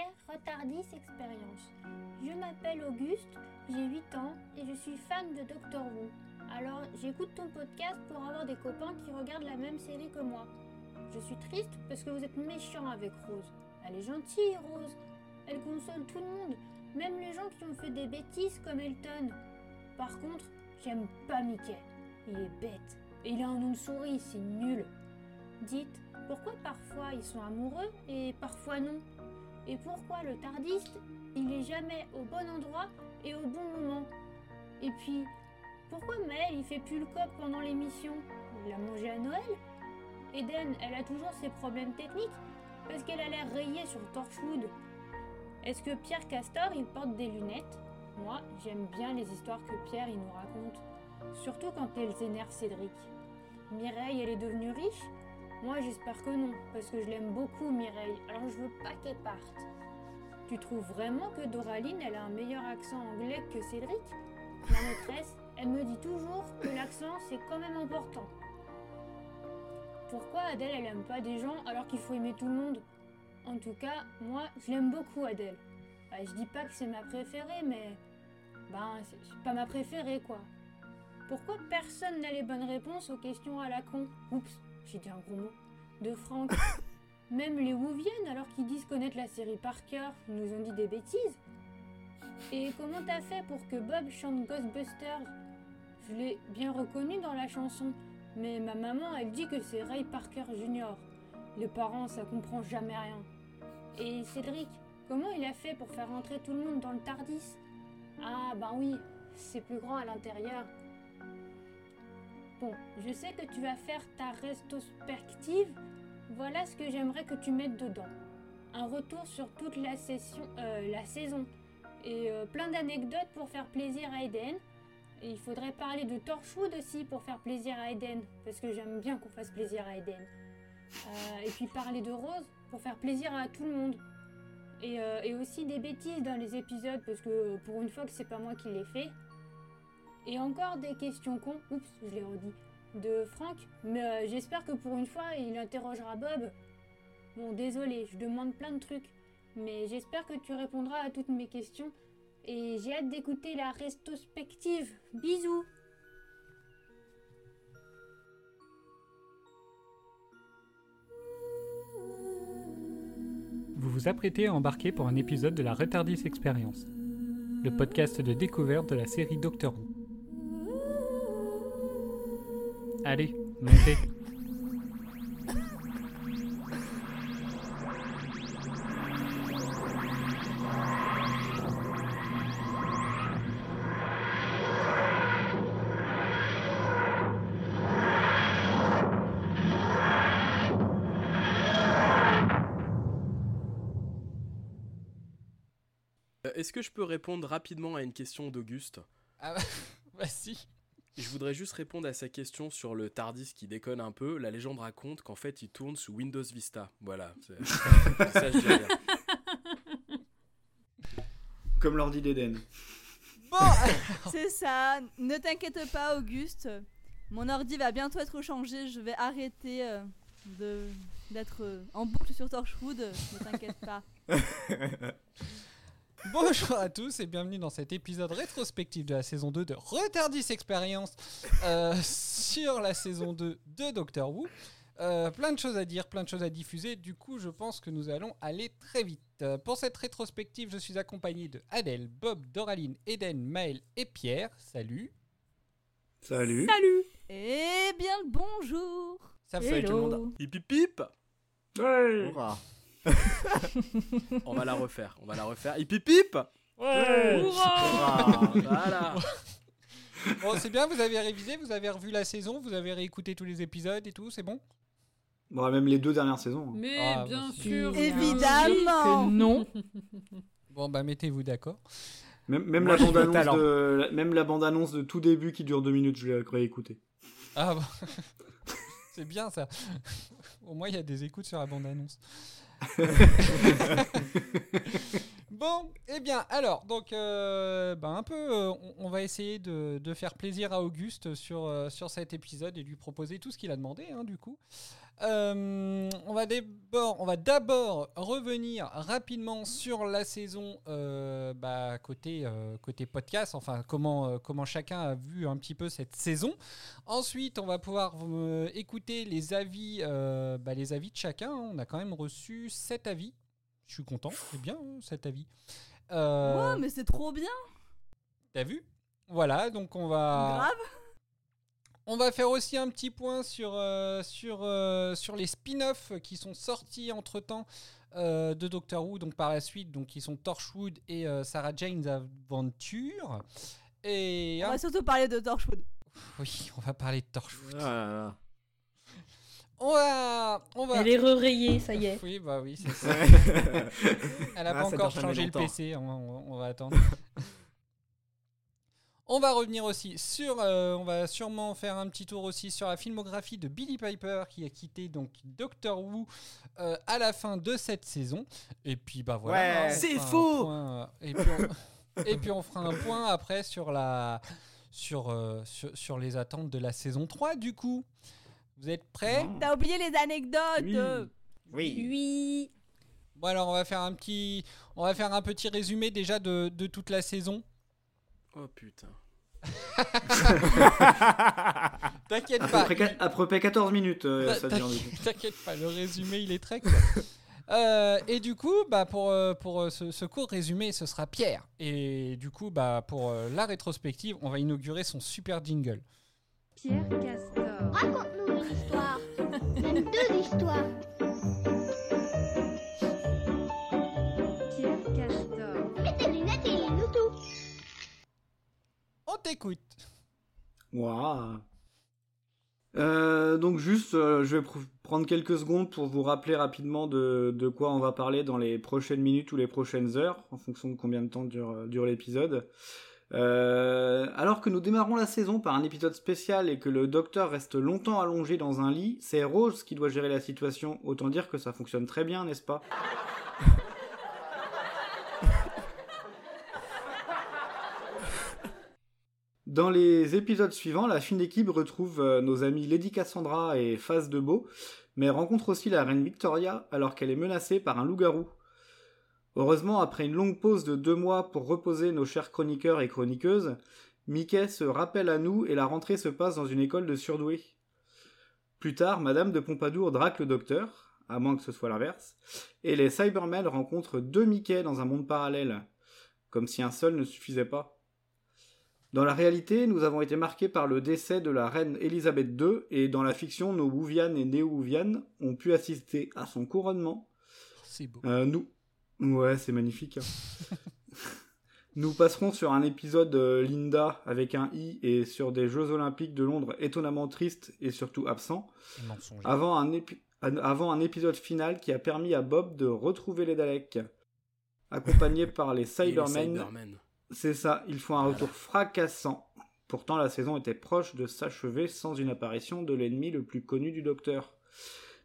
première Retardis expérience. Je m'appelle Auguste, j'ai 8 ans et je suis fan de Doctor Who. Alors j'écoute ton podcast pour avoir des copains qui regardent la même série que moi. Je suis triste parce que vous êtes méchant avec Rose. Elle est gentille, Rose. Elle console tout le monde, même les gens qui ont fait des bêtises comme Elton. Par contre, j'aime pas Mickey. Il est bête. Et il a un nom de souris, c'est nul. Dites, pourquoi parfois ils sont amoureux et parfois non? Et pourquoi le tardiste, il est jamais au bon endroit et au bon moment? Et puis, pourquoi Mel, il fait plus le cop pendant l'émission? Il a mangé à Noël? Eden, elle a toujours ses problèmes techniques parce qu'elle a l'air rayée sur Torchwood. Est-ce que Pierre Castor, il porte des lunettes? Moi, j'aime bien les histoires que Pierre, il nous raconte. Surtout quand elles énervent Cédric. Mireille, elle est devenue riche? Moi, j'espère que non, parce que je l'aime beaucoup, Mireille, alors je veux pas qu'elle parte. Tu trouves vraiment que Doraline, elle a un meilleur accent anglais que Cédric? Ma maîtresse, elle me dit toujours que l'accent, c'est quand même important. Pourquoi Adèle, elle aime pas des gens alors qu'il faut aimer tout le monde? En tout cas, moi, je l'aime beaucoup, Adèle. Bah, je dis pas que c'est ma préférée, mais... Ben, c'est pas ma préférée, quoi. Pourquoi personne n'a les bonnes réponses aux questions à la con? Oups, j'ai dit un gros mot. De Franck. Même les Wu viennent alors qu'ils disent connaître la série par cœur. Nous ont dit des bêtises. Et comment t'as fait pour que Bob chante Ghostbusters Je l'ai bien reconnu dans la chanson, mais ma maman, elle dit que c'est Ray Parker Jr. Les parents, ça comprend jamais rien. Et Cédric, comment il a fait pour faire rentrer tout le monde dans le Tardis? Ah, ben oui, c'est plus grand à l'intérieur. Bon, je sais que tu vas faire ta rétrospective. Voilà ce que j'aimerais que tu mettes dedans. Un retour sur toute la, session, euh, la saison. Et euh, plein d'anecdotes pour faire plaisir à Eden. Et il faudrait parler de Torchwood aussi pour faire plaisir à Eden. Parce que j'aime bien qu'on fasse plaisir à Eden. Euh, et puis parler de Rose pour faire plaisir à tout le monde. Et, et aussi des bêtises dans les épisodes parce que pour une fois que c'est pas moi qui l'ai fait. Et encore des questions cons, oups, je l'ai redit, de Franck, mais euh, j'espère que pour une fois, il interrogera Bob. Bon, désolé, je demande plein de trucs, mais j'espère que tu répondras à toutes mes questions. Et j'ai hâte d'écouter la rétrospective. Bisous Vous vous apprêtez à embarquer pour un épisode de la Retardis Experience, le podcast de découverte de la série Doctor Who. Allez, montez. Euh, Est-ce que je peux répondre rapidement à une question d'Auguste? Ah bah, vas-y. Je voudrais juste répondre à sa question sur le Tardis qui déconne un peu. La légende raconte qu'en fait il tourne sous Windows Vista. Voilà. c'est- ça, je dis rien. Comme l'ordi d'Eden. Bon, C'est ça, ne t'inquiète pas Auguste, mon ordi va bientôt être changé, je vais arrêter euh, de d'être euh, en boucle sur Torchwood, ne t'inquiète pas. Bonjour à tous et bienvenue dans cet épisode rétrospectif de la saison 2 de Retardis Experience euh, sur la saison 2 de Doctor Who. Euh, plein de choses à dire, plein de choses à diffuser. Du coup, je pense que nous allons aller très vite. Euh, pour cette rétrospective, je suis accompagné de Adèle, Bob, Doraline, Eden, Maël et Pierre. Salut. Salut. Salut Eh bien le bonjour Ça fait tout le monde. Hip hip hip Ouais. Hurrah. On va la refaire. On va la refaire. Hip hip hip Ouais. Hurrah. Voilà. Bon, c'est bien, vous avez révisé, vous avez revu la saison, vous avez réécouté tous les épisodes et tout, c'est bon? Bon, même les deux dernières saisons. hein. Mais Ah, bien bah, si. sûr. Évidemment. que non. Bon, bah mettez-vous d'accord. Même, même Moi, la bande-annonce talent. de, même la bande-annonce de tout début qui dure deux minutes, je l'ai réécouté. Ah bah, c'est bien ça. Au moins, il y a des écoutes sur la bande-annonce. bon, eh bien, alors, donc, euh, bah, un peu, euh, on, va essayer de, de faire plaisir à Auguste sur, euh, sur cet épisode et lui proposer tout ce qu'il a demandé, hein, du coup. Euh, on va d'abord, on va d'abord revenir rapidement sur la saison euh, bah, côté euh, côté podcast, enfin comment comment chacun a vu un petit peu cette saison. Ensuite, on va pouvoir écouter les avis bah, les avis de chacun. On a quand même reçu 7 avis. Je suis content, c'est bien hein, 7 avis. Euh, Ouais, mais c'est trop bien. T'as vu? Voilà, donc on va Grave. On va faire aussi un petit point sur, euh, sur, euh, sur les spin-offs qui sont sortis entre-temps euh, de Doctor Who, donc par la suite, donc qui sont Torchwood et euh, Sarah Jane's Adventure. Et On va surtout parler de Torchwood. oui, on va parler de Torchwood. Ah là là. On va, on va. Elle est re-rayée, ça y est. Oui, bah oui, c'est ça. Elle a Ah, pas encore changé le. PC, on, on- on va attendre. on va revenir aussi sur, euh, on va sûrement faire un petit tour aussi sur la filmographie de Billy Piper qui a quitté donc Doctor Who euh, à la fin de cette saison. Et puis bah voilà. Ouais. hein, on C'est fera un faux point, euh, et, puis on, et puis on fera un point après sur la, sur, euh, sur, sur les attentes de la saison 3 du coup. Vous êtes prêts? T'as oublié les anecdotes. Oui. Oui. Oui. Bon alors on va faire un petit, on va faire un petit résumé déjà de, de toute la saison. Oh putain. T'inquiète pas, peu, près, quat- à peu près 14 minutes, euh, ça t'inquiète pas, le résumé il est très court. Euh, et du coup, bah pour, euh, pour euh, ce, ce court résumé, ce sera Pierre. Et du coup, bah pour euh, la rétrospective, on va inaugurer son super jingle. Pierre Castor. Raconte-nous une histoire. Même deux histoires. On t'écoute. Waouh. Euh, donc juste, euh, je vais pr- prendre quelques secondes pour vous rappeler rapidement de, de quoi on va parler dans les prochaines minutes ou les prochaines heures, en fonction de combien de temps dure, dure l'épisode. Euh, alors que nous démarrons la saison par un épisode spécial et que le docteur reste longtemps allongé dans un lit, c'est Rose qui doit gérer la situation. Autant dire que ça fonctionne très bien, n'est-ce pas? Dans les épisodes suivants, la fine équipe retrouve euh, nos amis Lady Cassandra et Phase de Beau, mais rencontre aussi la reine Victoria alors qu'elle est menacée par un loup-garou. Heureusement, après une longue pause de deux mois pour reposer nos chers chroniqueurs et chroniqueuses, Mickey se rappelle à nous et la rentrée se passe dans une école de surdoués. Plus tard, Madame de Pompadour drague le docteur, à moins que ce soit l'inverse, et les Cybermen rencontrent deux Mickey dans un monde parallèle, comme si un seul ne suffisait pas. Dans la réalité, nous avons été marqués par le décès de la reine Elisabeth II, et dans la fiction, nos Wouvian et Néo-Wouvian ont pu assister à son couronnement. C'est beau. Euh, nous... Ouais, c'est magnifique. hein. nous passerons sur un épisode euh, Linda avec un i et sur des Jeux Olympiques de Londres étonnamment tristes et surtout absents, avant un, épi- un- avant un épisode final qui a permis à Bob de retrouver les Daleks. Accompagné par les Cybermen. C'est ça, ils font un retour fracassant. Pourtant, la saison était proche de s'achever sans une apparition de l'ennemi le plus connu du Docteur.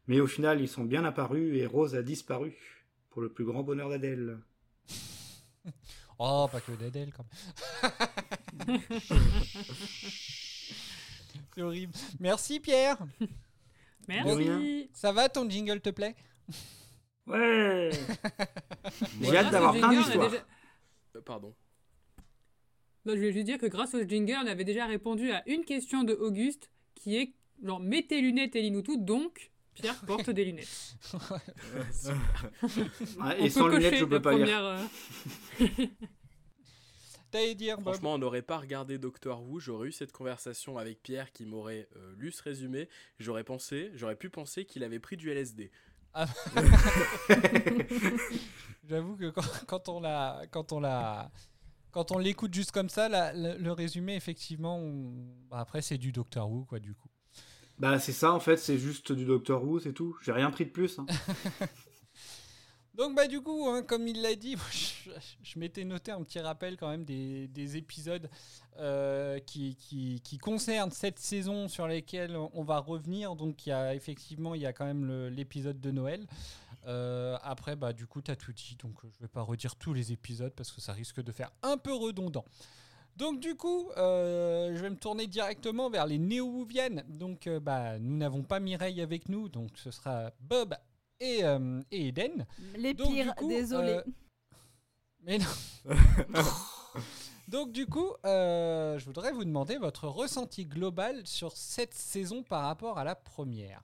Mais au final, ils sont bien apparus et Rose a disparu. Pour le plus grand bonheur d'Adèle. Oh, pas que d'Adèle quand même. C'est horrible. Merci Pierre. Merci. Ça va ton jingle te plaît? Ouais J'ai hâte d'avoir au plein d'histoires. déjà- Euh, pardon. Non, je voulais juste dire que grâce au jingle, on avait déjà répondu à une question de Auguste qui est genre mets tes lunettes et lis-nous tout, donc Pierre porte des lunettes. Ah, On Et sans lunettes, je peux pas lire. première, euh, T'allais dire Franchement, on n'aurait pas regardé Doctor Who, j'aurais eu cette conversation avec Pierre qui m'aurait euh, lu ce résumé, j'aurais pensé, j'aurais pu penser qu'il avait pris du LSD. J'avoue que quand, quand on l'a, quand on l'a, quand on l'écoute juste comme ça, la- le, le résumé effectivement, on- bah, après c'est du Doctor Who quoi du coup. Bah, c'est ça en fait, c'est juste du Doctor Who, c'est tout. J'ai rien pris de plus. hein. Donc bah du coup, hein, comme il l'a dit, je, je m'étais noté un petit rappel quand même des, des épisodes euh, qui, qui, qui concernent cette saison sur lesquels on va revenir. Donc il y a effectivement il y a quand même l'épisode de Noël. Euh, après bah du coup t'as tout dit, donc euh, je vais pas redire tous les épisodes parce que ça risque de faire un peu redondant. Donc du coup, euh, je vais me tourner directement vers les néo-wouviennes. Donc euh, bah, nous n'avons pas Mireille avec nous, donc ce sera Bob et, euh, et Eden. Les Donc, pires, coup, désolé. euh, Mais non. Donc du coup, euh, je voudrais vous demander votre ressenti global sur cette saison par rapport à la première.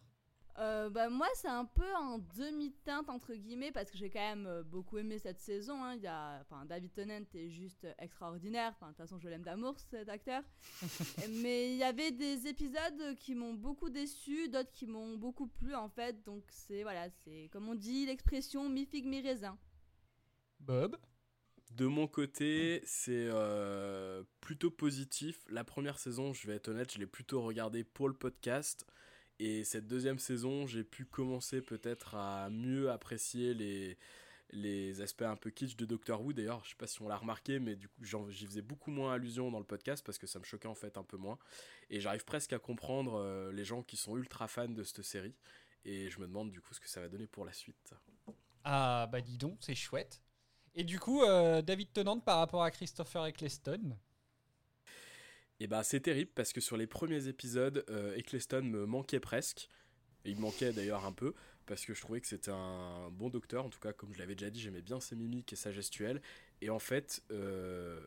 Euh, bah, moi, c'est un peu en demi-teinte, entre guillemets, parce que j'ai quand même euh, beaucoup aimé cette saison. hein. Il y a, enfin, David Tennant est juste euh, extraordinaire. De toute façon, je l'aime d'amour, cet acteur. Mais il y avait des épisodes qui m'ont beaucoup déçu, d'autres qui m'ont beaucoup plu, en fait. Donc, c'est, voilà, c'est, comme on dit, l'expression mi-figue, mi-raisin. Bob? De mon côté, c'est euh, plutôt positif. La première saison, je vais être honnête, je l'ai plutôt regardé pour le podcast. Et cette deuxième saison, j'ai pu commencer peut-être à mieux apprécier les, les aspects un peu kitsch de Doctor Who. D'ailleurs, je sais pas si on l'a remarqué, mais du coup, j'y faisais beaucoup moins allusion dans le podcast parce que ça me choquait en fait un peu moins. Et j'arrive presque à comprendre euh, les gens qui sont ultra fans de cette série. Et je me demande du coup ce que ça va donner pour la suite. Ah bah dis donc, c'est chouette. Et du coup, euh, David Tennant par rapport à Christopher Eccleston. Et bah c'est terrible parce que sur les premiers épisodes, euh, Eccleston me manquait presque. Et il manquait d'ailleurs un peu parce que je trouvais que c'était un bon docteur. En tout cas, comme je l'avais déjà dit, j'aimais bien ses mimiques et sa gestuelle. Et en fait, euh,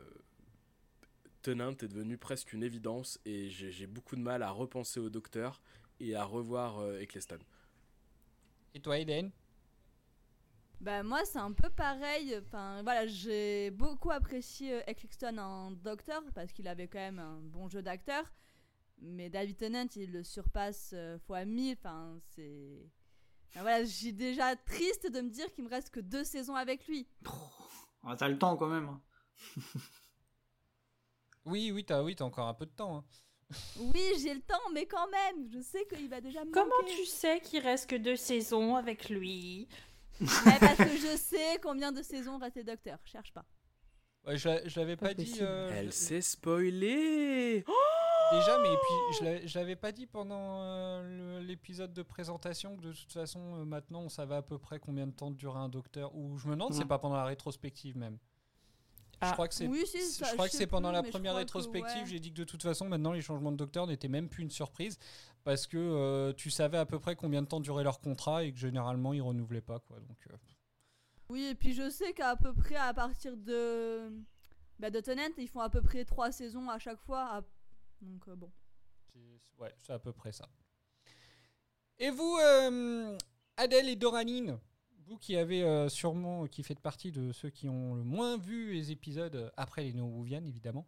est devenu presque une évidence et j'ai j'ai beaucoup de mal à repenser au docteur et à revoir euh, Eccleston. Et toi, Eden Bah moi c'est un peu pareil. Enfin voilà, j'ai beaucoup apprécié euh, Eccleston en Docteur parce qu'il avait quand même un bon jeu d'acteur. Mais David Tennant il le surpasse euh, fois 1000. Enfin c'est. Enfin, voilà, j'ai déjà triste de me dire qu'il me reste que deux saisons avec lui. Ah, T'as le temps quand même. hein. Oui, oui, t'as oui, t'as encore un peu de temps. hein. Oui, j'ai le temps, mais quand même, je sais qu'il va déjà me Comment manquer. tu sais qu'il reste que deux saisons avec lui? Parce que je sais combien de saisons restait Docteur. Cherche pas. Ouais, je je l'avais pas, dit. possible. euh, Elle je- s'est spoilée Déjà, mais puis je l'a- je l'avais pas dit pendant euh, l'épisode de présentation que de toute façon, euh, maintenant, on savait à peu près combien de temps durait un docteur. Ou je me demande, c'est pas pendant la rétrospective même. Je Ah. crois que c'est Oui, pendant plus, la première rétrospective, ouais. j'ai dit que de toute façon, maintenant, les changements de docteur n'étaient même plus une surprise parce que euh, tu savais à peu près combien de temps durait leur contrat et que généralement, ils renouvelaient pas. Quoi, donc, euh, Oui, et puis je sais qu'à peu près à partir de. Bah, de ils font à peu près trois saisons à chaque fois. à- Donc euh, bon. ouais, c'est à peu près ça. Et vous, Adèle et Doranine, vous qui avez euh, sûrement, qui faites partie de ceux qui ont le moins vu les épisodes euh, après les Néo-Wouviennes, évidemment.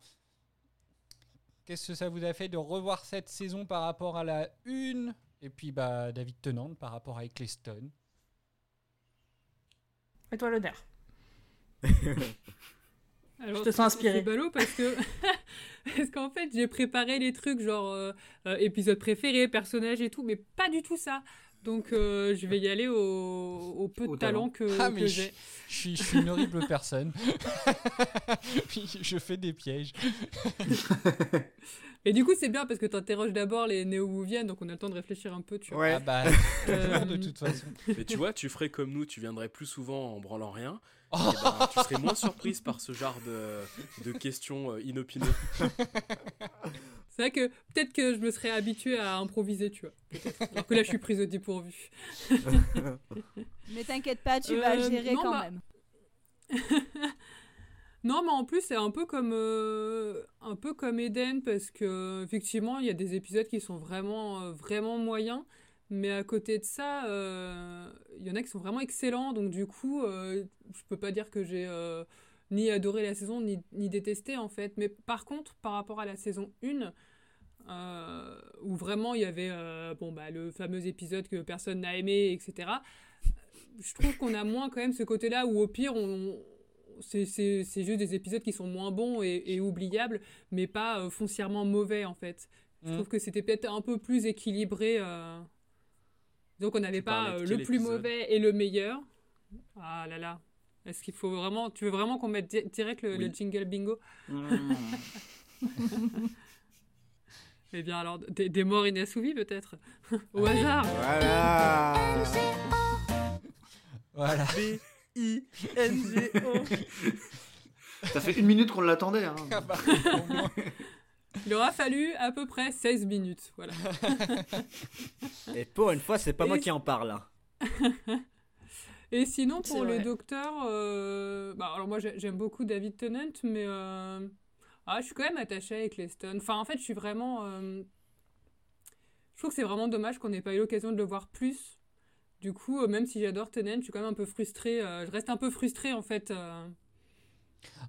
Qu'est-ce que ça vous a fait de revoir cette saison par rapport à la une Et puis bah, David Tennant par rapport à Eccleston? Et toi l'honneur. Alors, Je te sens inspirée. C'est ballot parce que parce qu'en fait j'ai préparé les trucs genre euh, euh, épisode préféré, personnage et tout, mais pas du tout ça. Donc euh, je vais y aller au, au peu de talent talent. que, Ah, que j'ai. Je suis, je suis une horrible personne. Je fais des pièges. Et du coup c'est bien parce que t'interroges d'abord les néo-wouviennes, donc on a le temps de réfléchir un peu, tu vois. Ouais. Ah bah, Euh, toujours de toute façon. Mais tu vois, tu ferais comme nous, tu viendrais plus souvent en branlant rien. Et ben, tu serais moins surprise par ce genre de, de questions euh, inopinées. C'est vrai que peut-être que je me serais habituée à improviser, tu vois. Alors que là je suis prise au dépourvu. Mais t'inquiète pas, tu Euh, vas gérer non, quand bah- même. Non, mais en plus, c'est un peu comme euh, un peu comme Eden parce que effectivement, il y a des épisodes qui sont vraiment euh, vraiment moyens, mais à côté de ça, euh, il y en a qui sont vraiment excellents. Donc du coup, euh, je peux pas dire que j'ai euh, ni adoré la saison ni, ni détesté en fait. Mais par contre, par rapport à la saison 1 euh, où vraiment il y avait euh, bon bah le fameux épisode que personne n'a aimé, etc. Je trouve qu'on a moins quand même ce côté-là où au pire on c'est c'est- juste des épisodes qui sont moins bons et, et oubliables, mais pas euh, foncièrement mauvais en fait. Je Mm. trouve que c'était peut-être un peu plus équilibré. Donc on n'avait pas euh, le plus mauvais et le meilleur. Ah là là. Est-ce qu'il faut vraiment. Tu veux vraiment qu'on mette di- direct le, jingle bingo? Mmh. Eh bien alors, des, des morts inassouvis peut-être Au hasard Voilà. Voilà. B-I-N-G-O. T'as fait une minute qu'on l'attendait. Hein. Il aura fallu à peu près 16 minutes. Voilà. Et pour une fois, c'est pas moi qui en parle. hein. Et sinon, pour le vrai. docteur, euh, bah, alors moi j'ai- j'aime beaucoup David Tennant, mais euh, ah, je suis quand même attachée avec Leston. Enfin, en fait, je suis vraiment. euh, Je trouve que c'est vraiment dommage qu'on n'ait pas eu l'occasion de le voir plus. Du coup, euh, même si j'adore Tennant, je suis quand même un peu frustrée. euh, je reste un peu frustrée en fait.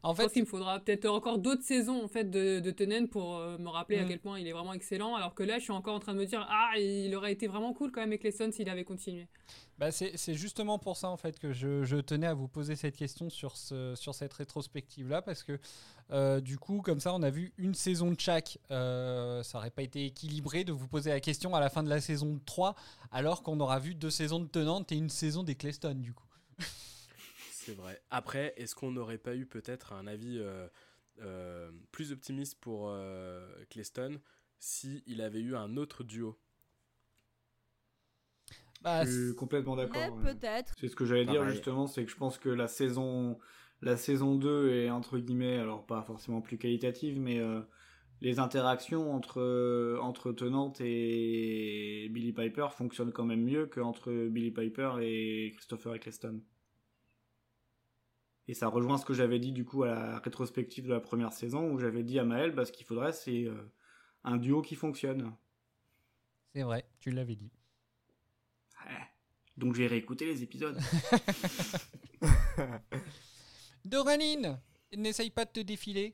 En je pense fait, qu'il me faudra peut-être encore d'autres saisons en fait de, de Tennant pour euh, me rappeler à Mm. quel point il est vraiment excellent. Alors que là, je suis encore en train de me dire ah, il aurait été vraiment cool quand même avec Leston s'il avait continué. Bah, c'est c'est justement pour ça en fait que je, je tenais à vous poser cette question sur, ce, sur cette rétrospective là parce que euh, du coup comme ça on a vu une saison de chaque Euh, ça aurait pas été équilibré de vous poser la question à la fin de la saison 3 alors qu'on aura vu deux saisons de Tenante et une saison des Cleston du coup. C'est vrai. Après, est-ce qu'on n'aurait pas eu peut-être un avis euh, euh, plus optimiste pour euh, Cleston si il avait eu un autre duo? Bah, Je suis complètement d'accord. Ouais. peut-être. C'est ce que j'allais dire justement, c'est que je pense que la saison, la saison 2 est entre guillemets, alors pas forcément plus qualitative, mais euh, les interactions entre, entre Tenante et Billy Piper fonctionnent quand même mieux qu'entre Billy Piper et Christopher Eccleston. Et ça rejoint ce que j'avais dit du coup à la rétrospective de la première saison où j'avais dit à Maël, bah, ce qu'il faudrait c'est euh, un duo qui fonctionne. c'est vrai, tu l'avais dit. Ouais. Donc j'ai réécouté les épisodes. Doraline, n'essaye pas de te défiler.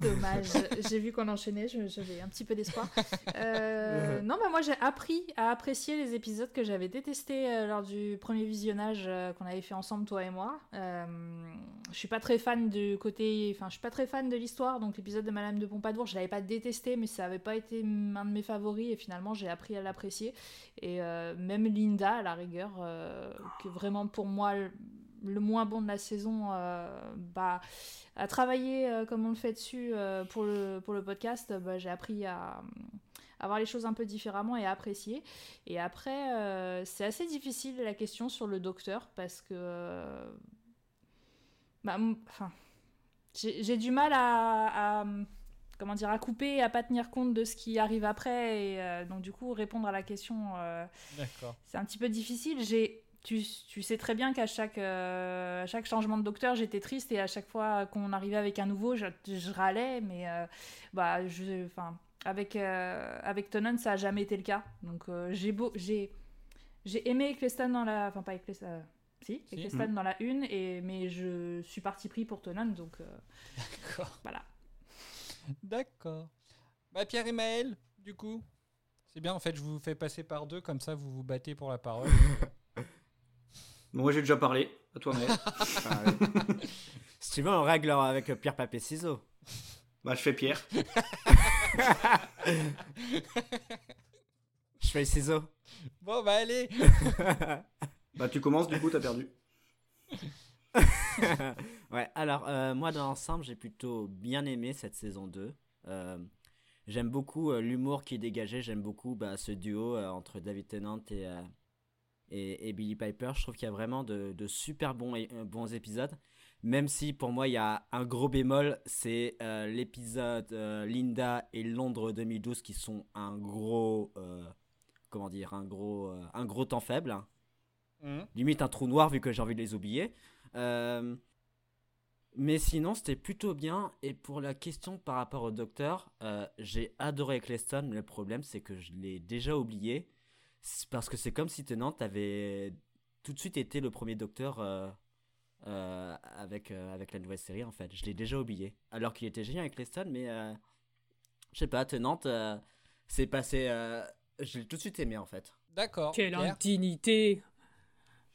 Dommage. J'ai vu qu'on enchaînait, j'avais un petit peu d'espoir. Euh, non, bah moi j'ai appris à apprécier les épisodes que j'avais détestés euh, lors du premier visionnage euh, qu'on avait fait ensemble, toi et moi. Euh, je suis pas très fan du côté, enfin je suis pas très fan de l'histoire, donc l'épisode de Madame de Pompadour, je l'avais pas détesté, mais ça avait pas été un de mes favoris et finalement j'ai appris à l'apprécier. Et euh, même Linda, à la rigueur, qui est vraiment pour moi le, moins bon de la saison, euh, bah à travailler euh, comme on le fait dessus euh, pour, le, pour le podcast, bah, j'ai appris à, à voir les choses un peu différemment et à apprécier. Et après, c'est assez difficile la question sur le docteur parce que. bah, enfin, j'ai du mal à, à, comment dire, à couper à pas tenir compte de ce qui arrive après. Et euh, donc, du coup, répondre à la question. euh, D'accord. c'est un petit peu difficile. J'ai, tu, tu sais très bien qu'à chaque, euh, à chaque changement de docteur, j'étais triste et à chaque fois qu'on arrivait avec un nouveau, je, je râlais. Mais euh, bah, je, enfin, avec euh, avec Tennant, ça a jamais été le cas. Donc euh, j'ai beau, j'ai, j'ai aimé Eccleston dans la, enfin pas Eccleston, euh, si, Si. Eccleston dans la une, et mais je suis parti pris pour donc euh, D'accord. voilà. D'accord. Bah Pierre et Maël, du coup. C'est bien en fait, je vous fais passer par deux, comme ça vous vous battez pour la parole. Bon, moi j'ai déjà parlé. À toi ouais. si tu veux, on règle avec pierre, papier, ciseaux. bah je fais Pierre. Je fais ciseaux. bon bah allez Bah tu commences du coup t'as perdu. ouais, alors euh, moi dans l'ensemble, j'ai plutôt bien aimé cette saison 2. Euh, j'aime beaucoup euh, l'humour qui est dégagé, j'aime beaucoup bah, ce duo euh, entre David Tennant et, euh, et, et Billy Piper. Je trouve qu'il y a vraiment de, de super bons, euh, bons épisodes. Même si pour moi il y a un gros bémol, c'est euh, l'épisode euh, Linda et Londres 2012 qui sont un gros, euh, comment dire, un gros, un gros temps faible Mhm. limite un trou noir vu que j'ai envie de les oublier. Mais sinon, c'était plutôt bien. Et pour la question par rapport au docteur, j'ai adoré Eccleston. mais Le problème, c'est que je l'ai déjà oublié. Parce que c'est comme si Tenant avait tout de suite été le premier docteur euh, euh, avec, euh, avec la nouvelle série, en fait. Je l'ai déjà oublié. Alors qu'il était génial avec Eccleston, mais euh, je sais pas, Tenant, euh, c'est passé. euh, je l'ai tout de suite aimé, en fait. D'accord. Quelle Pierre. indignité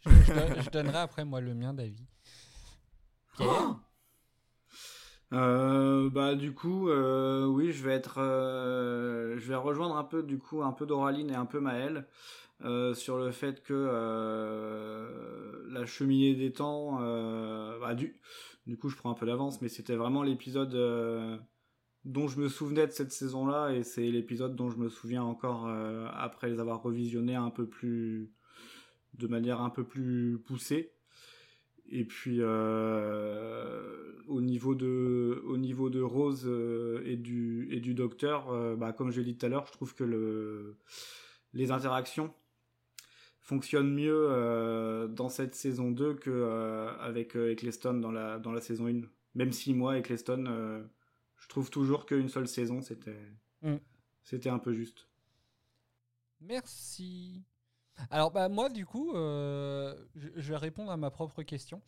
je, je don- je donnerai après moi le mien d'avis. Pierre Euh, bah du coup, euh, oui, je vais être, euh, je vais rejoindre un peu du coup un peu Doraline et un peu Maël euh, sur le fait que euh, la cheminée des temps, euh, bah, du, du coup, je prends un peu d'avance, mais c'était vraiment l'épisode dont je me souvenais de cette saison-là et c'est l'épisode dont je me souviens encore après les avoir revisionnés un peu plus, de manière un peu plus poussée. Et puis euh, au niveau de au niveau de Rose euh, et du et du docteur, euh, bah, comme je l'ai dit tout à l'heure, je trouve que le les interactions fonctionnent mieux dans cette saison 2 que avec Eccleston dans la dans la saison 1. Même si moi Eccleston, je trouve toujours qu'une seule saison c'était Mm. c'était un peu juste. Merci. Alors bah moi du coup, euh, je, je vais répondre à ma propre question.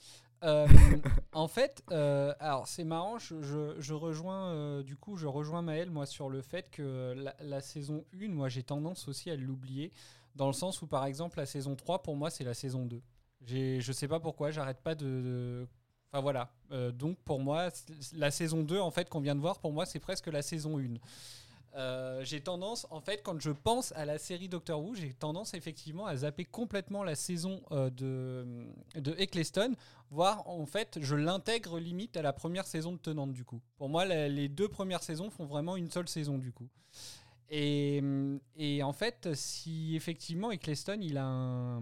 Euh, en fait, euh, alors c'est marrant, je, je- je rejoins du coup, je rejoins Maël moi sur le fait que la, la saison 1, moi j'ai tendance aussi à l'oublier, dans le sens où par exemple la saison 3 pour moi c'est la saison 2. J'ai, je sais pas pourquoi, j'arrête pas de... de- Enfin voilà, Euh, donc pour moi, la saison 2 en fait qu'on vient de voir, pour moi c'est presque la saison 1. Euh, j'ai tendance, en fait, quand je pense à la série Doctor Who, j'ai tendance effectivement à zapper complètement la saison euh, de, de Eccleston, voire en fait, je l'intègre limite à la première saison de Tenante du coup. Pour moi, les deux premières saisons font vraiment une seule saison du coup. Et, et en fait, si effectivement Eccleston, il a.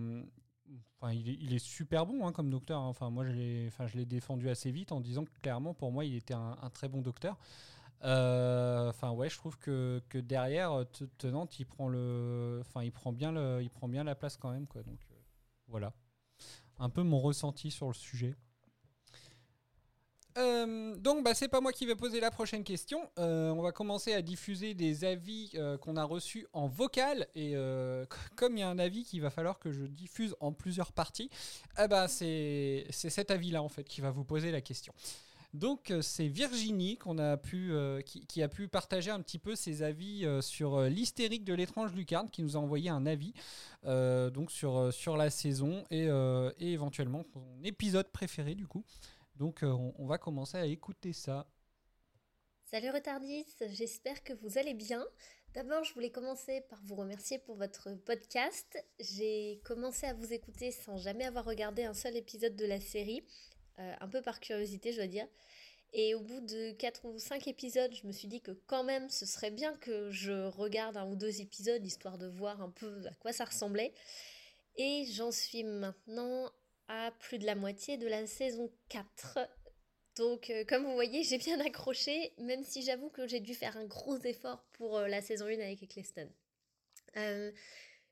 Enfin, il est, il est super bon hein, comme docteur. hein. Enfin, moi, je l'ai enfin, défendu assez vite en disant que clairement, pour moi, il était un très bon docteur. Euh, Enfin, ouais, je trouve que, que derrière, euh, Te- Tenante, il prend le. Enfin, il prend bien, le, il prend bien la place quand même, quoi. Donc, euh, voilà. Un peu mon ressenti sur le sujet. Donc, bah, c'est pas moi qui vais poser la prochaine question. On va commencer à diffuser des avis qu'on a reçus en vocal. Et comme il y a un avis qu'il va falloir que je diffuse en plusieurs parties, c'est c'est cet avis-là en fait qui va vous poser la question. Donc euh, c'est Virginie a pu, euh, qui, a pu partager un petit peu ses avis euh, sur l'hystérique de l'étrange lucarne, qui nous a envoyé un avis donc sur, sur la saison et, et éventuellement son épisode préféré du coup. Donc on, on va commencer à écouter ça. Salut Retardis, j'espère que vous allez bien. D'abord, je voulais commencer par vous remercier pour votre podcast. J'ai commencé à vous écouter sans jamais avoir regardé un seul épisode de la série, euh, un peu par curiosité, je dois dire. Et au bout de 4 ou 5 épisodes, je me suis dit que quand même, ce serait bien que je regarde un ou deux épisodes, histoire de voir un peu à quoi ça ressemblait. Et j'en suis maintenant à plus de la moitié de la saison 4. Donc, euh, comme vous voyez, j'ai bien accroché, même si j'avoue que j'ai dû faire un gros effort pour euh, la saison 1 avec Eccleston.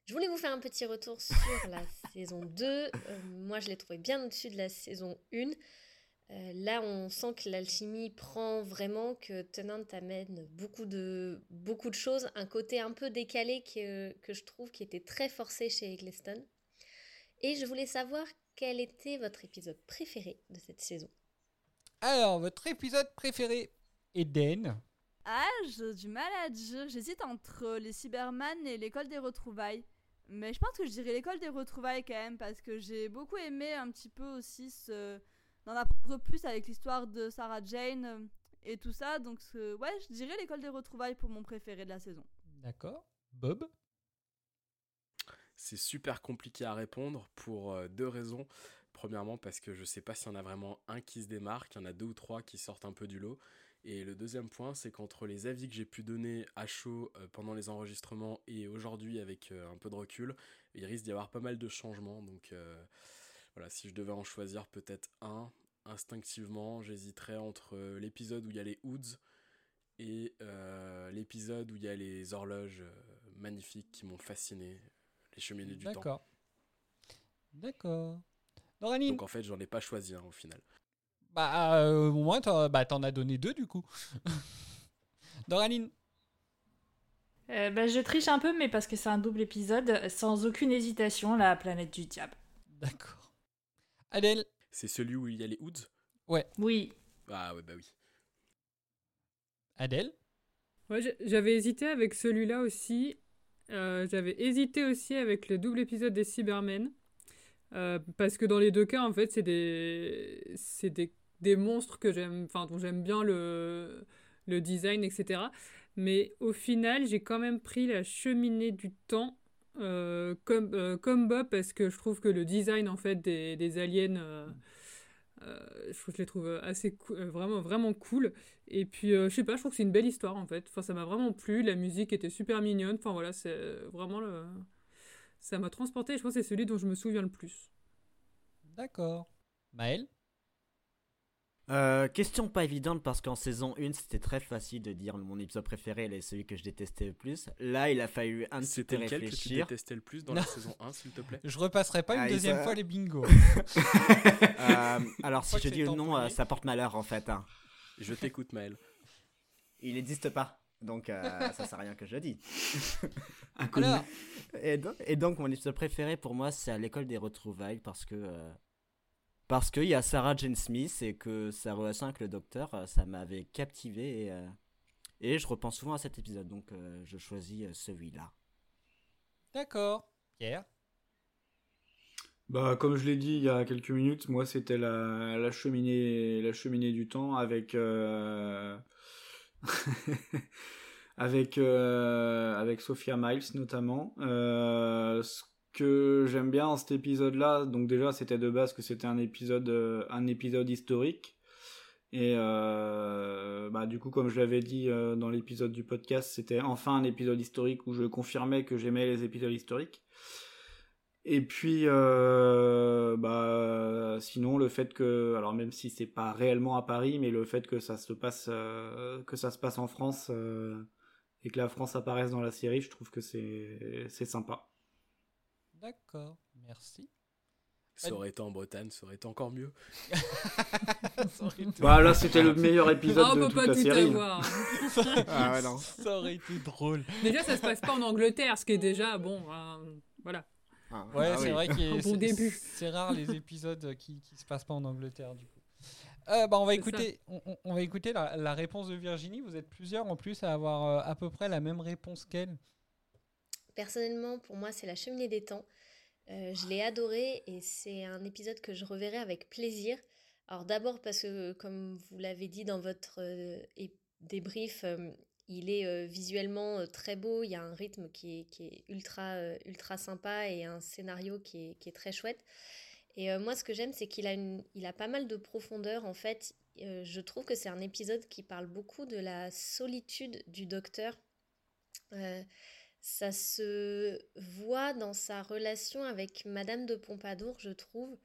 Je voulais vous faire un petit retour sur la saison 2. Euh, moi, je l'ai trouvé bien au-dessus de la saison 1. Euh, là, on sent que l'alchimie prend vraiment, que Tennant amène beaucoup de, beaucoup de choses. Un côté un peu décalé que, que je trouve qui était très forcé chez Eccleston. Et je voulais savoir quel était votre épisode préféré de cette saison. Alors, votre épisode préféré, Eden. Ah, j'ai du mal à dire. J'hésite entre les Cyberman et l'école des retrouvailles. Mais je pense que je dirais l'école des retrouvailles quand même, parce que j'ai beaucoup aimé un petit peu aussi ce... d'en apprendre plus avec l'histoire de Sarah Jane euh, et tout ça. Donc, ce- ouais, je dirais l'école des retrouvailles pour mon préféré de la saison. D'accord. Bob? C'est super compliqué à répondre pour euh, deux raisons. Premièrement, parce que je sais pas s'il y en a vraiment un qui se démarque, il y en a deux ou trois qui sortent un peu du lot. Et le deuxième point, c'est qu'entre les avis que j'ai pu donner à chaud euh, pendant les enregistrements et aujourd'hui avec euh, un peu de recul, il risque d'y avoir pas mal de changements. Donc euh, voilà, si je devais en choisir peut-être un, instinctivement, j'hésiterais entre l'épisode où il y a les hoods et euh, l'épisode où il y a les horloges magnifiques qui m'ont fasciné, les cheminées du temps. D'accord. D'accord. Donc en fait, j'en ai pas choisi un au final. Bah, euh, au moins, t'en bah, t'en as donné deux du coup. Doraline Euh, bah, je triche un peu, mais parce que c'est un double épisode, sans aucune hésitation, la planète du diable. D'accord. Adèle C'est celui où il y a les hoods? Ouais. Oui. Ah ouais, bah oui. Adèle Ouais, j'avais hésité avec celui-là aussi. Euh, j'avais hésité aussi avec le double épisode des Cybermen. Euh, parce que dans les deux cas, en fait, c'est des, c'est des, des monstres que j'aime, enfin, dont j'aime bien le, le design, etc. Mais au final, j'ai quand même pris la cheminée du temps euh, comme, euh, comme Bob parce que je trouve que le design, en fait, des, des aliens, euh, euh, je trouve je les trouve assez euh, vraiment, vraiment cool. Et puis, euh, je sais pas, je trouve que c'est une belle histoire, en fait. Enfin, ça m'a vraiment plu. La musique était super mignonne. Enfin, voilà, c'est vraiment le... Ça m'a transporté. Je pense que c'est celui dont je me souviens le plus. D'accord. Maël? Euh, question pas évidente parce qu'en saison 1 c'était très facile de dire mon épisode préféré et celui que je détestais le plus. Là il a fallu un petit peu C'était lequel que tu réfléchir. détestais le plus dans la saison 1, s'il te plaît? Je repasserai pas une Ah, deuxième fois les bingos. Euh, alors si je dis le nom, euh, ça porte malheur en fait. hein. Je t'écoute, Maël. Il n'existe pas. Donc euh, ça sert à rien que je le dis. Alors, Et donc, et donc, mon épisode préféré pour moi c'est à l'école des retrouvailles parce que euh, parce qu'il y a Sarah Jane Smith et que sa relation avec le docteur euh, ça m'avait captivé et, euh, et je repense souvent à cet épisode donc euh, je choisis celui-là. d'accord. Pierre? Bah, comme je l'ai dit il y a quelques minutes, moi c'était la, la cheminée, la cheminée du temps avec euh, avec euh, avec Sophia Miles notamment. Euh, ce que j'aime bien dans cet épisode-là, donc déjà c'était de base que c'était un épisode euh, un épisode historique. Et euh, bah, du coup, comme je l'avais dit euh, dans l'épisode du podcast, c'était enfin un épisode historique où je confirmais que j'aimais les épisodes historiques. Et puis, bah, sinon, le fait que, alors même si c'est pas réellement à Paris, mais le fait que ça se passe, que ça se passe en France et que la France apparaisse dans la série, je trouve que c'est sympa. D'accord, merci. Ça aurait été en Bretagne, ça aurait été encore mieux. Ça aurait été- Bah là, c'était le meilleur épisode Ah, on de peut toute pas la tout série. avoir. Ah ouais, non. Ça aurait été drôle. Déjà, ça se passe pas en Angleterre, ce qui est déjà bon. euh, voilà. Ah, Ouais, ah c'est oui. vrai qu'il y a- Un bon début. C'est rare les épisodes qui, qui se passent pas en Angleterre du coup. Euh, bah, on va écouter, on, on- on va écouter la, la réponse de Virginie. Vous êtes plusieurs en plus à avoir euh, à peu près la même réponse qu'elle. Personnellement, pour moi, c'est la cheminée des temps. Euh, je l'ai adoré et c'est un épisode que je reverrai avec plaisir. Alors d'abord parce que, comme vous l'avez dit dans votre euh, débrief, euh, il est euh, visuellement euh, très beau, il y a un rythme qui est, ultra, euh, ultra sympa et un scénario qui est, qui est très chouette. Et euh, moi, ce que j'aime, c'est qu'il a, il a pas mal de profondeur. En fait, Euh, je trouve que c'est un épisode qui parle beaucoup de la solitude du docteur. Euh, ça se voit dans sa relation avec Madame de Pompadour, je trouve.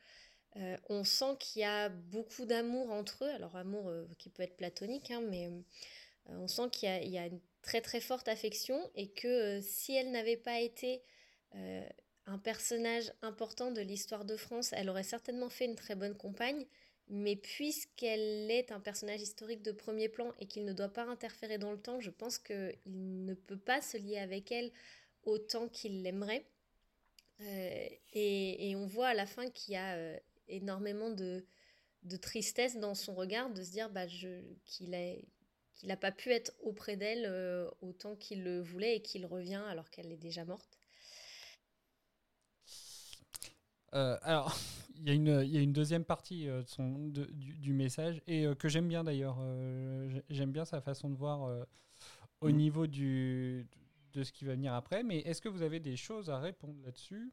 Euh, on sent qu'il y a beaucoup d'amour entre eux, alors amour euh, qui peut être platonique, hein, mais euh, on sent qu'il y, a- une très très forte affection et que si elle n'avait pas été un personnage important de l'histoire de France, elle aurait certainement fait une très bonne compagne, mais puisqu'elle est un personnage historique de premier plan et qu'il ne doit pas interférer dans le temps, je pense qu'il ne peut pas se lier avec elle autant qu'il l'aimerait. Euh, et, on voit à la fin qu'il y a euh, énormément de, de tristesse dans son regard, de se dire bah, qu'il n'a pas pu être auprès d'elle euh, autant qu'il le voulait et qu'il revient alors qu'elle est déjà morte. Alors, y, a une- il y a une deuxième partie euh, de son, de- du, du message et euh, que j'aime bien d'ailleurs. Euh, j'ai- j'aime bien sa façon de voir euh, au Mm. niveau du, de ce qui va venir après. Mais est-ce que vous avez des choses à répondre là-dessus?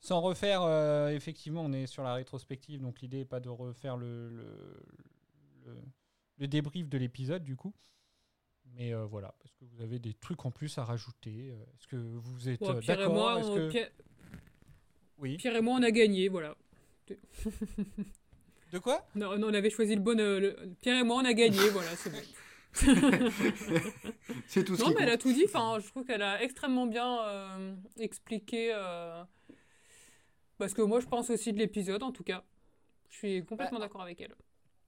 Sans refaire, euh, effectivement, on est sur la rétrospective, donc l'idée n'est pas de refaire le, le, le- le débrief de l'épisode du coup. Mais euh, voilà, parce que vous avez des trucs en plus à rajouter? Est-ce que vous êtes Bon, Pierre et d'accord? que- Pierre- Oui. Pierre et moi, on a gagné, voilà. De quoi? Non, non, on avait choisi le bon. euh, le- Pierre et moi, on a gagné, voilà, c'est bon. C'est tout ce Non, mais elle a tout dit. Enfin, je trouve qu'elle a extrêmement bien euh, expliqué. euh, Parce que moi, je pense aussi de l'épisode, en tout cas. Je suis complètement d'accord avec elle.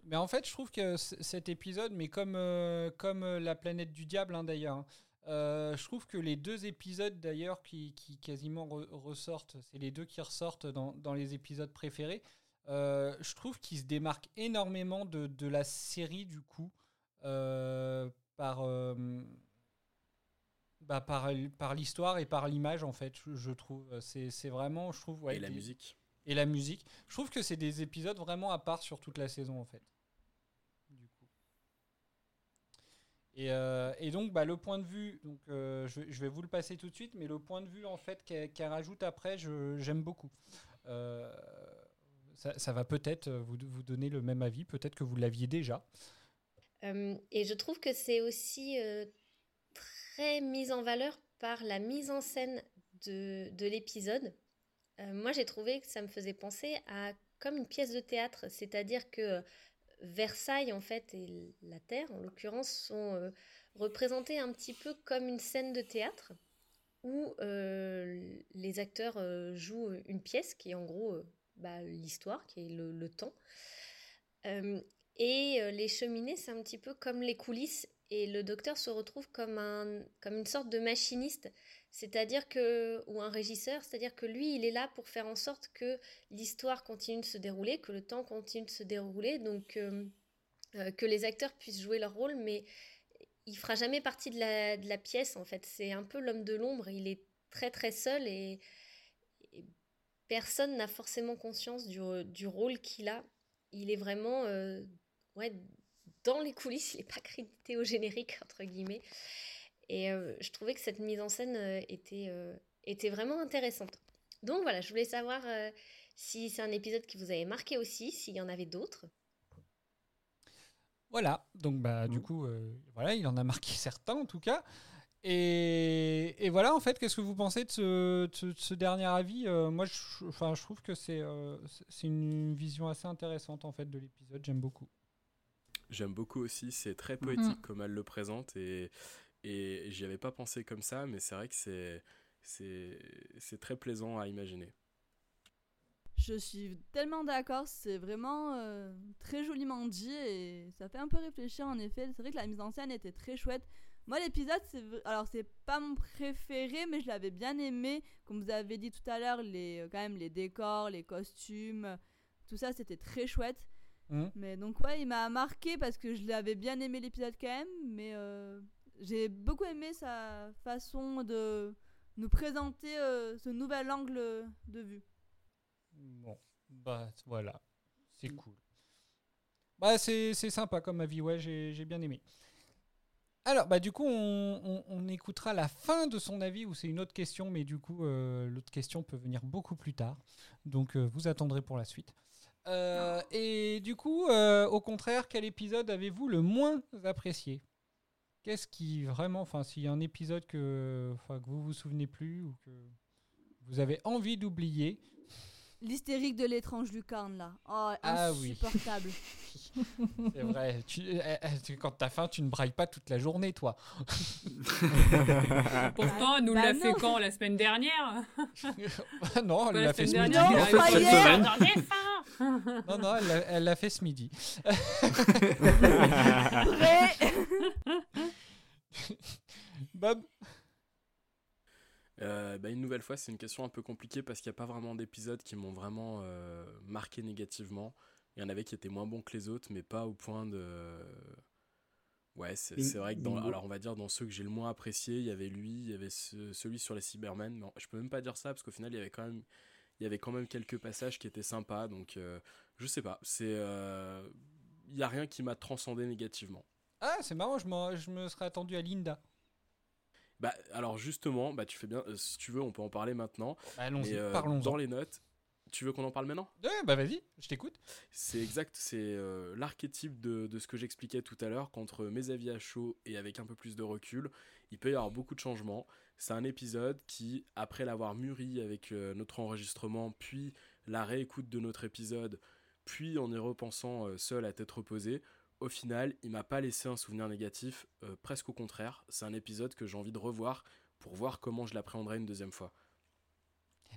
Mais en fait, je trouve que cet épisode, mais comme, euh, comme euh, La planète du diable hein, d'ailleurs, hein, euh, je trouve que les deux épisodes d'ailleurs qui, qui quasiment re- ressortent, c'est les deux qui ressortent dans, dans les épisodes préférés, euh, je trouve qu'ils se démarquent énormément de, de la série du coup, euh, par, bah, par, par l'histoire et par l'image en fait, je, je trouve. C'est c'est vraiment, je trouve... ouais, Et la musique. et la musique. Je trouve que c'est des épisodes vraiment à part sur toute la saison en fait. Du coup. Et, euh, et donc bah, le point de vue, donc euh, je, vais- vous le passer tout de suite, mais le point de vue en fait qu'elle rajoute après, j'aime beaucoup. Euh, ça, va peut-être vous, donner le même avis, peut-être que vous l'aviez déjà. Et je trouve que c'est aussi très mis en valeur par la mise en scène de, de l'épisode. Moi, j'ai trouvé que ça me faisait penser à comme une pièce de théâtre, c'est-à-dire que Versailles en fait et la Terre en l'occurrence sont euh, représentés un petit peu comme une scène de théâtre où euh, les acteurs euh, jouent une pièce qui est en gros euh, bah, l'histoire, qui est le, le temps. Et les cheminées, c'est un petit peu comme les coulisses. Et le docteur se retrouve comme, un, comme une sorte de machiniste, c'est-à-dire que, ou un régisseur, c'est-à-dire que lui, il est là pour faire en sorte que l'histoire continue de se dérouler, que le temps continue de se dérouler, donc euh, euh, que les acteurs puissent jouer leur rôle, mais il fera jamais partie de la, de la pièce en fait. C'est un peu l'homme de l'ombre, il est très très seul et, personne n'a forcément conscience du, du rôle qu'il a. Il est vraiment euh, ouais, dans les coulisses, il n'est pas crédité au générique, entre guillemets. Et euh, je trouvais que cette mise en scène euh, était, euh, était vraiment intéressante. Donc voilà, je voulais savoir euh, si c'est un épisode qui vous avait marqué aussi, s'il y en avait d'autres. Voilà, donc bah du coup, euh, voilà, il en a marqué certains en tout cas. Et, et voilà, en fait, qu'est-ce que vous pensez de ce, de ce- de ce dernier avis Euh, Moi, je, enfin, je trouve que c'est euh, une vision assez intéressante en fait de l'épisode. J'aime beaucoup. J'aime beaucoup aussi, c'est très poétique Mhm. comme elle le présente et, et j'y avais pas pensé comme ça, mais c'est vrai que c'est, c'est, c'est très plaisant à imaginer. Je suis tellement d'accord, c'est vraiment euh, très joliment dit et ça fait un peu réfléchir en effet. C'est vrai que la mise en scène était très chouette. Moi l'épisode, c'est alors c'est pas mon préféré, mais je l'avais bien aimé. Comme vous avez dit tout à l'heure, les euh, quand même les décors, les costumes, tout ça c'était très chouette. Mhm. Mais donc ouais, il m'a marqué parce que je l'avais bien aimé l'épisode quand même, mais euh, j'ai beaucoup aimé sa façon de nous présenter euh, ce nouvel angle de vue. Bon, bah voilà, c'est cool. Bah c'est c'est sympa comme avis, ouais, j'ai j'ai bien aimé. Alors, bah du coup, on, on- on écoutera la fin de son avis, ou c'est une autre question, mais du coup, euh, l'autre question peut venir beaucoup plus tard. Donc, euh, vous attendrez pour la suite. Euh, et du coup, euh, au contraire, quel épisode avez-vous le moins apprécié? Qu'est-ce qui vraiment, enfin, s'il y a un épisode que, que vous vous souvenez plus ou que vous avez envie d'oublier, L'hystérique de l'étrange lucarne là. Oh, Ah oui. insupportable. C'est vrai. Tu, eh, eh, tu- quand t'as faim, tu ne brailles pas toute la journée, toi. Pourtant, elle nous Bah l'a fait quand La semaine dernière? Non, elle l'a fait ce semaine midi. Non, elle l'a fait ce midi. Bob Euh, bah, une nouvelle fois, c'est une question un peu compliquée parce qu'il n'y a pas vraiment d'épisodes qui m'ont vraiment euh, marqué négativement. Il y en avait qui étaient moins bons que les autres, mais pas au point de. Ouais, c'est vrai que dans, alors on va dire dans ceux que j'ai le moins apprécié, il y avait lui, il y avait ce- celui sur les Cybermen. Mais je peux même pas dire ça parce qu'au final, il y avait quand même, il y avait quand même quelques passages qui étaient sympas. Donc, euh, je sais pas. C'est, il y a rien qui m'a transcendé négativement. Ah, c'est marrant, je, je me serais attendu à Linda. Bah, alors justement, bah, tu fais bien. euh, si tu veux, on peut en parler maintenant. Bah, allons-y, euh, parlons-en. Dans les notes, tu veux qu'on en parle maintenant? Ouais, bah vas-y, je t'écoute. C'est exact, c'est euh, l'archétype de, de ce que j'expliquais tout à l'heure, qu'entre mes avis à chaud et avec un peu plus de recul, il peut y avoir beaucoup de changements. C'est un épisode qui, après l'avoir mûri avec notre enregistrement, puis la réécoute de notre épisode, puis en y repensant seul à tête reposée, au final, il m'a pas laissé un souvenir négatif, euh, presque au contraire. C'est un épisode que j'ai envie de revoir pour voir comment je l'appréhenderai une deuxième fois.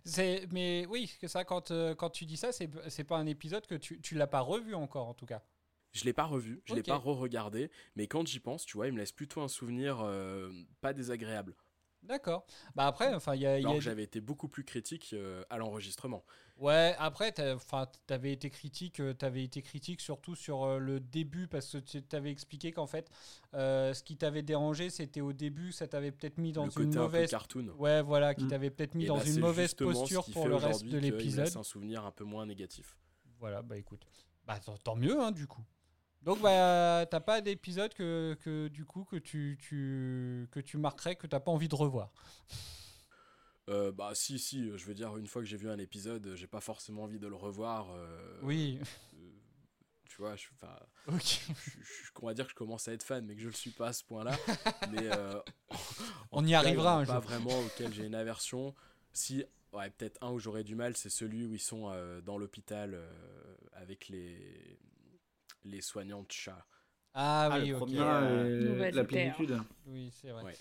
C'est, mais oui, que ça, quand, euh, quand tu dis ça, c'est, c'est pas un épisode que tu, tu l'as pas revu encore, en tout cas. Je l'ai pas revu, je l'ai Ok. pas re-regardé, mais quand j'y pense, tu vois, il me laisse plutôt un souvenir euh, pas désagréable. D'accord. Bah après, enfin, il y a, y Alors a j'avais été beaucoup plus critique euh, à l'enregistrement. Ouais, après, enfin, t'avais été critique, euh, t'avais été critique surtout sur euh, le début parce que tu t'avais expliqué qu'en fait, euh, ce qui t'avait dérangé, c'était au début, ça t'avait peut-être mis dans Le une côté un peu mauvaise, cartoon. ouais, voilà, qui Mm. t'avait peut-être mis Et dans bah, une c'est mauvaise posture pour le reste de l'épisode. laisse un souvenir un peu moins négatif. Voilà, bah écoute, bah tant, tant mieux, hein, du coup. Donc bah t'as pas d'épisode que, que du coup que tu, tu que tu marquerais que t'as pas envie de revoir? Euh, bah si, si, euh, je veux dire, une fois que j'ai vu un épisode, euh, j'ai pas forcément envie de le revoir. euh, Oui. euh, tu vois, je, enfin, Ok. je, je- on va dire que je commence à être fan, mais que je le suis pas à ce point-là. mais On y cas, arrivera un Pas jour. vraiment auquel j'ai une aversion. Si ouais, peut-être un où j'aurais du mal, c'est celui où ils sont dans l'hôpital avec les, les soignants de chats. Ah, Ah, oui, le ok. premier, euh, Nouvelle la Terre. plénitude. Oui, c'est vrai. Ouais.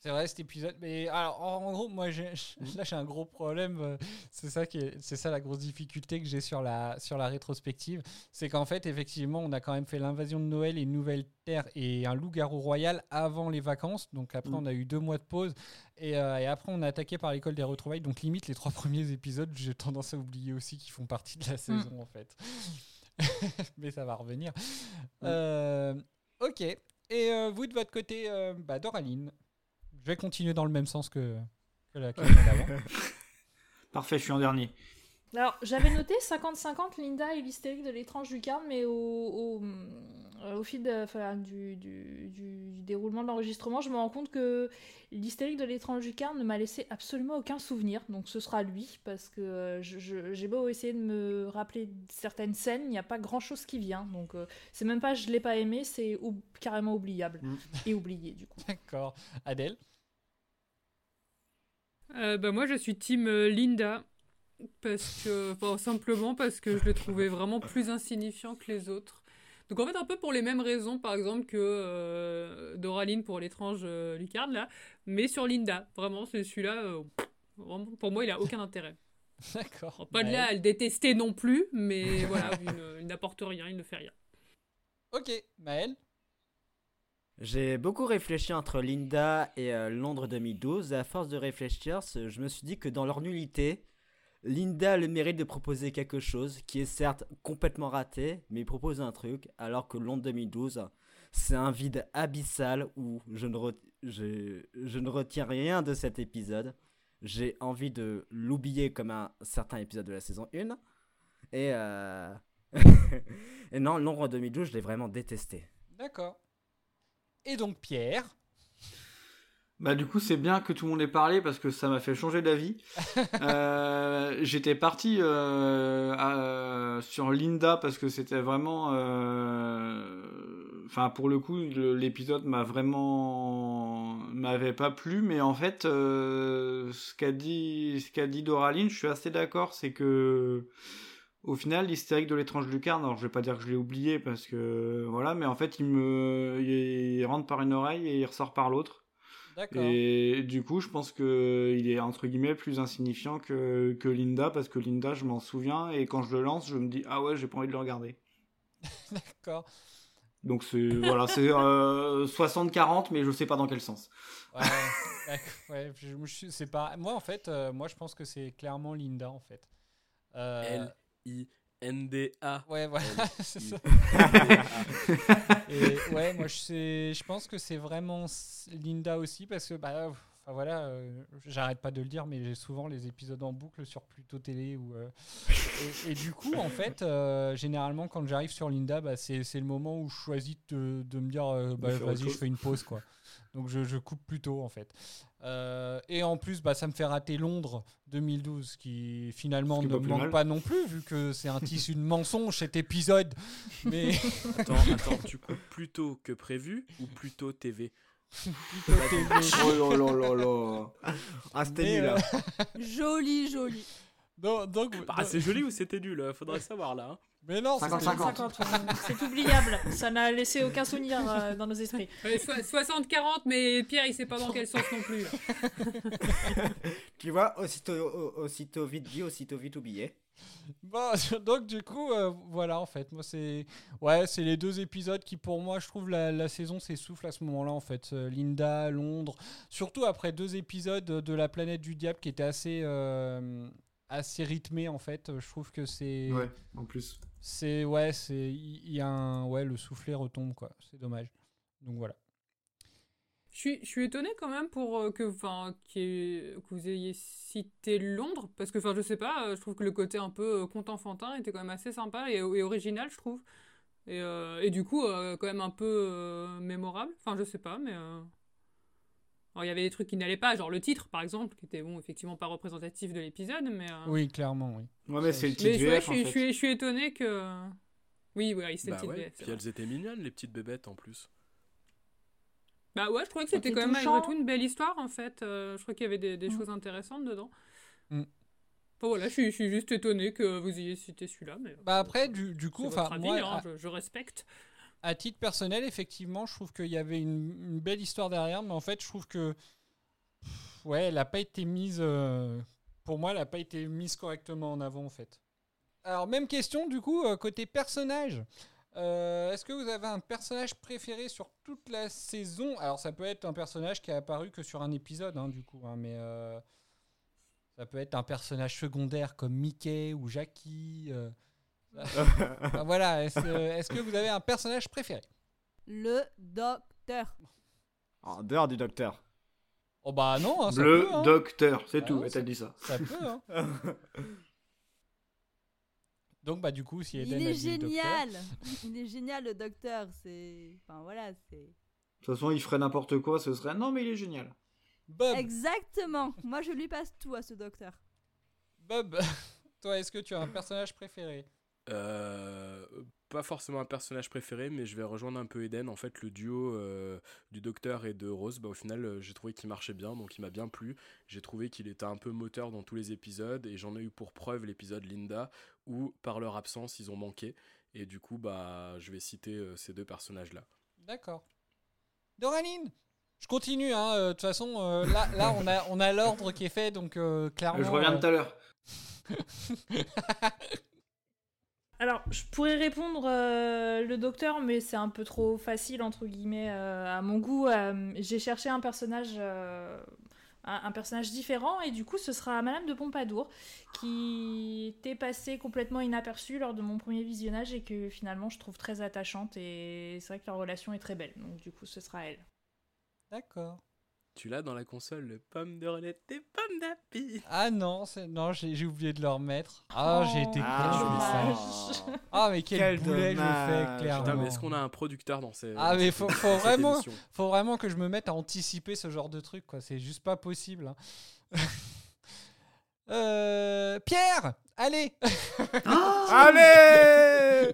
C'est vrai cet épisode. Mais alors, en, gros, moi, j'ai- là, j'ai un gros problème. euh, C'est ça qui est, c'est ça la grosse difficulté que j'ai sur la sur la rétrospective, c'est qu'en fait, effectivement, on a quand même fait l'invasion de Noël et une nouvelle terre et un loup-garou royal avant les vacances. Donc après, Mm. on a eu deux mois de pause et, euh, et après, on a attaqué par l'école des retrouvailles. Donc limite, les trois premiers épisodes, j'ai tendance à oublier aussi qu'ils font partie de la saison en fait. Mais ça va revenir. Euh, ok. Et euh, vous de votre côté, euh, bah, Doraline. Je vais continuer dans le même sens que, que la question d'avant. Parfait, je suis en dernier. Alors, j'avais noté 50-50 Linda et l'hystérique de l'étrange lucarne, mais au, au, euh, au fil de- enfin, du, du- déroulement de l'enregistrement, je me rends compte que l'hystérique de l'étrange lucarne ne m'a laissé absolument aucun souvenir. Donc, ce sera lui, parce que euh, j'ai beau essayer de me rappeler certaines scènes, il n'y a pas grand chose qui vient. Donc, euh, c'est même pas je l'ai pas aimé, c'est ou- carrément oubliable. Mm. Et oublié, du coup. D'accord. Adèle? Euh, bah, moi, je suis team Linda. Parce que, enfin, simplement parce que je le trouvais vraiment plus insignifiant que les autres. Donc, en fait, un peu pour les mêmes raisons, par exemple, que euh, Doraline pour l'étrange euh, lucarne, là. Mais sur Linda. Vraiment, c'est celui-là. euh, vraiment, pour moi, il a aucun intérêt. D'accord. Pas de là à le détester non plus, mais voilà, il, n'apporte rien, il ne fait rien. Ok, Maël J'ai beaucoup réfléchi entre Linda et euh, Londres 2012 et à force de réfléchir, je me suis dit que dans leur nullité, Linda a le mérite de proposer quelque chose qui est certes complètement raté, mais il propose un truc, alors que Londres 2012, c'est un vide abyssal où je ne, retiens rien de cet épisode. J'ai envie de l'oublier comme un certain épisode de la saison 1. Et, euh... et non, Londres 2012, je l'ai vraiment détesté. D'accord. Et donc Pierre Bah du coup c'est bien que tout le monde ait parlé parce que ça m'a fait changer d'avis. Euh, J'étais parti euh, à- sur Linda parce que c'était vraiment, euh, enfin pour le coup l'épisode m'a vraiment m'avait pas plu, mais en fait euh, ce qu'a dit ce qu'a dit Doraline, je suis assez d'accord, c'est que au final, l'hystérique de l'étrange lucarne, alors je vais pas dire que je l'ai oublié parce que voilà, mais en fait, il me, il rentre par une oreille et il ressort par l'autre. Et du coup, je pense que il est entre guillemets plus insignifiant que, que Linda parce que Linda, je m'en souviens et quand je le lance, je me dis ah ouais, j'ai pas envie de le regarder. D'accord. Donc c'est voilà, c'est euh, 60-40, mais je sais pas dans quel sens. Ouais, d'accord, ouais, je- je suis- c'est pas. Moi, en fait, euh, moi, je pense que c'est clairement Linda, en fait. Euh, L-I-N-D-A. Ouais, voilà. Et ouais, moi, je, pense que c'est vraiment Linda aussi, parce que, bah, enfin voilà, euh, j'arrête pas de le dire, mais j'ai souvent les épisodes en boucle sur Pluto Télé. Ou, euh, et, et du coup, en fait, euh, généralement, quand j'arrive sur Linda, bah, c'est c'est le moment où je choisis de, de me dire, euh, bah, vas-y, je fais une pause, quoi. Donc je, je coupe plus tôt en fait. Euh, et en plus, bah, ça me fait rater Londres 2012, qui finalement ne plus manque mal. pas non plus, vu que c'est un tissu de mensonge cet épisode. Mais Attends, attends, tu coupes plus tôt que prévu ou plutôt TV plutôt TV. Oh là là là là. Ah, c'était nul. euh, hein. Joli, joli. donc, donc- Ah, c'est joli ou c'était nul? Euh, Faudrait savoir là. hein. Mais non, c'est 50-50. 50, ouais. C'est oubliable. Ça n'a laissé aucun souvenir euh, dans nos esprits. Ouais, so- 60-40, mais Pierre, il sait pas dans quel sens non plus. Tu vois, aussitôt, au- aussitôt vite dit, aussitôt vite oublié. Bon, donc du coup, euh, voilà, en fait, moi c'est, ouais, c'est les deux épisodes qui, pour moi, je trouve la, la saison s'essouffle à ce moment-là, en fait. Euh, Linda, Londres, surtout après deux épisodes de la planète du diable qui étaient assez, euh, assez rythmés, en fait. Je trouve que c'est, Ouais, en plus. c'est, ouais, c'est, il y, a un, ouais, le soufflet retombe, quoi. C'est dommage. Donc voilà. Je suis, je suis étonnée quand même pour euh, que, enfin, que vous ayez cité Londres, parce que, enfin, je sais pas, euh, je trouve que le côté un peu euh, conte enfantin était quand même assez sympa et, et original, je trouve. Et, euh, et du coup, euh, quand même un peu euh, mémorable. Enfin, je sais pas, mais. Alors, il y avait des trucs qui n'allaient pas, genre le titre, par exemple, qui était, bon, effectivement pas représentatif de l'épisode, mais. euh, Oui, clairement, oui. Ouais, mais c'est le Mais titre je, ouais, VF je, en suis, je, fait. suis, je suis étonné que. Oui, ouais, c'est Bah le titre ouais, VF, c'est puis vrai. elles étaient mignonnes, les petites bébêtes en plus. Bah ouais, je trouvais que c'était quand même malgré tout une belle histoire en fait. Euh, je crois qu'il y avait des, des Mm. choses intéressantes dedans. Mm. Enfin, voilà, je suis, je suis juste étonné que vous ayez cité celui-là. Mais Bah après, du, du coup, enfin, moi, hein, à- je, je respecte. À titre personnel, effectivement, je trouve qu'il y avait une, belle histoire derrière, mais en fait, je trouve que ouais, elle n'a pas été mise. euh, pour moi, elle n'a pas été mise correctement en avant, en fait. Alors, même question, du coup, euh, côté personnage. Euh, Est-ce que vous avez un personnage préféré sur toute la saison? Alors, ça peut être un personnage qui a apparu que sur un épisode, hein, du coup, hein, mais ça peut être un personnage secondaire comme Mickey ou Jackie. Enfin, voilà, est-ce que vous avez un personnage préféré? Le docteur. En dehors du docteur. Oh bah non, hein, ça Le peut, hein. docteur, c'est Bah tout, non, et t'as dit ça. Ça peut, hein. Donc bah du coup, si Eden Il a est dit le docteur- génial. Il est génial le docteur. C'est, enfin voilà, c'est. De toute façon, il ferait n'importe quoi, ce serait. Non, mais il est génial. Bob, Exactement. Moi, je lui passe tout à ce docteur. Bob, toi, est-ce que tu as un personnage préféré? Euh, pas forcément un personnage préféré, mais je vais rejoindre un peu Eden. En fait, le duo euh, du docteur et de Rose, bah, au final, euh, j'ai trouvé qu'il marchait bien, donc il m'a bien plu. J'ai trouvé qu'il était un peu moteur dans tous les épisodes, et j'en ai eu pour preuve l'épisode Linda, où par leur absence, ils ont manqué. Et du coup, bah, je vais citer euh, ces deux personnages-là. D'accord. Doraline Je continue, hein. euh, De toute façon, euh, là, là, on a, on a l'ordre qui est fait, donc euh, clairement. Je reviens euh, tout à l'heure. Alors, je pourrais répondre euh, le docteur, mais c'est un peu trop facile, entre guillemets, euh, à mon goût. Euh, J'ai cherché un personnage, un, un personnage différent, et du coup, ce sera Madame de Pompadour, qui était passée complètement inaperçue lors de mon premier visionnage, et que finalement, je trouve très attachante, et c'est vrai que leur relation est très belle. Donc, du coup, ce sera elle. D'accord. Tu l'as dans la console, le pomme de relais des pommes d'api. Ah non, c'est- non, j'ai oublié de le remettre. Ah, j'ai été con, Ah, je. Ah, mais quel, Quel boulet je fais, clairement. Putain, mais est-ce qu'on a un producteur dans ces. Ah mais faut, faut vraiment, émission faut vraiment que je me mette à anticiper ce genre de truc quoi. C'est juste pas possible. hein. Euh, Pierre, allez. Allez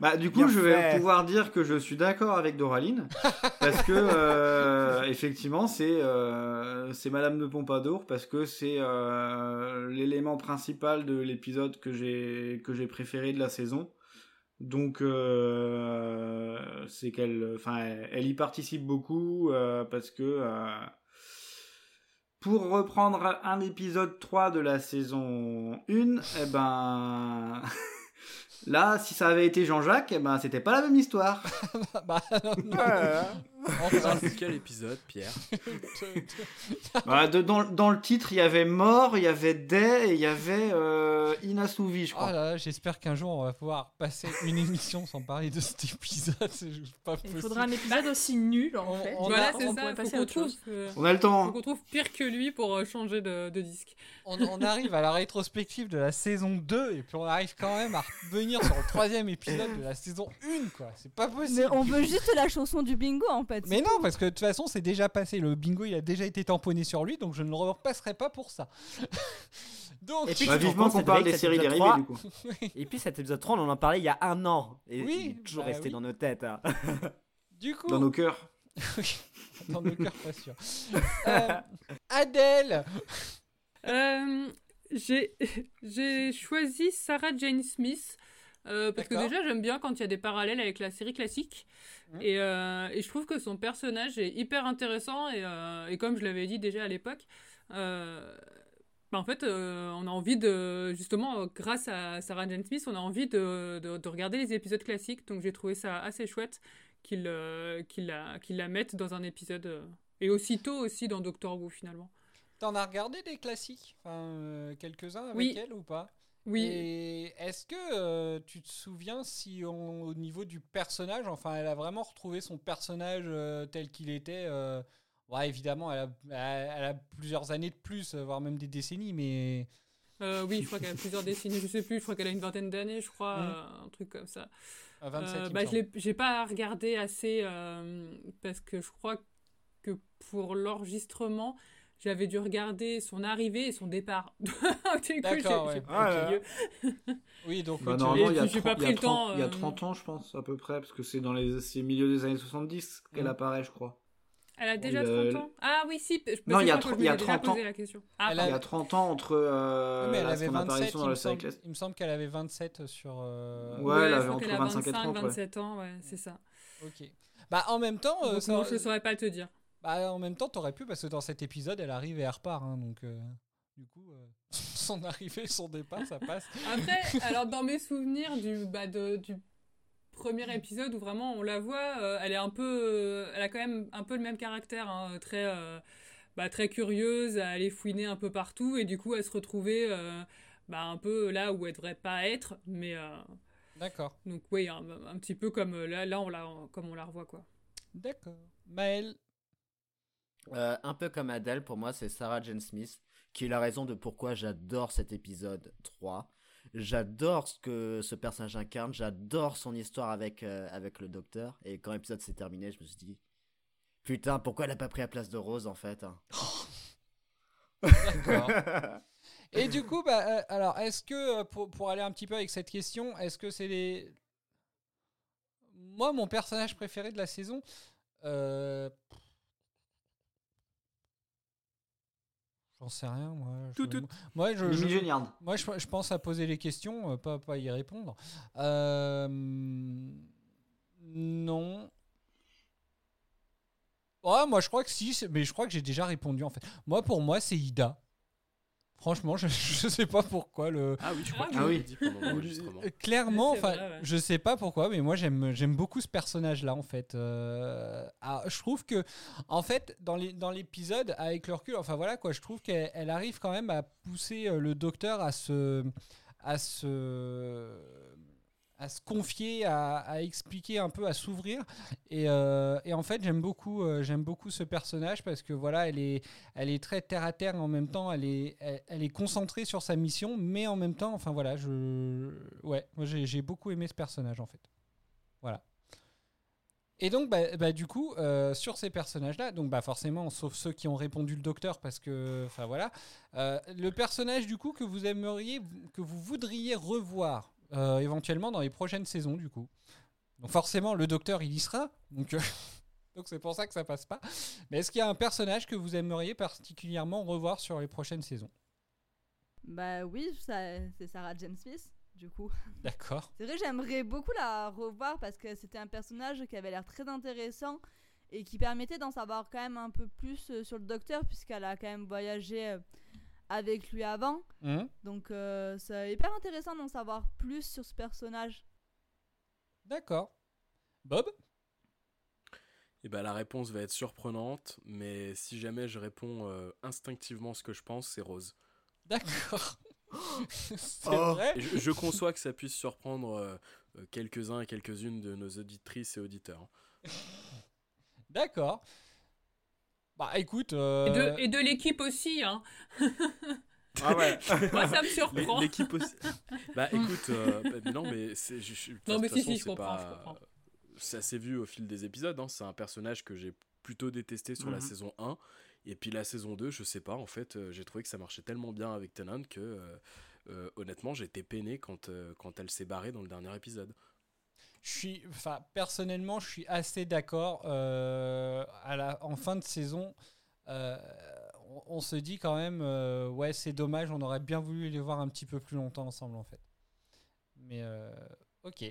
Bah, du coup, Bien je vais fait. pouvoir dire que je suis d'accord avec Doraline. parce que, euh, effectivement, c'est euh, c'est Madame de Pompadour. Parce que c'est euh, l'élément principal de l'épisode que j'ai que j'ai préféré de la saison. Donc, c'est qu'elle enfin, elle, elle y participe beaucoup. parce que. pour reprendre un épisode 3 de la saison 1, eh ben. Là, si ça avait été Jean-Jacques, eh ben, c'était pas la même histoire. bah, non, non. Tu de quel épisode, Pierre de- dans, dans le titre, il y avait mort, il y avait des et il y avait euh, inassouvi, je Oh crois. là là, j'espère qu'un jour on va pouvoir passer une émission sans parler de cet épisode. Pas Il possible. faudra un épisode aussi nul, en On- fait. on voilà, a- c'est ça. Faut trouve, euh, On a le temps. faut qu'on trouve pire que lui pour euh, changer de, de disque. on, on arrive à la rétrospective de la saison 2 et puis on arrive quand même à revenir sur le troisième épisode de la saison 1 quoi. C'est pas possible. Mais on veut juste la chanson du bingo en fait. Mais non, parce que de toute façon, c'est déjà passé. Le bingo, il a déjà été tamponné sur lui, donc je ne le repasserai pas pour ça. donc, Et puis, Bah, vivement qu'on parle des séries dérivées, du coup. 3 Et puis cet épisode 3, on en a parlé il y a un an. Et Oui, il est toujours bah resté oui. dans nos têtes. hein. du coup, Dans nos cœurs. dans nos cœurs, pas sûr. Euh, Adèle, Euh, j'ai choisi Sarah Jane Smith euh, parce que déjà j'aime bien quand il y a des parallèles avec la série classique. Mhm. et, euh, et je trouve que son personnage est hyper intéressant. Et, euh, et comme je l'avais dit déjà à l'époque bah, en fait on a envie de justement grâce à Sarah Jane Smith on a envie de, de, de regarder les épisodes classiques. Donc j'ai trouvé ça assez chouette qu'il la, la mette dans un épisode et aussitôt aussi dans Doctor Who finalement. T'en as regardé des classiques? Enfin, quelques-uns avec Oui. elle ou pas? Oui. Et est-ce que euh, tu te souviens si on- au niveau du personnage, enfin, elle a vraiment retrouvé son personnage euh, tel qu'il était euh, Ouais, évidemment, elle a, elle- elle a plusieurs années de plus, voire même des décennies, mais oui, je crois qu'elle a plusieurs décennies, je sais plus, je crois qu'elle a une vingtaine d'années, je crois, euh, un truc comme ça. à 27 il me bah, je j'ai pas regardé assez parce que je crois que pour l'enregistrement, j'avais dû regarder son arrivée et son départ. D'accord, ouais. Ah. Oui, donc Bah, normalement, il y a Et puis, j'ai 30 pas il y a pris le 30 temps, il y a euh, 30 ans, je pense, à peu près, parce que c'est dans les c'est milieu des années 70 qu'elle Mm. apparaît, je crois. Elle a déjà Le- 30 ans? Ah oui, si. je- Non, il y a crois que tro- je il y a lui ai déjà 30 ans. la question. Ah, Elle Il a- y a 30 ans entre euh, Oui, mais elle là, avait son 27, apparition il dans série semble, il me semble qu'elle avait 27 sur... euh, Ouais, elle je avait entre qu'elle a 25 et 25, 30, ouais. 27 ans, ouais, c'est ça. Ok. Bah en même temps, euh, Donc, ça- non, je saurais pas te dire? Bah, en même temps, t'aurais pu parce que dans cet épisode, elle arrive et elle repart, hein, donc euh, du coup, euh, son arrivée, son départ, ça passe. Après, alors dans mes souvenirs du, bah, de- du premier épisode où vraiment on la voit, euh, elle est un peu, euh, elle a quand même un peu le même caractère, hein, très, euh, bah, très curieuse, à aller fouiner un peu partout et du coup à se retrouver euh, bah, un peu là où elle devrait pas être, mais euh, D'accord. donc oui, un, un petit peu comme euh, là, là on la, comme on la revoit quoi. D'accord. Maël, Euh, un peu comme Adèle, pour moi, c'est Sarah Jane Smith, qui est la raison de pourquoi j'adore cet épisode 3. J'adore ce que ce personnage incarne, j'adore son histoire avec, euh, avec le docteur. Et quand l'épisode s'est terminé, je me suis dit, putain, pourquoi elle a pas pris la place de Rose en fait hein D'accord. Et du coup, bah, euh, alors, est-ce que, pour, pour aller un petit peu avec cette question, est-ce que c'est les... Moi, mon personnage préféré de la saison... euh, J'en sais rien, moi. Je, Tout, tout. Moi, je, je- moi, je, je pense à poser les questions, euh, pas, pas y répondre. Euh, non. Ouais, moi, je crois que si, mais je crois que j'ai déjà répondu, en fait. Moi, pour moi, c'est Ida. Franchement, je, je sais pas pourquoi le. Ah oui, je crois Ah que tu oui. dit pendant l'enregistrement. Euh, Clairement, enfin, ouais. je sais pas pourquoi, mais moi j'aime j'aime beaucoup ce personnage-là en fait. Euh, ah, je trouve que, en fait, dans les dans l'épisode, avec le recul, enfin voilà quoi, je trouve qu'elle elle arrive quand même à pousser euh, le docteur à se à se à se confier, à, expliquer un peu, à s'ouvrir. Et, euh, en fait, j'aime beaucoup, euh, beaucoup ce personnage parce que voilà, elle est, elle est très terre à terre en même temps, elle est, elle, est concentrée sur sa mission, mais en même temps, enfin voilà, je, ouais, moi j'ai beaucoup aimé ce personnage en fait. Voilà. Et donc, bah, bah, du coup, euh, sur ces personnages-là, donc bah, forcément, sauf ceux qui ont répondu le docteur, parce que, enfin voilà, le personnage du coup que vous aimeriez, que vous voudriez revoir euh, éventuellement dans les prochaines saisons, du coup. Donc forcément, le docteur, il y sera, donc euh, donc c'est pour ça que ça passe pas. Mais est-ce qu'il y a un personnage que vous aimeriez particulièrement revoir sur les prochaines saisons? Bah oui, c'est Sarah Jane Smith, du coup. D'accord. C'est vrai, j'aimerais beaucoup la revoir parce que c'était un personnage qui avait l'air très intéressant et qui permettait d'en savoir quand même un peu plus euh, sur le docteur puisqu'elle a quand même voyagé avec lui avant. Mhm. Donc euh, c'est hyper intéressant d'en savoir plus sur ce personnage. D'accord. Bob? Et bah la réponse va être surprenante, mais si jamais je réponds euh, instinctivement ce que je pense, c'est Rose. D'accord. c'est Oh. vrai? Je, je conçois que ça puisse surprendre euh, euh, quelques-uns et quelques-unes de nos auditrices et auditeurs. D'accord. Bah écoute. euh, Et de, et de l'équipe aussi, hein. Ah ouais Moi, ça me surprend. L'équipe aussi. Bah écoute, euh, bah, non mais c'est. je- je- de Non, mais si, façon, si, je c'est comprends, pas- je comprends. Ça s'est vu au fil des épisodes, hein, c'est un personnage que j'ai plutôt détesté sur la Mhm. saison 1. Et puis la saison 2, je sais pas, en fait, euh, j'ai trouvé que ça marchait tellement bien avec Tennant que euh, euh, honnêtement, j'étais peiné quand, euh, quand elle s'est barrée dans le dernier épisode. Je suis, enfin, personnellement, je suis assez d'accord. euh, à la, en fin de saison, euh, on, on se dit quand même, euh, ouais, c'est dommage, on aurait bien voulu les voir un petit peu plus longtemps ensemble, en fait. Mais, ok.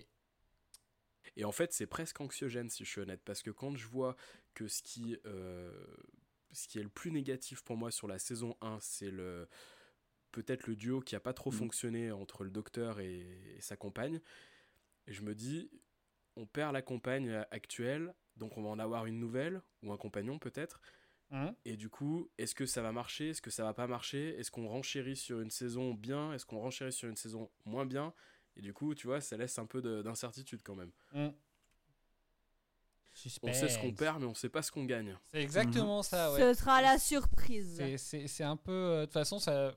Et en fait, c'est presque anxiogène si je suis honnête, parce que quand je vois que ce qui, ce qui est le plus négatif pour moi sur la saison 1, c'est le peut-être le duo qui a pas trop Mhm. fonctionné entre le docteur et, et sa compagne. Et je me dis, on perd la compagne actuelle, donc on va en avoir une nouvelle, ou un compagnon peut-être. Hein Et du coup, est-ce que ça va marcher Est-ce que ça va pas marcher? Est-ce qu'on renchérit sur une saison bien? Est-ce qu'on renchérit sur une saison moins bien? Et du coup, tu vois, ça laisse un peu de- d'incertitude quand même. Hmm. On sait ce qu'on perd, mais on sait pas ce qu'on gagne. C'est exactement ça, ouais. Ce sera la surprise. C'est- C'est c'est un peu. euh, De toute façon, ça.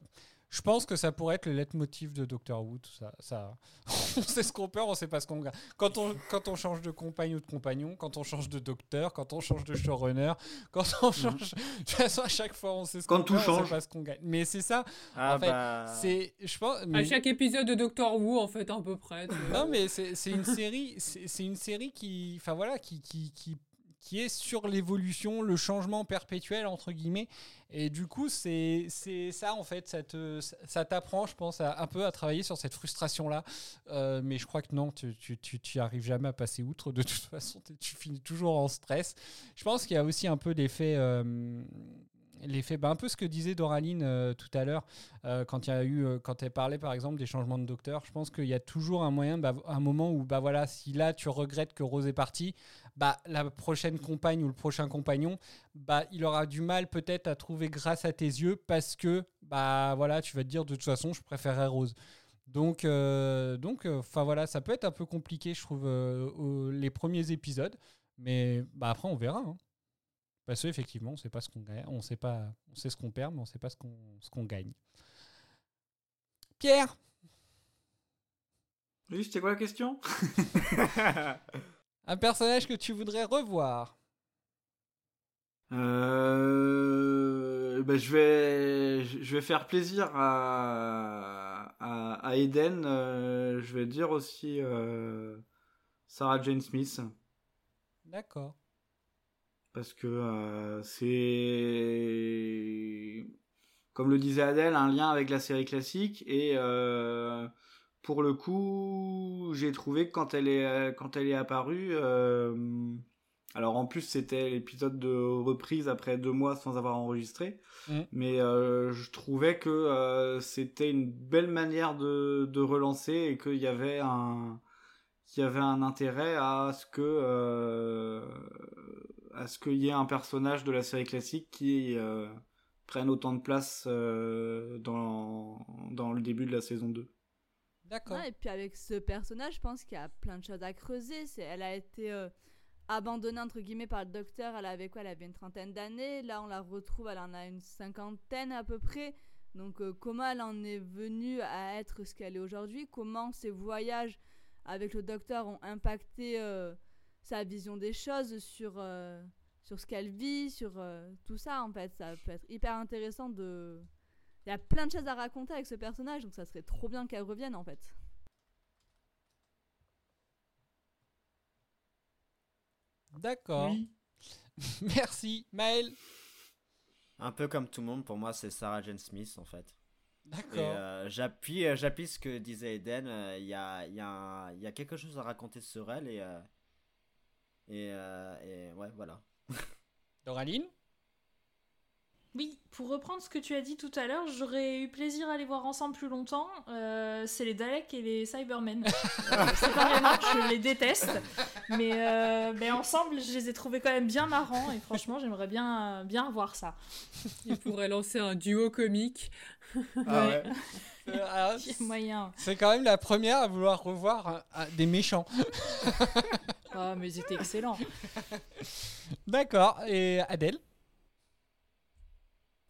Je pense que ça pourrait être le leitmotiv de Doctor Who. tout Ça, ça, on sait ce qu'on perd, on sait pas ce qu'on gagne. Quand on, quand on change de compagne ou de compagnon, quand on change de docteur, quand on change de showrunner, quand on change. De toute façon, à chaque fois, on sait ce qu'on perd, on sait pas ce qu'on gagne. Mais c'est ça. Ah en fait, bah. c'est. Je pense. À chaque épisode de Doctor Who, en fait, à peu près. non, mais c'est c'est une série, c'est c'est une série qui, enfin voilà, qui, qui, qui, qui est sur l'évolution, le changement perpétuel, entre guillemets. Et du coup, c'est ça, en fait, ça t'apprend, je pense, un peu à travailler sur cette frustration-là. Euh, mais je crois que non, tu, tu, tu, arrives jamais à passer outre. De toute façon, tu- finis toujours en stress. Je pense qu'il y a aussi un peu l'effet... euh, L'effet, bah, un peu ce que disait Doraline euh, tout à l'heure, quand eu, quand elle parlait par exemple des changements de docteur, je pense qu'il y a toujours un moyen, bah, un moment où, bah voilà, si là tu regrettes que Rose est partie, bah la prochaine compagne ou le prochain compagnon, bah il aura du mal peut-être à trouver grâce à tes yeux parce que, bah voilà, tu vas te dire de toute façon, je préférerais Rose. Donc, euh, donc, enfin voilà, ça peut être un peu compliqué, je trouve, euh, les premiers épisodes, mais bah après on verra. hein. Parce qu'effectivement, on sait pas ce qu'on gagne, on sait pas, on sait ce qu'on perd, mais on sait pas ce qu'on ce qu'on gagne. Pierre, Oui, c'était quoi la question? un personnage que tu voudrais revoir. Euh, ben, je vais je vais faire plaisir à à, à Eden. euh, je vais dire aussi euh, Sarah Jane Smith D'accord. parce que euh, c'est comme le disait Adèle un lien avec la série classique et pour le coup j'ai trouvé que quand elle est quand elle est apparue euh, alors en plus c'était l'épisode de reprise après deux mois sans avoir enregistré Mhm. mais euh, je trouvais que euh, c'était une belle manière de, de relancer et qu'il y avait un qu'il y avait un intérêt à ce que euh, à ce qu'il y ait un personnage de la série classique qui euh, prenne autant de place euh, dans dans le début de la saison 2. Et puis avec ce personnage, je pense qu'il y a plein de choses à creuser. C'est, elle a été euh, abandonnée entre guillemets par le docteur. Elle avait quoi? Elle avait une trentaine d'années. Là, on la retrouve, elle en a une cinquantaine à peu près. Donc, euh, comment elle en est venue à être ce qu'elle est aujourd'hui? Comment ses voyages avec le docteur ont impacté euh, sa vision des choses sur sur ce qu'elle vit, sur tout ça en fait? Ça peut être hyper intéressant de y a plein de choses à raconter avec ce personnage, donc ça serait trop bien qu'elle revienne en fait. D'accord. Merci, Maël. Un peu comme tout le monde, pour moi, c'est Sarah Jane Smith en fait. D'accord. Euh, j'appuie, euh, j'appuie ce que disait Eden. euh, Il y, a, il y, a un- il y a quelque chose à raconter sur elle et, euh, et, euh, et ouais, voilà. Doraline Oui, pour reprendre ce que tu as dit tout à l'heure, j'aurais eu plaisir à les voir ensemble plus longtemps. Euh, c'est les Daleks et les Cybermen. Euh, séparément, je les déteste. Mais, euh, mais ensemble, je les ai trouvés quand même bien marrants. Et franchement, j'aimerais bien, bien voir ça. Il pourrait lancer un duo comique. Ah ouais. Euh, moyen. C'est quand même la première à vouloir revoir euh, des méchants. Oh, mais ils étaient excellents. D'accord. Et Adèle?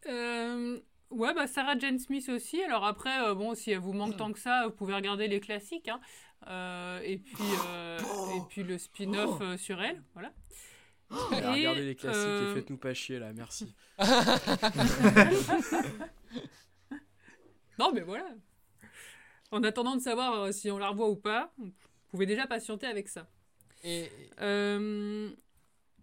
Euh, ouais, bah Sarah Jane Smith aussi. Alors après, euh, bon, si elle vous manque tant que ça, vous pouvez regarder les classiques. hein. Euh, et, puis, euh, et puis le spin-off euh, sur elle. Voilà. Et, regardez les classiques euh, et faites-nous pas chier là, merci. Non, mais voilà. En attendant de savoir si on la revoit ou pas, vous pouvez déjà patienter avec ça. Et Euh,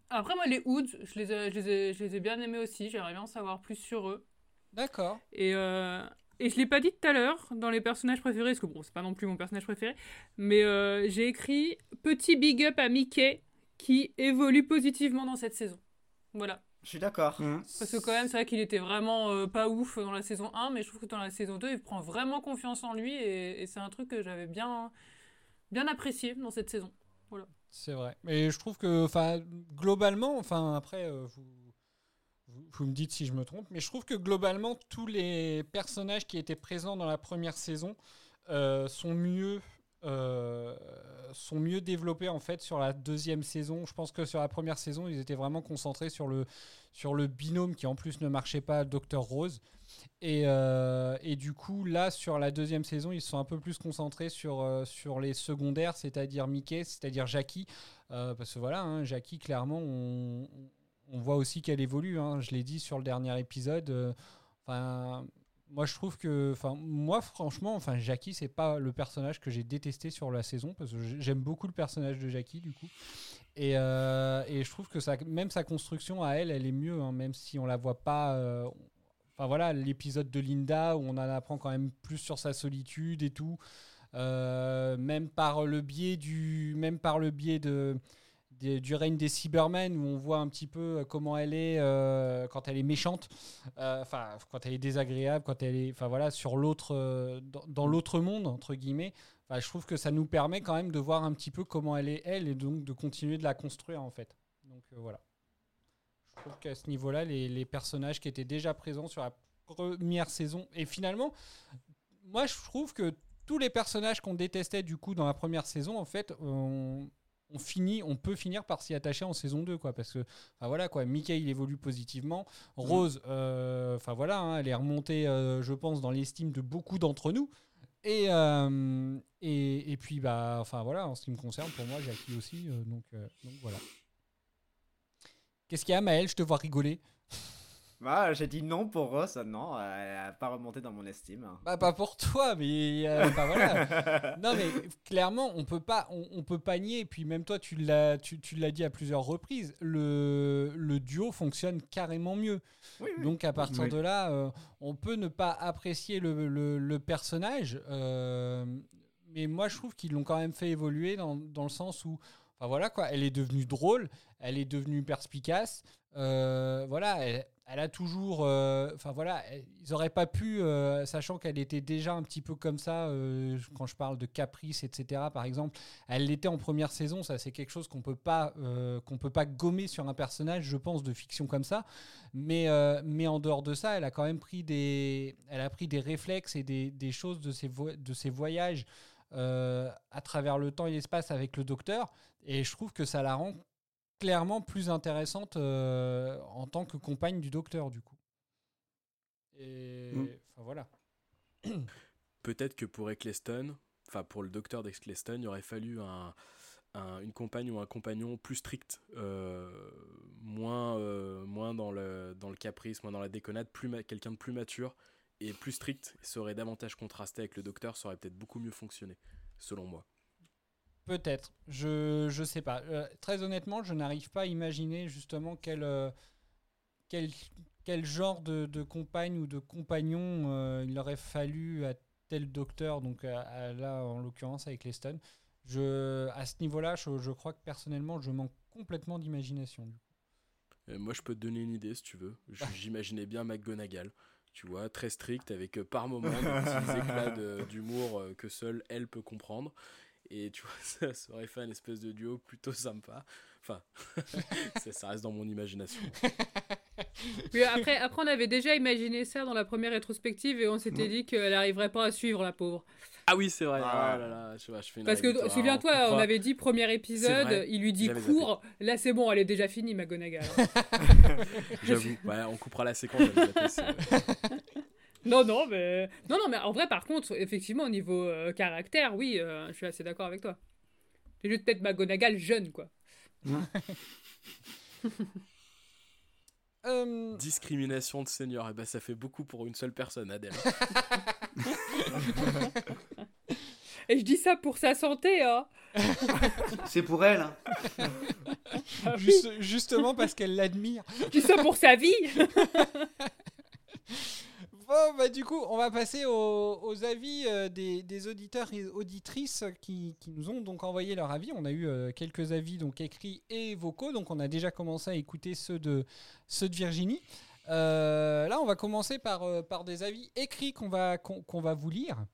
Après, moi, les Hoods, je les ai, je les ai, je les ai bien aimés aussi. J'aimerais bien en savoir plus sur eux. D'accord. Et, euh, et je l'ai pas dit tout à l'heure dans les personnages préférés, parce que bon, c'est pas non plus mon personnage préféré, mais euh, j'ai écrit petit big up à Mickey qui évolue positivement dans cette saison. Voilà. Je suis d'accord. Mhm. Parce que quand même, c'est vrai qu'il était vraiment euh, pas ouf dans la saison 1, mais je trouve que dans la saison 2, il prend vraiment confiance en lui et, et c'est un truc que j'avais bien, bien apprécié dans cette saison. C'est vrai. Mais je trouve que, globalement, enfin, après, euh, vous, vous, vous me dites si je me trompe, mais je trouve que globalement, tous les personnages qui étaient présents dans la première saison euh, sont mieux. euh, sont mieux développés en fait sur la deuxième saison. Je pense que sur la première saison, ils étaient vraiment concentrés sur le, sur le binôme qui en plus ne marchait pas, Dr Rose. Et, euh, et du coup, là, sur la deuxième saison, ils sont un peu plus concentrés sur, euh, sur les secondaires, c'est-à-dire Mickey, c'est-à-dire Jackie. Euh, parce que voilà, hein, Jackie, clairement, on, on voit aussi qu'elle évolue. hein. Je l'ai dit sur le dernier épisode. Enfin, moi, je trouve que, enfin, moi, franchement, enfin, Jackie, c'est pas le personnage que j'ai détesté sur la saison parce que j'ai- j'aime beaucoup le personnage de Jackie, du coup. Et, et je trouve que ça, même sa construction à elle, elle est mieux, hein, même si on la voit pas. Enfin voilà, l'épisode de Linda où on en apprend quand même plus sur sa solitude et tout. Euh, même par le biais du, même par le biais de, du règne des Cybermen où on voit un petit peu comment elle est euh, quand elle est méchante, euh, enfin quand elle est désagréable, quand elle est, enfin voilà, sur l'autre, dans, l'autre monde entre guillemets. Je trouve que ça nous permet quand même de voir un petit peu comment elle est elle et donc de continuer de la construire en fait. Donc voilà. Je trouve qu'à ce niveau-là, les, les personnages qui étaient déjà présents sur la première saison. Et finalement, moi je trouve que tous les personnages qu'on détestait du coup dans la première saison, en fait, on, on finit, on peut finir par s'y attacher en saison 2, quoi, parce que, enfin voilà, quoi, Mickey il évolue positivement, Rose, euh, enfin voilà, hein, elle est remontée, euh, je pense, dans l'estime de beaucoup d'entre nous. Et, euh, et, et puis, bah, enfin voilà, en ce qui me concerne, pour moi, Jackie aussi, donc, donc voilà. Qu'est-ce qu'il y a, Maël? Je te vois rigoler. Bah, j'ai dit non pour Ross, non, elle a pas remonté dans mon estime. Bah pas pour toi, mais euh, voilà. Non mais clairement, on peut pas, on, on peut pas nier. Et puis même toi, tu l'as, tu, tu l'as dit à plusieurs reprises. Le, le duo fonctionne carrément mieux. Oui, oui. Donc à partir Oui. de là, euh, on peut ne pas apprécier le, le- le personnage, euh, mais moi je trouve qu'ils l'ont quand même fait évoluer dans, dans le sens où, enfin voilà quoi, elle est devenue drôle, elle est devenue perspicace, euh, voilà, elle, a toujours, euh, enfin voilà, ils auraient pas pu, euh, sachant qu'elle était déjà un petit peu comme ça, quand je parle de caprice, etc. Par exemple, elle l'était en première saison, ça c'est quelque chose qu'on peut pas, qu'on peut pas gommer sur un personnage, je pense, de fiction comme ça. Mais, mais en dehors de ça, elle a quand même pris des, elle a pris des réflexes et des, des choses de ses, de ses voyages euh, à travers le temps et l'espace avec le docteur. Et je trouve que ça la rend clairement plus intéressante euh, en tant que compagne du docteur, du coup. Et Mm. enfin voilà. Peut-être que pour Eccleston, enfin pour le docteur d'Eccleston, il aurait fallu un, un- une compagne ou un compagnon plus strict, euh, moins, euh, moins dans, le, dans le caprice, moins dans la déconnade, plus quelqu'un de plus mature et plus strict. Ça aurait davantage contrasté avec le docteur, ça aurait peut-être beaucoup mieux fonctionné, selon moi. Peut-être, je je sais pas. Euh, très honnêtement, je n'arrive pas à imaginer justement quel euh, quel, quel genre de, de compagne ou de compagnon euh, il aurait fallu à tel docteur, donc à- à- là en l'occurrence avec Leston. Je à ce niveau-là, je, je crois que personnellement, je manque complètement d'imagination. du coup. Moi, je peux te donner une idée si tu veux. J'imaginais bien McGonagall, tu vois, très strict, avec euh, par moments des éclats d'humour euh, que seule elle peut comprendre. Et tu vois, ça, ça aurait fait un espèce de duo plutôt sympa. Enfin, ça, ça reste dans mon imagination. Après, après, on avait déjà imaginé ça dans la première rétrospective et on s'était Mhm. dit qu'elle n'arriverait pas à suivre, la pauvre. Ah oui, c'est vrai. Ah. Ah là là, je, vois, je fais une Parce que souviens-toi, Alors, on avait dit premier épisode, il lui dit cours. Là, c'est bon, elle est déjà finie, McGonagall. J'avoue, ouais, on coupera la séquence. non, non, mais non, non, mais en vrai, par contre, effectivement, au niveau euh, caractère, oui, euh, je suis assez d'accord avec toi. C'est juste peut-être McGonagall jeune, quoi. Euh, Discrimination de senior, et ben ça fait beaucoup pour une seule personne, Adèle. Et je dis ça pour sa santé, hein. C'est pour elle. hein. Ah justement parce qu'elle l'admire. je dis ça pour sa vie. Bon, bah, du coup, on va passer aux, aux avis euh, des, des auditeurs et auditrices qui, qui nous ont donc envoyé leur avis. On a eu euh, quelques avis donc écrits et vocaux, donc on a déjà commencé à écouter ceux de, ceux de Virginie. Euh, là, on va commencer par, par des avis écrits qu'on va, qu'on qu'on va vous lire.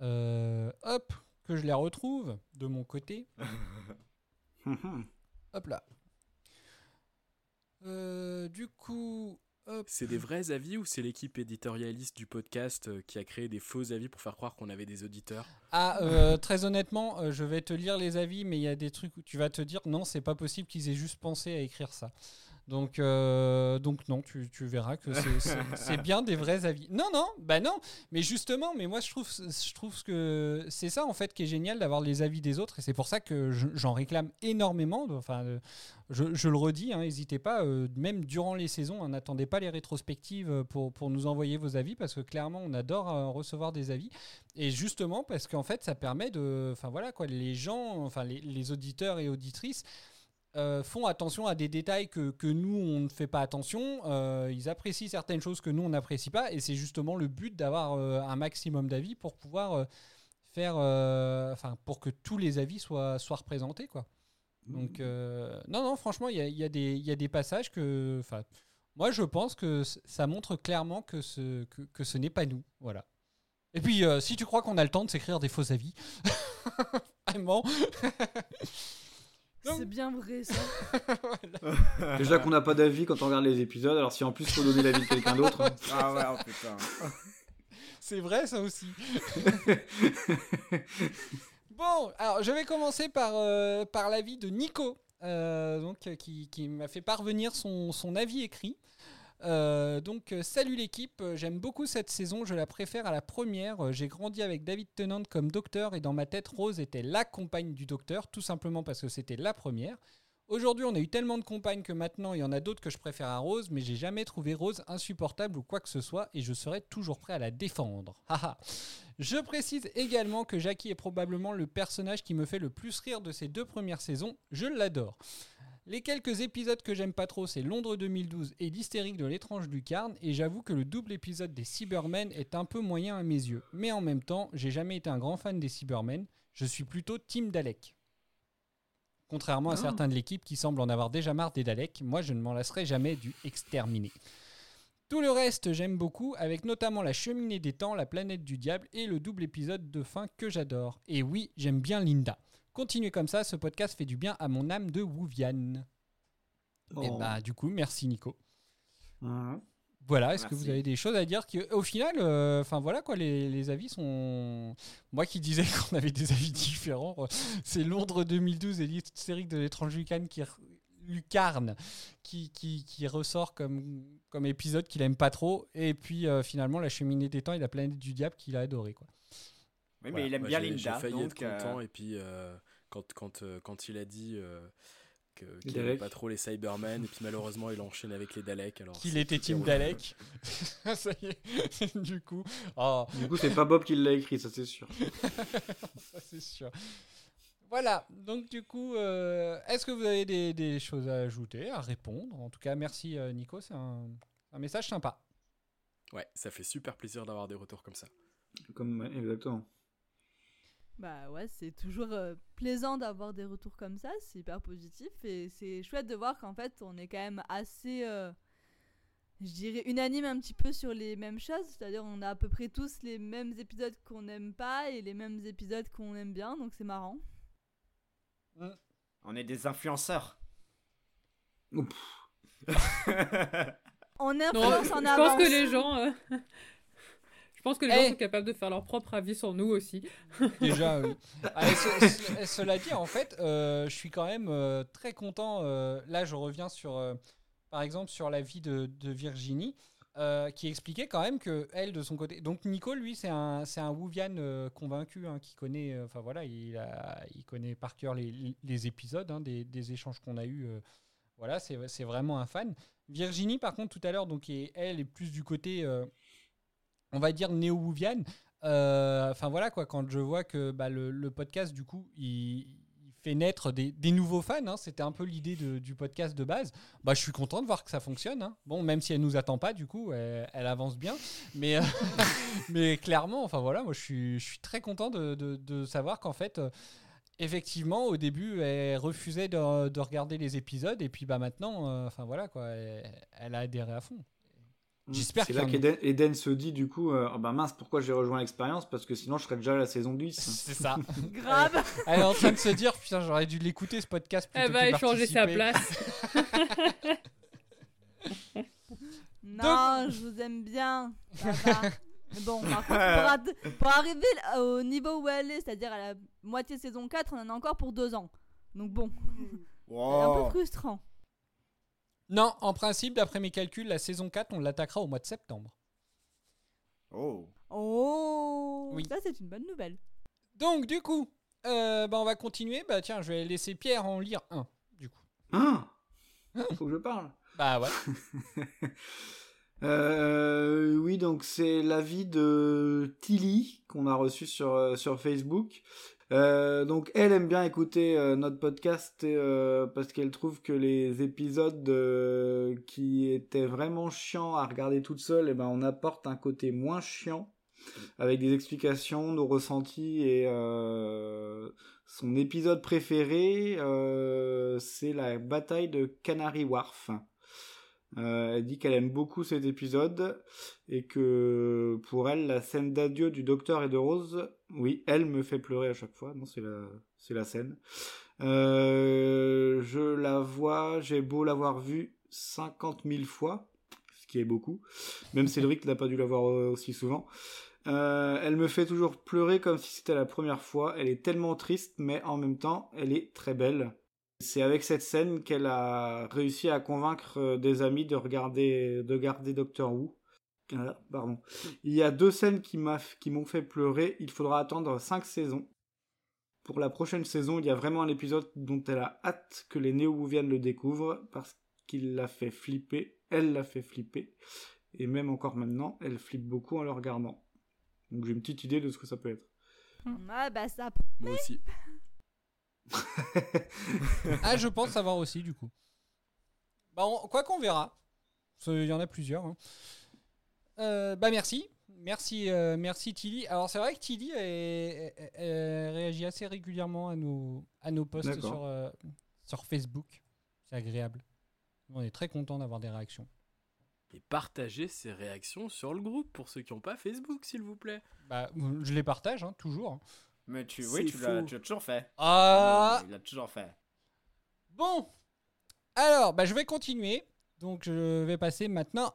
Hop, que je les retrouve de mon côté. Hop là. Du coup. C'est des vrais avis ou c'est l'équipe éditorialiste du podcast euh, qui a créé des faux avis pour faire croire qu'on avait des auditeurs? Ah, euh, très honnêtement, euh, je vais te lire les avis, mais il y a des trucs où tu vas te dire non, c'est pas possible qu'ils aient juste pensé à écrire ça. Donc, euh, donc non, tu, tu verras que c'est- bien des vrais avis. Non, non, bah non, mais justement, mais moi je trouve, je trouve que c'est ça en fait qui est génial d'avoir les avis des autres et c'est pour ça que je- j'en réclame énormément. Enfin, je, je le redis, hein, n'hésitez pas, euh, même durant les saisons, hein, n'attendez pas les rétrospectives euh, pour, pour nous envoyer vos avis parce que clairement on adore euh, recevoir des avis et justement parce qu'en fait ça permet de, enfin voilà quoi, les gens, enfin les, les auditeurs et auditrices euh, font attention à des détails que, que nous, on ne fait pas attention. Euh, ils apprécient certaines choses que nous, on n'apprécie pas. Et c'est justement le but d'avoir euh, un maximum d'avis pour pouvoir faire. Enfin, pour que tous les avis soient, soient représentés, quoi. Donc, euh, non, non, franchement, il y a, y a y a des passages que. Enfin, moi, je pense que ça montre clairement que ce, que, que ce n'est pas nous. Voilà. Et puis, si tu crois qu'on a le temps de s'écrire des faux avis, vraiment. C'est bien vrai ça. Déjà qu'on n'a pas d'avis quand on regarde les épisodes, alors si en plus faut donner l'avis de quelqu'un d'autre. hein. Ah ouais, oh putain. C'est vrai, ça aussi. bon, alors je vais commencer par, euh, par l'avis de Nico, euh, donc, euh, qui, qui m'a fait parvenir son, son avis écrit. Euh, donc, euh, salut l'équipe, euh, j'aime beaucoup cette saison, je la préfère à la première. J'ai grandi avec David Tennant comme docteur et dans ma tête, Rose était la compagne du docteur, tout simplement parce que c'était la première. Aujourd'hui, on a eu tellement de compagnes que maintenant, il y en a d'autres que je préfère à Rose, mais j'ai jamais trouvé Rose insupportable ou quoi que ce soit, et je serai toujours prêt à la défendre. Je précise également que Jackie est probablement le personnage qui me fait le plus rire de ces deux premières saisons. Je l'adore. Les quelques épisodes que j'aime pas trop, c'est Londres 2012 et l'hystérique de l'étrange lucarne, et j'avoue que le double épisode des Cybermen est un peu moyen à mes yeux. Mais en même temps, j'ai jamais été un grand fan des Cybermen, je suis plutôt Team Dalek. Contrairement à Oh. certains de l'équipe qui semblent en avoir déjà marre des Daleks, moi je ne m'en lasserai jamais du exterminer. Tout le reste, j'aime beaucoup, avec notamment la cheminée des temps, la planète du diable et le double épisode de fin que j'adore. Et oui, j'aime bien Linda. Continuez comme ça, ce podcast fait du bien à mon âme de Wuvian. Et Oh. bah, du coup, merci Nico. Mhm. Voilà, est-ce que vous avez des choses à dire qui, au final, euh, enfin voilà quoi, les, les avis sont. Moi qui disais qu'on avait des avis différents, euh, c'est Londres 2012 et l'hystérique de l'étrange lucarne qui, lucarne qui, qui, qui ressort comme, comme épisode qu'il aime pas trop, et puis euh, finalement la cheminée des temps et la planète du diable qu'il a adoré quoi. Oui, mais Voilà, il aime bien Linda. J'ai failli donc, être content euh, et puis euh, quand, quand, euh, quand il a dit euh, qu'il n'aimait Daleks. pas trop les Cybermen et puis malheureusement il enchaîne avec les Daleks. Alors Qu'il était Team Dalek. ça y est, du coup. Oh. Du coup, c'est pas Bob qui l'a écrit, ça c'est sûr. ça c'est sûr. Voilà, donc du coup, euh, est-ce que vous avez des, des choses à ajouter, à répondre? En tout cas, merci Nico, c'est un, un message sympa. Ouais, ça fait super plaisir d'avoir des retours comme ça. Comme, exactement. Bah ouais, c'est toujours euh, plaisant d'avoir des retours comme ça, c'est hyper positif et c'est chouette de voir qu'en fait on est quand même assez, euh, je dirais, unanime un petit peu sur les mêmes choses, c'est-à-dire on a à peu près tous les mêmes épisodes qu'on n'aime pas et les mêmes épisodes qu'on aime bien, donc c'est marrant. On est des influenceurs. On Non, influence en je avance. pense que les gens. euh, Je pense que les Eh. gens sont capables de faire leur propre avis sur nous aussi. Déjà, oui. Ah, et ce- ce- cela dit, en fait, euh, je suis quand même euh, très content. euh, là, je reviens sur, euh, par exemple, sur la vie de, de Virginie, euh, qui expliquait quand même que elle, de son côté. Donc, Nico, lui, c'est un, c'est un Wuvian euh, convaincu, hein, qui connaît, enfin voilà, il, a- il connaît par cœur les, les épisodes, hein, des, des échanges qu'on a eus. euh, voilà, c'est c'est vraiment un fan. Virginie, par contre, tout à l'heure, donc, est- elle est plus du côté. On va dire néo-Wuvian. Euh, Enfin voilà quoi, quand je vois que bah, le, podcast du coup il, fait naître des, nouveaux fans, hein, c'était un peu l'idée du podcast de base. Bah je suis content de voir que ça fonctionne. hein. Bon même si elle nous attend pas du coup, elle, avance bien, mais euh, mais clairement enfin voilà, moi je suis je suis très content de, savoir qu'en fait euh, effectivement au début elle refusait de, de regarder les épisodes et puis bah maintenant enfin voilà quoi, elle, elle a adhéré à fond. J'espère C'est là qu'Eden Eden se dit du coup, euh, Ah bah mince, pourquoi j'ai rejoint l'expérience? Parce que sinon je serais déjà à la saison 10. C'est ça. Grave. Elle, est en train de se dire putain j'aurais dû l'écouter ce podcast plutôt Elle va échanger sa place. Non, je vous aime bien. Ça va. Mais bon, par contre, pour, arri- pour arriver au niveau où elle est, c'est-à-dire à la moitié saison 4, on en a encore pour deux ans. Donc bon, c'est un peu frustrant. Non, en principe, d'après mes calculs, la saison 4, on l'attaquera au mois de septembre. Oh. Oh Oui. Ça, c'est une bonne nouvelle. Donc, du coup, euh, bah, on va continuer. Bah, tiens, je vais laisser Pierre en lire un, du coup. Hein Faut que je parle. Bah ouais. Euh, oui, donc c'est l'avis de Tilly qu'on a reçu sur, euh, sur Facebook. Euh, donc elle aime bien écouter euh, notre podcast euh, parce qu'elle trouve que les épisodes qui étaient vraiment chiants à regarder toute seule, eh ben on apporte un côté moins chiant avec des explications, nos ressentis et son épisode préféré, c'est la bataille de Canary Wharf. Euh, elle dit qu'elle aime beaucoup cet épisode et que pour elle, la scène d'adieu du docteur et de Rose, oui, elle me fait pleurer à chaque fois. Non, c'est la, la scène. Euh, je la vois, j'ai beau l'avoir vue 50 000 fois, ce qui est beaucoup. Même Cédric n'a pas dû la voir euh, aussi souvent. Elle me fait toujours pleurer comme si c'était la première fois. Elle est tellement triste, mais en même temps, elle est très belle. C'est avec cette scène qu'elle a réussi à convaincre euh, des amis de regarder, de garder Doctor Who. Ah, pardon. Il y a deux scènes qui m'ont fait pleurer. Il faudra attendre cinq saisons. Pour la prochaine saison, il y a vraiment un épisode dont elle a hâte que les néo-wouviennes le découvrent parce qu'il l'a fait flipper. Elle l'a fait flipper. Et même encore maintenant, elle flippe beaucoup en le regardant. Donc j'ai une petite idée de ce que ça peut être. Ah, bah ça. Moi aussi. Ah, je pense savoir aussi, du coup. Bah, on- quoi qu'on verra. Qu'il y en a plusieurs. hein. Euh, bah, merci. Merci, euh, merci Tilly. Alors, c'est vrai que Tilly réagit assez régulièrement à nos, à nos posts sur, euh, sur Facebook. C'est agréable. On est très content d'avoir des réactions. Et partagez ces réactions sur le groupe pour ceux qui n'ont pas Facebook, s'il vous plaît. Bah, je les partage, hein, toujours. Mais tu, oui, tu l'as, faux. tu l'as toujours fait. Ah Il l'a toujours fait. Bon, alors, bah, je vais continuer. Donc, je vais passer maintenant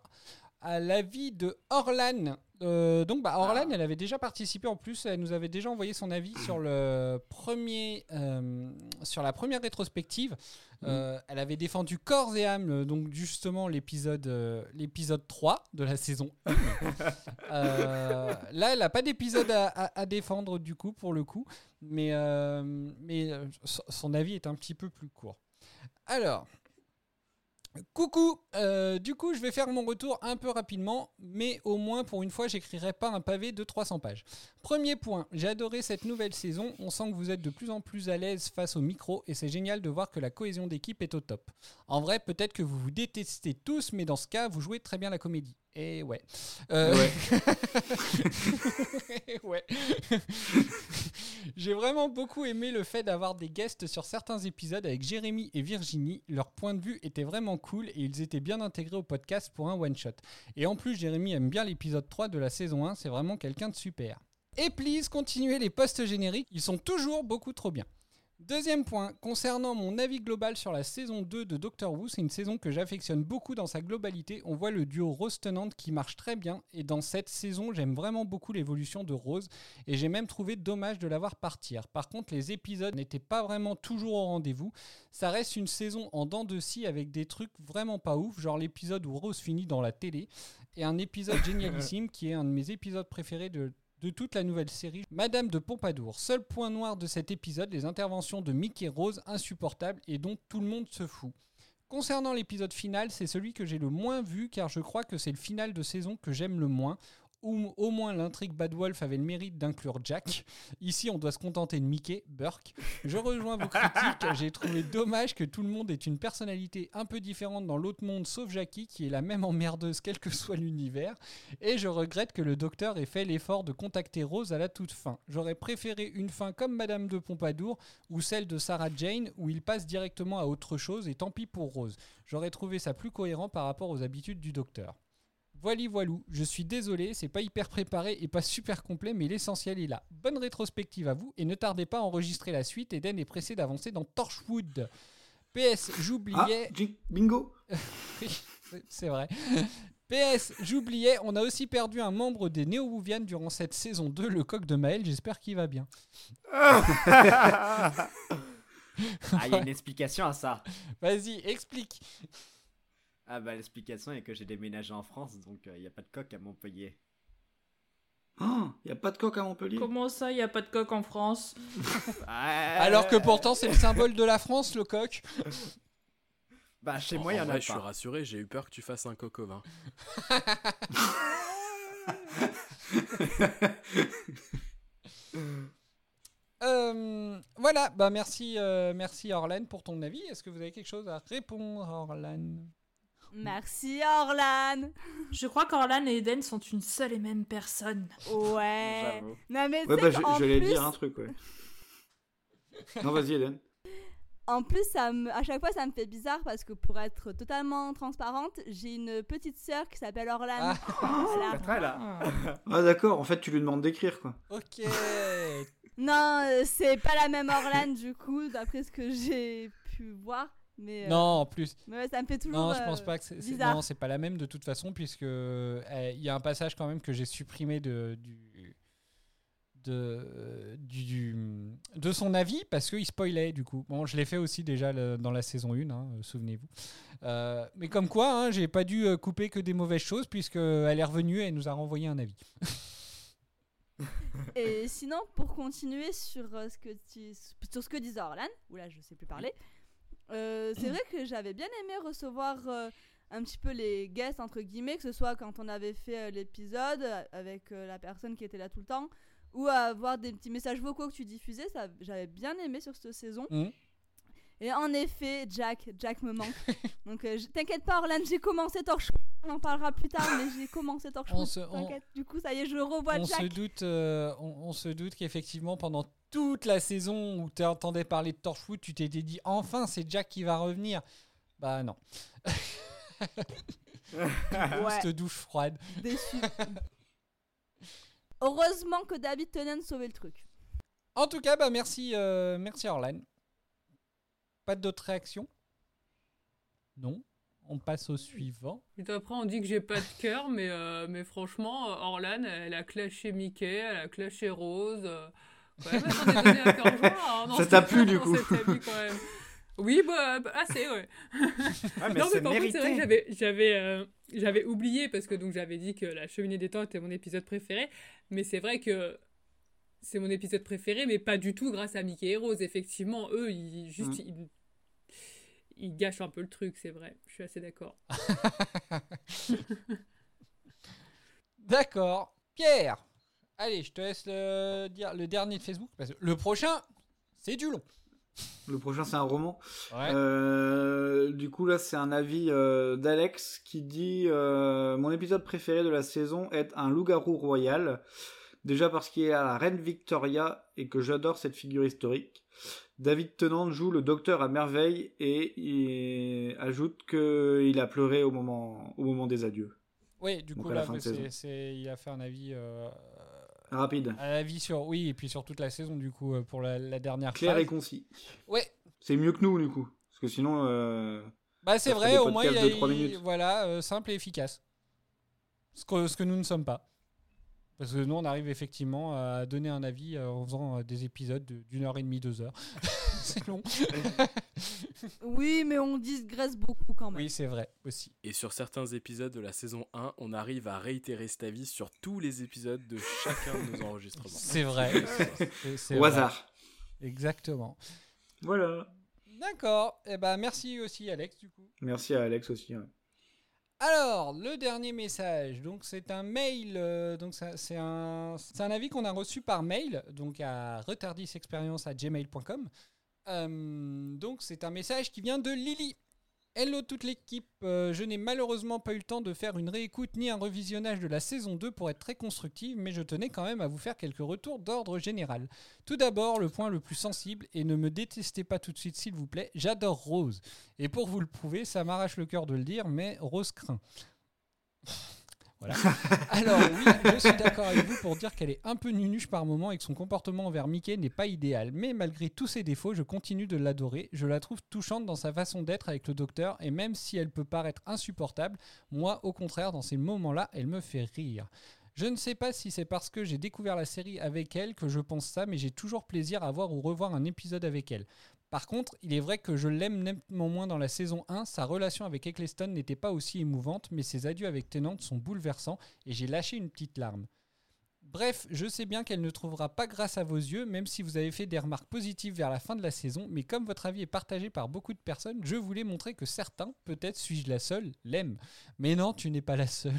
à l'avis de Orlan. Euh, donc, bah, Orlan, elle avait déjà participé en plus. Elle nous avait déjà envoyé son avis sur le premier, euh, sur la première rétrospective. Euh, elle avait défendu corps et âme, donc justement l'épisode, l'épisode 3 de la saison 1. Euh, là, elle n'a pas d'épisode à, à- à défendre du coup, pour le coup. Mais, mais son avis est un petit peu plus court. Alors, coucou. euh, du coup, je vais faire mon retour un peu rapidement, mais au moins pour une fois, j'écrirai pas un pavé de 300 pages. Premier point, j'ai adoré cette nouvelle saison. On sent que vous êtes de plus en plus à l'aise face au micro et c'est génial de voir que la cohésion d'équipe est au top. En vrai, peut-être que vous vous détestez tous, mais dans ce cas, vous jouez très bien la comédie. Et ouais. Euh, ouais. J'ai vraiment beaucoup aimé le fait d'avoir des guests sur certains épisodes avec Jérémy et Virginie. Leur point de vue était vraiment cool et ils étaient bien intégrés au podcast pour un one-shot. Et en plus, Jérémy aime bien l'épisode 3 de la saison 1, c'est vraiment quelqu'un de super. Et please, continuez les posts génériques, ils sont toujours beaucoup trop bien. Deuxième point, concernant mon avis global sur la saison 2 de Doctor Who, c'est une saison que j'affectionne beaucoup dans sa globalité. On voit le duo Rose-Tennant qui marche très bien et dans cette saison, j'aime vraiment beaucoup l'évolution de Rose et j'ai même trouvé dommage de la voir partir. Par contre, les épisodes n'étaient pas vraiment toujours au rendez-vous. Ça reste une saison en dents de scie avec des trucs vraiment pas ouf, genre l'épisode où Rose finit dans la télé et un épisode génialissime qui est un de mes épisodes préférés de de toute la nouvelle série, Madame de Pompadour. Seul point noir de cet épisode, les interventions de Mick et Rose insupportables et dont tout le monde se fout. Concernant l'épisode final, c'est celui que j'ai le moins vu car je crois que c'est le final de saison que j'aime le moins. Ou au moins l'intrigue Bad Wolf avait le mérite d'inclure Jack. Ici, on doit se contenter de Mickey, Burke. Je rejoins vos critiques. J'ai trouvé dommage que tout le monde ait une personnalité un peu différente dans l'autre monde, sauf Jackie, qui est la même emmerdeuse quel que soit l'univers. Et je regrette que le docteur ait fait l'effort de contacter Rose à la toute fin. J'aurais préféré une fin comme Madame de Pompadour ou celle de Sarah Jane où il passe directement à autre chose et tant pis pour Rose. J'aurais trouvé ça plus cohérent par rapport aux habitudes du docteur. Voili voilou, je suis désolé, c'est pas hyper préparé et pas super complet, mais l'essentiel est là. Bonne rétrospective à vous et ne tardez pas à enregistrer la suite. Eden est pressé d'avancer dans Torchwood. PS, j'oubliais. Ah, bingo Oui, c'est- vrai. PS, j'oubliais, on a aussi perdu un membre des Néo-Wouvian durant cette saison 2, le coq de Maël. J'espère qu'il va bien. Ah, il y a une explication à ça. Vas-y, explique. Ah bah l'explication est que j'ai déménagé en France, donc il n'y a pas de coq à Montpellier. Il n'y a pas de coq à Montpellier? Comment ça, il n'y a pas de coq en France? Alors que pourtant, c'est le symbole de la France, le coq. Bah, chez moi, il y en a vrai, pas. Je suis rassuré, j'ai eu peur que tu fasses un coq au vin. Euh, voilà, bah merci, euh, merci Orlan pour ton avis. Est-ce que vous avez quelque chose à répondre, Orlan Merci Orlan. Je crois qu'Orlan et Eden sont une seule et même personne. Ouais. Non mais Ouais, bah, j'allais plus, dire un truc, ouais. Non, vas-y, Eden. en plus ça me, à chaque fois ça me fait bizarre parce que pour être totalement transparente, j'ai une petite sœur qui s'appelle Orlan. Voilà. Très là. Ah, d'accord, en fait, tu lui demandes d'écrire, quoi. Ok. Non, euh, c'est pas la même Orlan du coup, d'après ce que j'ai pu voir. Mais, euh, Non, en plus. mais ça me fait toujours. Non, je pense euh, pas que c'est. Non, c'est pas la même de toute façon, puisque euh, il y a un passage quand même que j'ai supprimé de, du, de, du, de son avis parce qu'il spoilait du coup. Bon, je l'ai fait aussi déjà le- dans la saison 1, hein, euh, souvenez-vous. Euh, mais comme quoi, hein, j'ai pas dû couper que des mauvaises choses, puisqu'elle est revenue et elle nous a renvoyé un avis. Et sinon, pour continuer sur, ce, que tu- sur ce que disait Orlan, oula, je sais plus parler, euh, c'est vrai que j'avais bien aimé recevoir euh, un petit peu les guests, entre guillemets, que ce soit quand on avait fait euh, l'épisode avec la personne qui était là tout le temps, ou avoir des petits messages vocaux que tu diffusais, ça j'avais bien aimé sur cette saison. Mhm. Et en effet, Jack, Jack me manque. Donc euh, t'inquiète pas, Orlan, j'ai commencé Torchwood. On en parlera plus tard, mais j'ai commencé Torchwood. T'inquiète, du coup, ça y est, je revois on Jack. se doute, euh, on, on se doute qu'effectivement pendant toute la saison où tu entendais parler de Torchwood, tu t'étais dit enfin c'est Jack qui va revenir. Bah non. Ouais. Cette douche froide. Déçu. Heureusement que David Tennant sauvait le truc. En tout cas, bah merci, euh, merci Orlan. Pas d'autres réactions? Non. On passe au suivant. Et après, on dit que j'ai pas de cœur, mais, euh, mais franchement, Orlan, elle a clashé Mickey, elle a clashé Rose. euh, est cœur joie, hein, Ça t'a plu, du coup. quand même. Oui, bah, bah, assez, ouais. Ah, mais non, mais par contre, c'est vrai que mérité. j'avais, j'avais, euh, j'avais oublié, parce que donc j'avais dit que La Cheminée des Temps était mon épisode préféré, mais c'est vrai que c'est mon épisode préféré, mais pas du tout grâce à Mickey et Rose. Effectivement, eux, ils, juste, Mm. ils, ils gâchent un peu le truc, c'est vrai. Je suis assez d'accord. D'accord. Pierre Allez, je te laisse le, dire le dernier de Facebook. Parce que le prochain, c'est du long. Le prochain, c'est un roman. Ouais. Euh, du coup, là, c'est un avis euh, d'Alex qui dit euh, Mon épisode préféré de la saison est un loup-garou royal. Déjà parce qu'il est à la reine Victoria et que j'adore cette figure historique. David Tennant joue le docteur à merveille et il ajoute qu'il a pleuré au moment, au moment des adieux. Oui, du Donc, coup, là, de c'est- il a fait un avis. euh, Rapide. un avis sur. Oui, et puis sur toute la saison, du coup, euh, pour la, la dernière Clair phase. et concis. Ouais. C'est mieux que nous, du coup. Parce que sinon. euh, Bah, c'est vrai, au moins, il a, voilà, euh, simple et efficace. Ce que, ce que nous ne sommes pas. Parce que nous, on arrive effectivement à donner un avis euh, en faisant euh, des épisodes de- d'une heure et demie, deux heures. c'est long. Oui, mais on digresse beaucoup quand même. oui, c'est vrai, aussi. Et sur certains épisodes de la saison 1, on arrive à réitérer cet avis sur tous les épisodes de chacun de nos enregistrements. C'est vrai. C'est- c'est Au vrai. hasard. Exactement. Voilà. D'accord. Et ben merci aussi, Alex, du coup. Merci à Alex aussi. ouais. Alors, le dernier message, donc c'est un mail, euh, donc c'est un, avis qu'on a reçu par mail, donc à retardisexperience@gmail.com. Euh, donc c'est un message qui vient de Lily. Hello toute l'équipe, Euh, je n'ai malheureusement pas eu le temps de faire une réécoute ni un revisionnage de la saison 2 pour être très constructive, mais je tenais quand même à vous faire quelques retours d'ordre général. Tout d'abord, le point le plus sensible, et ne me détestez pas tout de suite s'il vous plaît, j'adore Rose. Et pour vous le prouver, ça m'arrache le cœur de le dire, mais Rose craint. Alors oui, je suis d'accord avec vous pour dire qu'elle est un peu nunuche par moment et que son comportement envers Mickey n'est pas idéal. Mais malgré tous ses défauts, je continue de l'adorer. Je la trouve touchante dans sa façon d'être avec le docteur et même si elle peut paraître insupportable, moi au contraire dans ces moments-là, elle me fait rire. Je ne sais pas si c'est parce que j'ai découvert la série avec elle que je pense ça, mais j'ai toujours plaisir à voir ou revoir un épisode avec elle. Par contre, il est vrai que je l'aime nettement moins dans la saison 1. Sa relation avec Eccleston n'était pas aussi émouvante, mais ses adieux avec Tennant sont bouleversants et j'ai lâché une petite larme. Bref, je sais bien qu'elle ne trouvera pas grâce à vos yeux, même si vous avez fait des remarques positives vers la fin de la saison, mais comme votre avis est partagé par beaucoup de personnes, je voulais montrer que certains, peut-être suis-je la seule, l'aiment. Mais non, tu n'es pas la seule.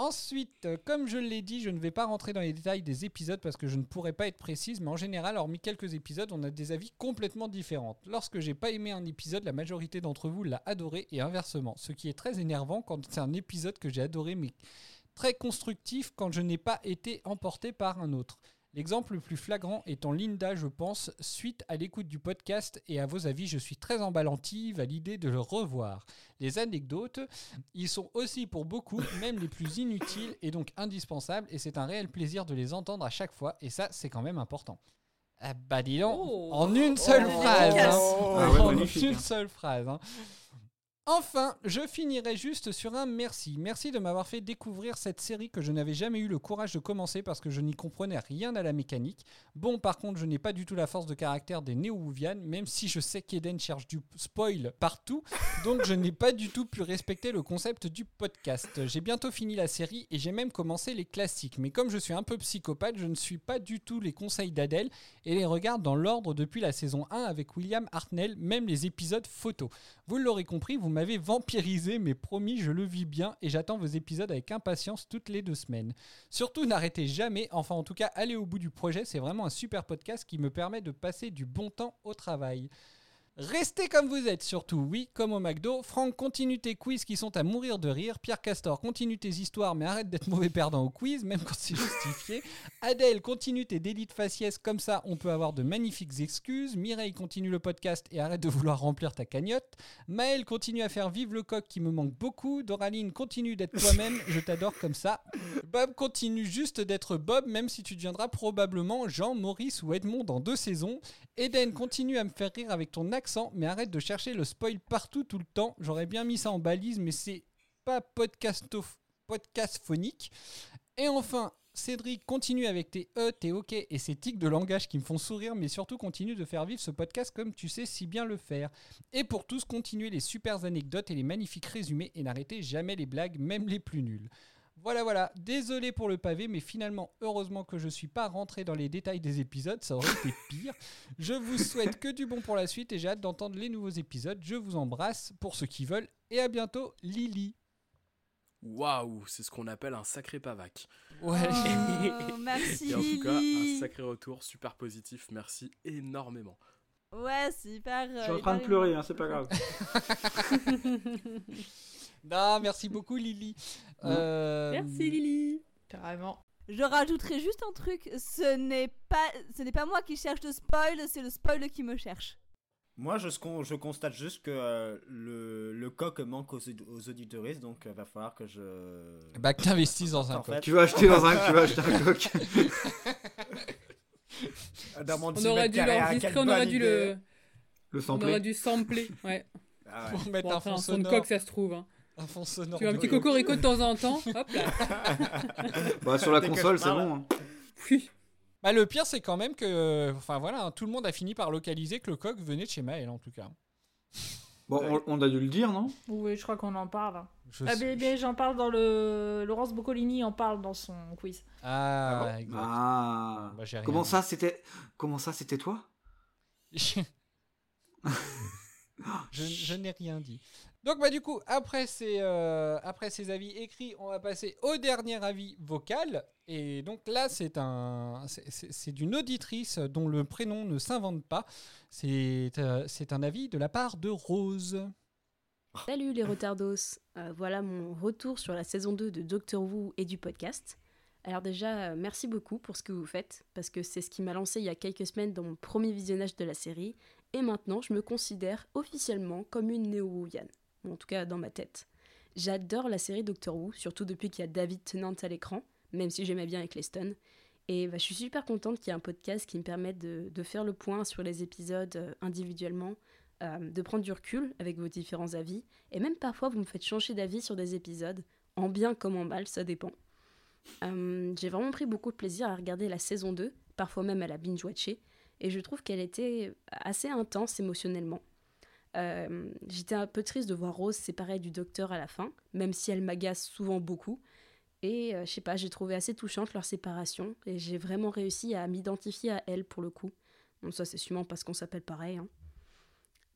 Ensuite, euh, comme je l'ai dit, je ne vais pas rentrer dans les détails des épisodes parce que je ne pourrais pas être précise, mais en général, hormis quelques épisodes, on a des avis complètement différents. Lorsque j'ai pas aimé un épisode, la majorité d'entre vous l'a adoré et inversement. Ce qui est très énervant quand c'est un épisode que j'ai adoré mais très constructif quand je n'ai pas été emporté par un autre. L'exemple le plus flagrant étant Linda, je pense, suite à l'écoute du podcast et à vos avis, je suis très emballantive à l'idée de le revoir. Les anecdotes, ils sont aussi pour beaucoup, même les plus inutiles et donc indispensables, et c'est un réel plaisir de les entendre à chaque fois, et ça, c'est quand même important. Ah bah dis donc, Oh. en une seule Oh. phrase. hein. Ah ouais, en une hein. seule phrase. hein. Enfin, je finirai juste sur un merci. Merci de m'avoir fait découvrir cette série que je n'avais jamais eu le courage de commencer parce que je n'y comprenais rien à la mécanique. Bon, par contre, je n'ai pas du tout la force de caractère des néo-Wouvian, même si je sais qu'Eden cherche du spoil partout, donc je n'ai pas du tout pu respecter le concept du podcast. J'ai bientôt fini la série et j'ai même commencé les classiques, mais comme je suis un peu psychopathe, je ne suis pas du tout les conseils d'Adèle et les regarde dans l'ordre depuis la saison 1 avec William Hartnell, même les épisodes photos. Vous l'aurez compris, vous m'avez vampirisé, mais promis, je le vis bien et j'attends vos épisodes avec impatience toutes les deux semaines. Surtout, n'arrêtez jamais, enfin en tout cas, allez au bout du projet, c'est vraiment un super podcast qui me permet de passer du bon temps au travail. Restez comme vous êtes, surtout, oui, comme au McDo. Franck, continue tes quiz qui sont à mourir de rire. Pierre Castor, continue tes histoires, mais arrête d'être mauvais perdant au quiz, même quand c'est justifié. Adèle, continue tes délits de faciès, comme ça on peut avoir de magnifiques excuses. Mireille, continue le podcast et arrête de vouloir remplir ta cagnotte. Maël, continue à faire vivre le coq qui me manque beaucoup. Doraline, continue d'être toi-même, je t'adore comme ça. Bob, continue juste d'être Bob, même si tu deviendras probablement Jean, Maurice ou Edmond dans deux saisons. Eden, continue à me faire rire avec ton mais arrête de chercher le spoil partout tout le temps. J'aurais bien mis ça en balise, mais c'est pas podcast phonique. Et enfin, Cédric, continue avec tes E, tes OK et ces tics de langage qui me font sourire, mais surtout continue de faire vivre ce podcast comme tu sais si bien le faire. Et pour tous, continuez les super anecdotes et les magnifiques résumés et n'arrêtez jamais les blagues, même les plus nulles. Voilà, voilà. Désolé pour le pavé, mais finalement, heureusement que je suis pas rentré dans les détails des épisodes, ça aurait été pire. Je vous souhaite que du bon pour la suite et j'ai hâte d'entendre les nouveaux épisodes. Je vous embrasse pour ceux qui veulent et à bientôt, Lily. Waouh, c'est ce qu'on appelle un sacré pavac. Ouais. Oh, merci Et en tout cas, un sacré retour, super positif, merci énormément. Ouais, c'est hyper. Je suis euh, en train de pleurer, hein, c'est pas grave. Non, merci beaucoup, Lily. Euh, Merci Lily. Carrément. Je rajouterai juste un truc, ce n'est pas, ce n'est pas moi qui cherche le spoil, c'est le spoil qui me cherche. Moi, je, con- je constate juste que euh, le, le coq manque aux, aux auditeuristes, donc il va falloir que je. Bah, que t'investisses dans un En coq. fait- Tu vas acheter dans un, tu vas acheter un coq. Dans mon On aurait dû l'enregistrer, on aurait dû le. Le On sampler. aurait dû sampler, ouais. Ah ouais. Pour mettre Bon, un fond son de coq, ça se trouve. hein. Un fond sonore. Tu veux un petit cocorico de temps en temps Hop là. Bah, sur la console, c'est bon. hein. Oui. Bah, le pire, c'est quand même que. Enfin, voilà, hein, tout le monde a fini par localiser que le coq venait de chez Maël, en tout cas. Bon, on, on a dû le dire, non? Oui, je crois qu'on en parle. Je Ah, sais- mais, j'en parle dans le. Laurence Boccolini en parle dans son quiz. Ah, exact. Ah. Bah, j'ai rien Comment dit. ça, c'était Comment ça, c'était toi? Je je n'ai rien dit. Donc bah du coup, après ces, euh, après ces avis écrits, on va passer au dernier avis vocal. Et donc là, c'est un, c'est- d'une auditrice dont le prénom ne s'invente pas. C'est euh, c'est un avis de la part de Rose. Salut les retardos, Euh, voilà mon retour sur la saison 2 de Doctor Who et du podcast. Alors déjà, merci beaucoup pour ce que vous faites, parce que c'est ce qui m'a lancé il y a quelques semaines dans mon premier visionnage de la série, et maintenant je me considère officiellement comme une néo-Whovian, en tout cas dans ma tête. J'adore la série Doctor Who, surtout depuis qu'il y a David Tennant à l'écran, même si j'aimais bien Eccleston. Et bah, je suis super contente qu'il y ait un podcast qui me permette de, de faire le point sur les épisodes euh, individuellement, euh, de prendre du recul avec vos différents avis, et même parfois vous me faites changer d'avis sur des épisodes, en bien comme en mal, ça dépend. Euh, J'ai vraiment pris beaucoup de plaisir à regarder la saison 2, parfois même à la binge-watcher, et je trouve qu'elle était assez intense émotionnellement. Euh, J'étais un peu triste de voir Rose séparée du docteur à la fin, même si elle m'agace souvent beaucoup. Et euh, je sais pas, j'ai trouvé assez touchante leur séparation et j'ai vraiment réussi à m'identifier à elle pour le coup. Bon, ça c'est sûrement parce qu'on s'appelle pareil. hein.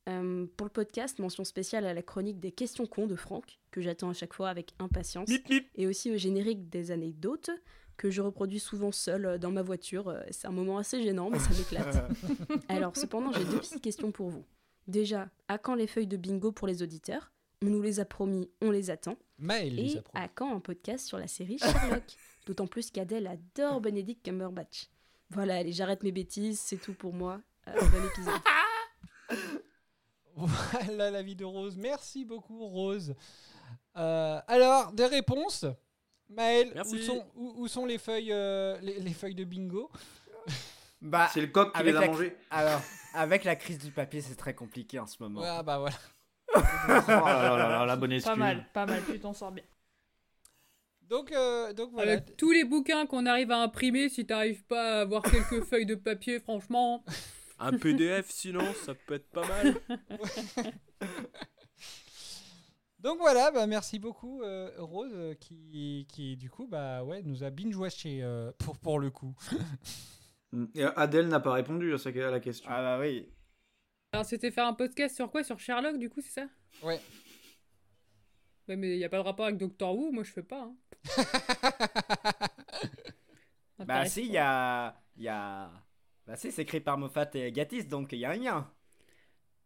Euh, pour le podcast, mention spéciale à la chronique des questions cons de Franck, que j'attends à chaque fois avec impatience. Et aussi au générique des anecdotes, que je reproduis souvent seul euh, dans ma voiture. C'est un moment assez gênant, mais ça m'éclate. Alors, cependant, j'ai deux petites questions pour vous. Déjà, à quand les feuilles de bingo pour les auditeurs? On nous les a promis, on les attend. Maël les Et a promis. à quand un podcast sur la série Sherlock? D'autant plus qu'Adèle adore Benedict Cumberbatch. Voilà, allez, j'arrête mes bêtises, c'est tout pour moi. Euh, bon épisode. Voilà la vie de Rose. Merci beaucoup, Rose. Euh, alors, des réponses? Maël, où sont, où, où sont les, feuilles, euh, les, les feuilles de bingo? Bah, C'est le coq qui avec les a la- mangés. Alors, avec la crise du papier, c'est très compliqué en ce moment. Ah bah voilà. Oh là là là, la bonne excuse. Pas mal, pas mal, tu t'en sors bien. Donc, euh, donc voilà. Avec tous les bouquins qu'on arrive à imprimer, si t'arrives pas à avoir quelques feuilles de papier, franchement. Un PDF sinon, ça peut être pas mal. Donc voilà, bah merci beaucoup euh, Rose euh, qui, qui du coup bah ouais nous a binge watché euh, pour pour le coup. Mm. Et Adèle n'a pas répondu à, sa- à la question. Ah bah oui. Alors, c'était faire un podcast sur quoi? Sur Sherlock, du coup, c'est ça? Ouais. Ouais, mais il y a pas de rapport avec Doctor Who, moi je fais pas. hein. Bah si, il y a... il y a... Bah si, c'est écrit par Moffat et Gatiss, donc il y a un lien.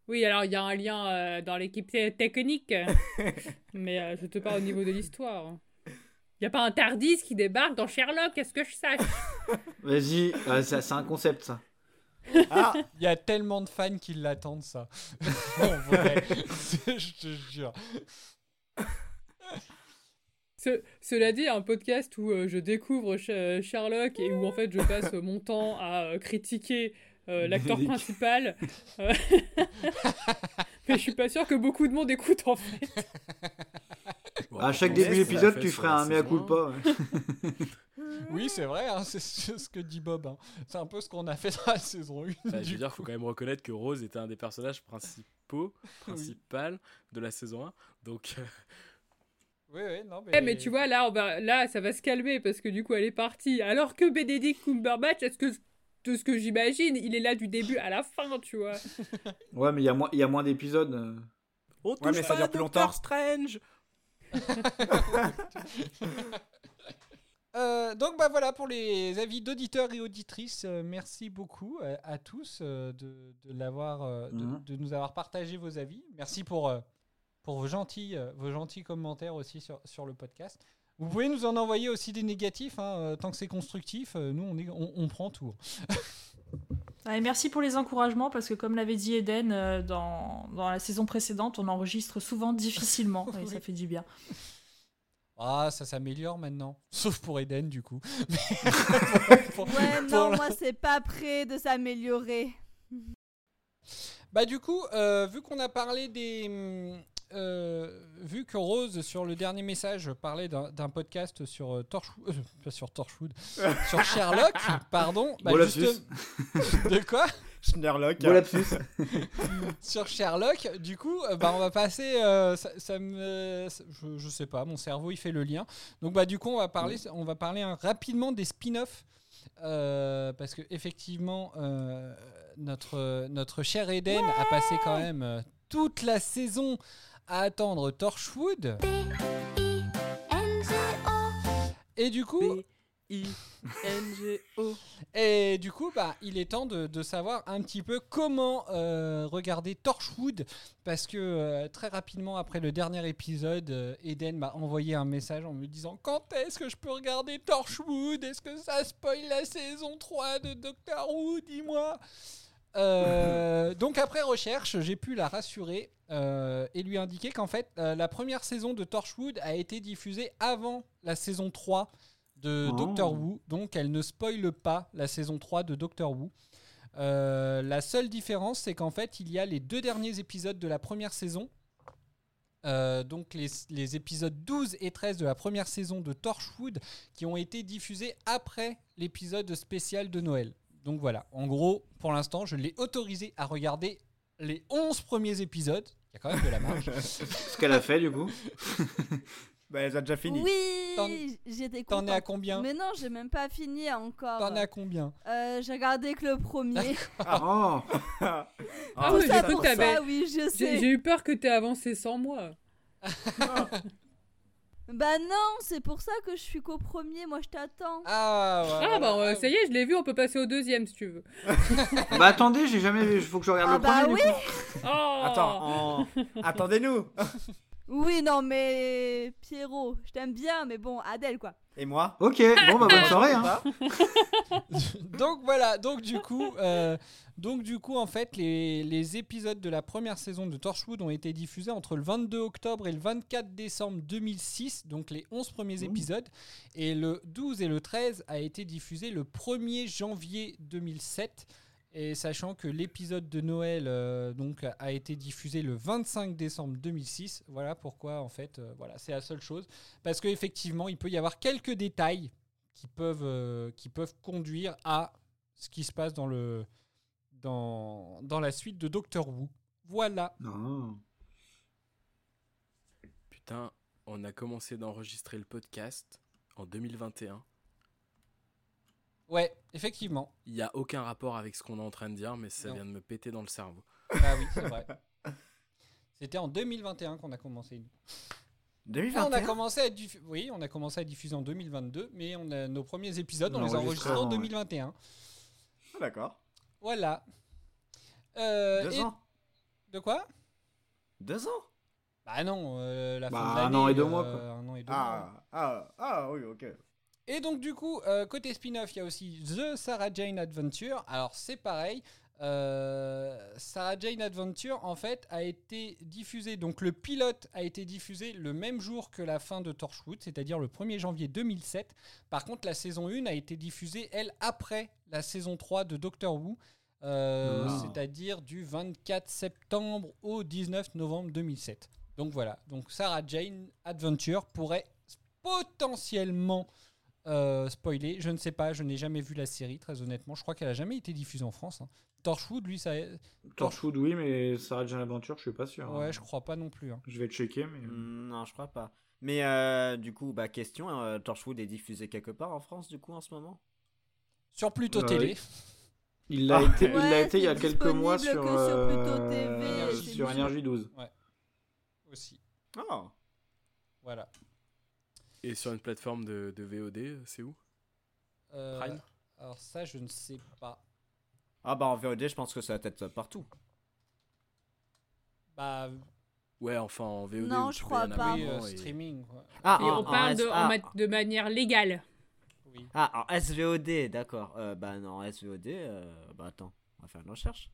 Oui, alors il y a un lien euh, dans l'équipe technique, mais euh, je te parle au niveau de l'histoire. Il y a pas un Tardis qui débarque dans Sherlock, est-ce que je sache? Vas-y, euh, ça- c'est un concept ça. Ah, Il y a tellement de fans qui l'attendent ça. en vrai, je te jure. Ce- cela dit, un podcast où euh, je découvre Sh- Sherlock et où en fait je passe mon temps à euh, critiquer euh, l'acteur principal. euh, mais je suis pas sûr que beaucoup de monde écoute en fait. Bon, à chaque début d'épisode, tu ferais un mea culpa. ouais. Oui, c'est vrai, hein, c'est ce que dit Bob. hein. C'est un peu ce qu'on a fait dans la saison 1. Enfin, Bah, je veux dire, faut quand même reconnaître que Rose était un des personnages principaux, principal de la saison 1. Donc, euh, Oui, oui, non, mais... Eh, mais tu vois, là, on va, là, ça va se calmer parce que du coup, elle est partie. Alors que Benedict Cumberbatch, est-ce que, de ce que j'imagine, il est là du début à la fin, tu vois. Ouais, mais il y a moins, il y a moins d'épisodes. on Ouais, touche mais ça pas dure à plus Doctor longtemps. Strange Euh, donc bah voilà pour les avis d'auditeurs et auditrices. euh, merci beaucoup euh, à tous de, de l'avoir, de, Mhm. de nous avoir partagé vos avis. Merci pour pour vos gentils vos gentils commentaires aussi sur, sur le podcast. Vous pouvez nous en envoyer aussi des négatifs hein, tant que c'est constructif. nous on, est, on, on prend tout. Et merci pour les encouragements parce que comme l'avait dit Eden euh, dans, dans la saison précédente, on enregistre souvent difficilement et ça fait du bien. Ah ça s'améliore maintenant. Sauf pour Eden du coup. Pour- Ouais, pour non, la- moi c'est pas prêt de s'améliorer. Bah du coup, euh, vu qu'on a parlé des... euh, vu que Rose, sur le dernier message, parlait d'un podcast sur euh, Torchwood... euh, pas sur Torchwood. sur Sherlock, pardon. Bah, lapsus. juste- De quoi? Sherlock. Sur Sherlock, du coup, euh, bah, on va passer... euh, ça, ça me... ça- je, je sais pas, mon cerveau, il fait le lien. Donc bah du coup, on va parler, on va parler hein, rapidement des spin-offs. Euh, parce que effectivement, euh, notre, notre cher Eden a passé quand même euh, toute la saison à attendre Torchwood. Et du coup, et du coup, bah, il est temps de, de savoir un petit peu comment euh, regarder Torchwood, parce que euh, très rapidement après le dernier épisode, euh, Eden m'a envoyé un message en me disant quand est-ce que je peux regarder Torchwood? Est-ce que ça spoil la saison 3 de Doctor Who? Dis-moi. Euh, donc après recherche, j'ai pu la rassurer euh, et lui indiquer qu'en fait, euh, la première saison de Torchwood a été diffusée avant la saison 3 de Oh. Doctor Who, donc elle ne spoile pas la saison 3 de Doctor Who. La seule différence, c'est qu'en fait, il y a les deux derniers épisodes de la première saison. Donc les, les épisodes 12 et 13 de la première saison de Torchwood qui ont été diffusés après l'épisode spécial de Noël. Donc voilà, en gros, pour l'instant, je l'ai autorisé à regarder les 11 premiers épisodes. Il y a quand même de la marge. Ce qu'elle a fait, du coup. Bah, elle a déjà fini. Oui, j'étais T'en es à combien Mais non, j'ai même pas fini encore. T'en es à combien Euh, J'ai regardé que le premier. Oh Ah oui, j'ai cru pour que t'avais- oui, je sais. j'ai eu peur que t'aies avancé sans moi. Bah non, c'est pour ça que je suis qu'au premier, moi je t'attends. Ah, Ah bah euh, ça y est, je l'ai vu, on peut passer au deuxième si tu veux. Bah attendez, j'ai jamais vu. Faut que je regarde Ah le bah premier. oui. du coup. Oh Attends, en- attendez-nous. Oui, non, mais Pierrot, je t'aime bien, mais bon, Adèle quoi. Et moi Ok, bon bah bonne soirée. Hein. donc voilà, donc du coup, euh, donc du coup en fait les, les épisodes de la première saison de Torchwood ont été diffusés entre le 22 octobre et le 24 décembre 2006, donc les 11 premiers épisodes, et le 12 et le 13 a été diffusé le 1er janvier 2007. Et sachant que l'épisode de Noël euh, donc a été diffusé le 25 décembre 2006, voilà pourquoi en fait, euh, voilà c'est la seule chose, parce qu'effectivement il peut y avoir quelques détails qui peuvent, euh, qui peuvent conduire à ce qui se passe dans, le, dans, dans la suite de Doctor Who. Voilà. Non. Putain, on a commencé d'enregistrer le podcast en 2021. Ouais, effectivement. Il n'y a aucun rapport avec ce qu'on est en train de dire, mais ça Non. vient de me péter dans le cerveau. Ah oui, c'est vrai. C'était en 2021 qu'on a commencé. nous. Ah, on a 2021 commencé à oui, on a commencé à diffuser en 2022, mais on a nos premiers épisodes, on, On les a enregistré enregistrés en avant, ouais. 2021. Ah, D'accord. Voilà. Euh, Deux et- ans. De quoi? Deux ans? Bah non, euh, la Bah, fin de un an et deux euh, mois, quoi. Un an et deux mois. Ah, ah, ah, oui, ok. Et donc du coup, euh, côté spin-off, il y a aussi The Sarah Jane Adventure. Alors c'est pareil. euh, Sarah Jane Adventure, en fait, a été diffusé. Donc le pilote a été diffusé le même jour que la fin de Torchwood, c'est-à-dire le 1er janvier 2007. Par contre, la saison 1 a été diffusée, elle, après la saison 3 de Doctor Who. euh, Ah. C'est-à-dire du 24 septembre au 19 novembre 2007. Donc voilà. Donc Sarah Jane Adventure pourrait potentiellement euh, spoiler. Je ne sais pas, je n'ai jamais vu la série, très honnêtement. Je crois qu'elle a jamais été diffusée en France. hein. Torchwood, lui, ça. Torchwood, oui, mais Sarah Jane Adventure, je suis pas sûr. Ouais, hein. je crois pas non plus. hein. Je vais checker, mais. Hmm, Non, je crois pas. Mais euh, du coup, bah question, euh, Torchwood est diffusé quelque part en France du coup en ce moment? Sur Pluto Euh, Télé. Il l'a Ah. été, il Ouais, été il y a quelques mois sur, sur Pluto TV, sur Énergie 12. Aussi. Oh Voilà. Et sur une plateforme de, de VOD, c'est où? Euh, Prime? alors ça, je ne sais pas. Ah bah en VOD, je pense que ça va être partout. Bah, Ouais, enfin en VOD. Non, je crois pas. oui, euh, et- streaming. quoi. Ah, Et en- on en parle S- de, en ah, de manière légale. Oui. Ah, en SVOD, d'accord. Euh, bah non, SVOD, euh, bah attends, on va faire une recherche.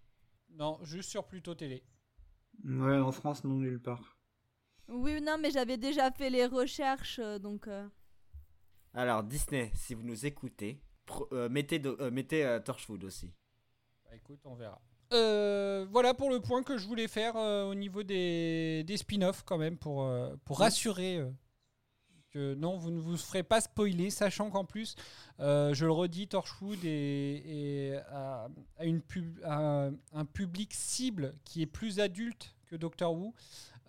Non, juste sur Pluto Télé. Ouais, en France, non, nulle part. Oui, non, mais j'avais déjà fait les recherches, euh, donc. euh, Alors, Disney, si vous nous écoutez, pro- euh, mettez, de- euh, mettez euh, Torchwood aussi. Bah écoute, on verra. Euh, voilà pour le point que je voulais faire euh, au niveau des, des spin-offs quand même pour, euh, pour rassurer euh, que non, vous ne vous ferez pas spoiler, sachant qu'en plus, euh, je le redis, Torchwood est, est à, à une pub- à un public cible qui est plus adulte que Doctor Who.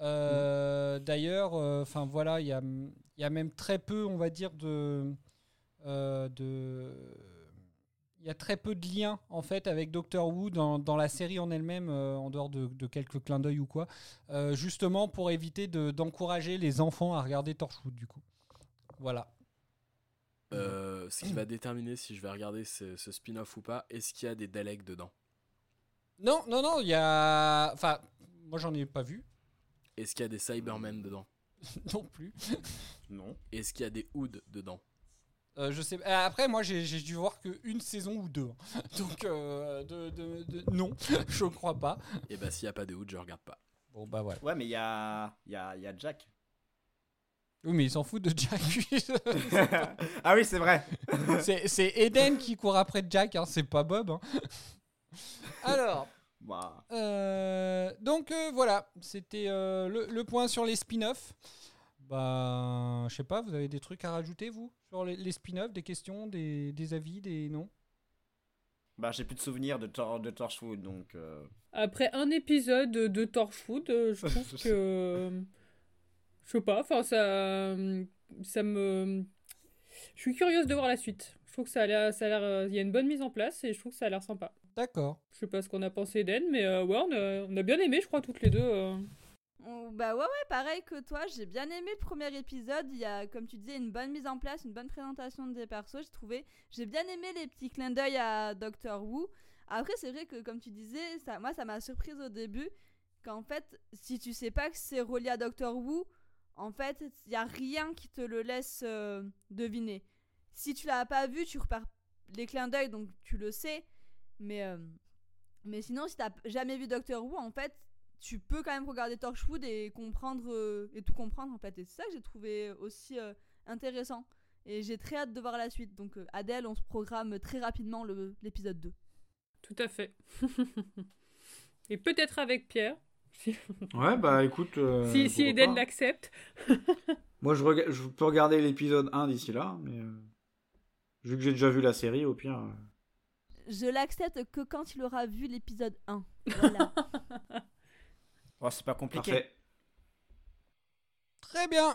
Euh, D'ailleurs, enfin voilà, il y a, il y a même très peu, on va dire, de, euh, de il y a très peu de liens en fait avec Doctor Who dans, dans la série en elle-même, euh, en dehors de, de quelques clins d'œil ou quoi, euh, justement pour éviter de- d'encourager les enfants à regarder Torchwood du coup. Voilà. Euh, ce qui va déterminer si je vais regarder ce, ce spin-off ou pas, est-ce qu'il y a des Daleks dedans? Non, non, non, il y a. Enfin, moi j'en ai pas vu Est-ce qu'il y a des Cybermen dedans non plus. Non. Est-ce qu'il y a des Hoods dedans Euh, je sais. euh, Après, moi j'ai dû voir qu'une saison ou deux. hein. Donc, euh, de, de- de- non, je crois pas. Et bah s'il n'y a pas de Hoods, je regarde pas. Bon, bah voilà. Ouais, mais il y a, il y, a, il y a Jack. Oui, mais il s'en fout de Jack. ah oui, c'est vrai. c'est c'est Eden qui court après Jack, hein, c'est pas Bob. hein. Alors. Bah, Euh, donc euh, voilà, c'était euh, le, le point sur les spin-offs. Bah, je sais pas, vous avez des trucs à rajouter, vous, sur les, les spin-offs, des questions, des, des avis, des non Bah, j'ai plus de souvenirs de, Tor de Torchwood, donc. euh, Après un épisode de Torchwood, je trouve que. Je sais pas, enfin, ça. Ça me. Je suis curieuse de voir la suite. Je trouve que ça a l'air. Il y a une bonne mise en place et je trouve que ça a l'air sympa. D'accord. Je sais pas ce qu'on a pensé d'Eden, mais euh, ouais, on a, on a bien aimé, je crois, toutes les deux. euh. Oh, Bah ouais, ouais, pareil que toi, j'ai bien aimé le premier épisode. Il y a, comme tu disais, une bonne mise en place, une bonne présentation des persos. J'ai trouvé, j'ai bien aimé les petits clins d'œil à Doctor Who. Après, c'est vrai que, comme tu disais, ça, moi, ça m'a surprise au début qu'en fait, si tu sais pas que c'est relié à Doctor Who, en fait, il y a rien qui te le laisse euh, deviner. Si tu l'as pas vu, tu repères les clins d'œil, donc tu le sais. Mais, euh, mais sinon, si t'as jamais vu Doctor Who, en fait, tu peux quand même regarder Torchwood et comprendre euh, et tout comprendre en fait. Et c'est ça que j'ai trouvé aussi euh, intéressant. Et j'ai très hâte de voir la suite. Donc Adèle, on se programme très rapidement le- l'épisode 2. Tout à fait. et peut-être avec Pierre. Ouais, bah écoute. euh, si si Eden l'accepte. Moi, je, rega- je peux regarder l'épisode 1 d'ici là, mais. euh, Vu que j'ai déjà vu la série, au pire. Je l'accepte que quand il aura vu l'épisode 1. Voilà. Oh, c'est pas compliqué. Parfait. Très bien.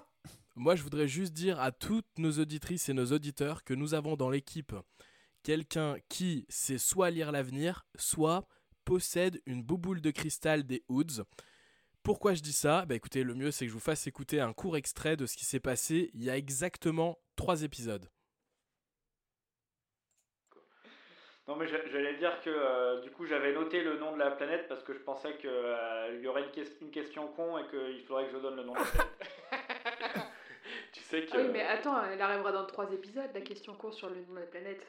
Moi, je voudrais juste dire à toutes nos auditrices et nos auditeurs que nous avons dans l'équipe quelqu'un qui sait soit lire l'avenir, soit possède une bouboule de cristal des Hoods. Pourquoi je dis ça? Bah écoutez, le mieux c'est que je vous fasse écouter un court extrait de ce qui s'est passé il y a exactement trois épisodes. Non, mais j'a- j'allais dire que euh, du coup j'avais noté le nom de la planète parce que je pensais qu'il y aurait une, ques- une question con et qu'il faudrait que je donne le nom de la planète. tu sais que. Ah oui, mais attends, elle arrivera dans trois épisodes, la question court sur le nom de la planète.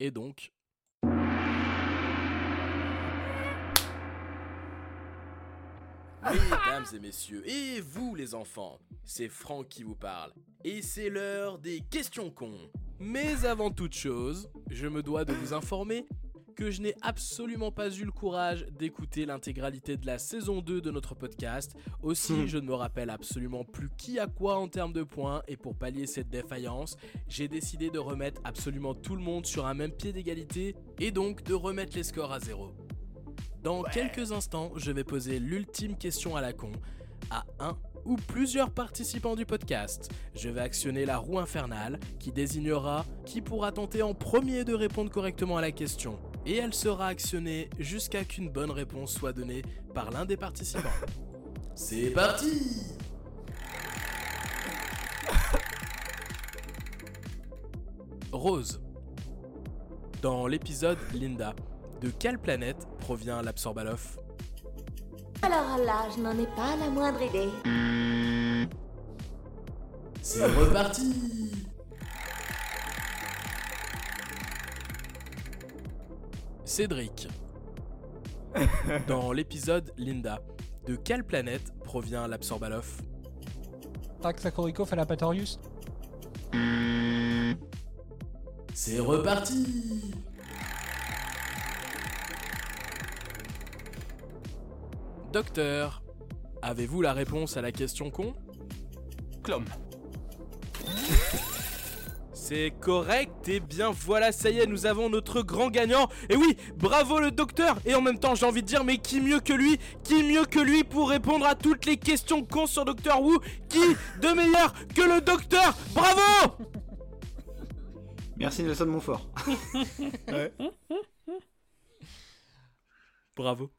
Et donc, Mesdames et messieurs, et vous les enfants, c'est Franck qui vous parle. Et c'est l'heure des questions cons. Mais avant toute chose, je me dois de vous informer que je n'ai absolument pas eu le courage d'écouter l'intégralité de la saison 2 de notre podcast. Aussi, je ne me rappelle absolument plus qui a quoi en termes de points. Et pour pallier cette défaillance, j'ai décidé de remettre absolument tout le monde sur un même pied d'égalité et donc de remettre les scores à zéro. Dans quelques instants, je vais poser l'ultime question à la con à un ou plusieurs participants du podcast. Je vais actionner la roue infernale qui désignera qui pourra tenter en premier de répondre correctement à la question. Et elle sera actionnée jusqu'à qu'une bonne réponse soit donnée par l'un des participants. C'est parti Rose. Dans l'épisode Linda, de quelle planète provient l'Absorbaloff Alors là, je n'en ai pas la moindre idée. C'est reparti Cédric. Dans l'épisode Linda, de quelle planète provient l'Absorbaloff Taxacorico Falapatorius. C'est reparti Docteur, avez-vous la réponse à la question con? Clom. C'est correct, et bien voilà, ça y est, nous avons notre grand gagnant. Et oui, bravo le docteur Et en même temps, j'ai envie de dire, mais qui mieux que lui Qui mieux que lui pour répondre à toutes les questions cons sur Doctor Who Qui de meilleur que le docteur? Bravo Merci Nelson Montfort. Bravo.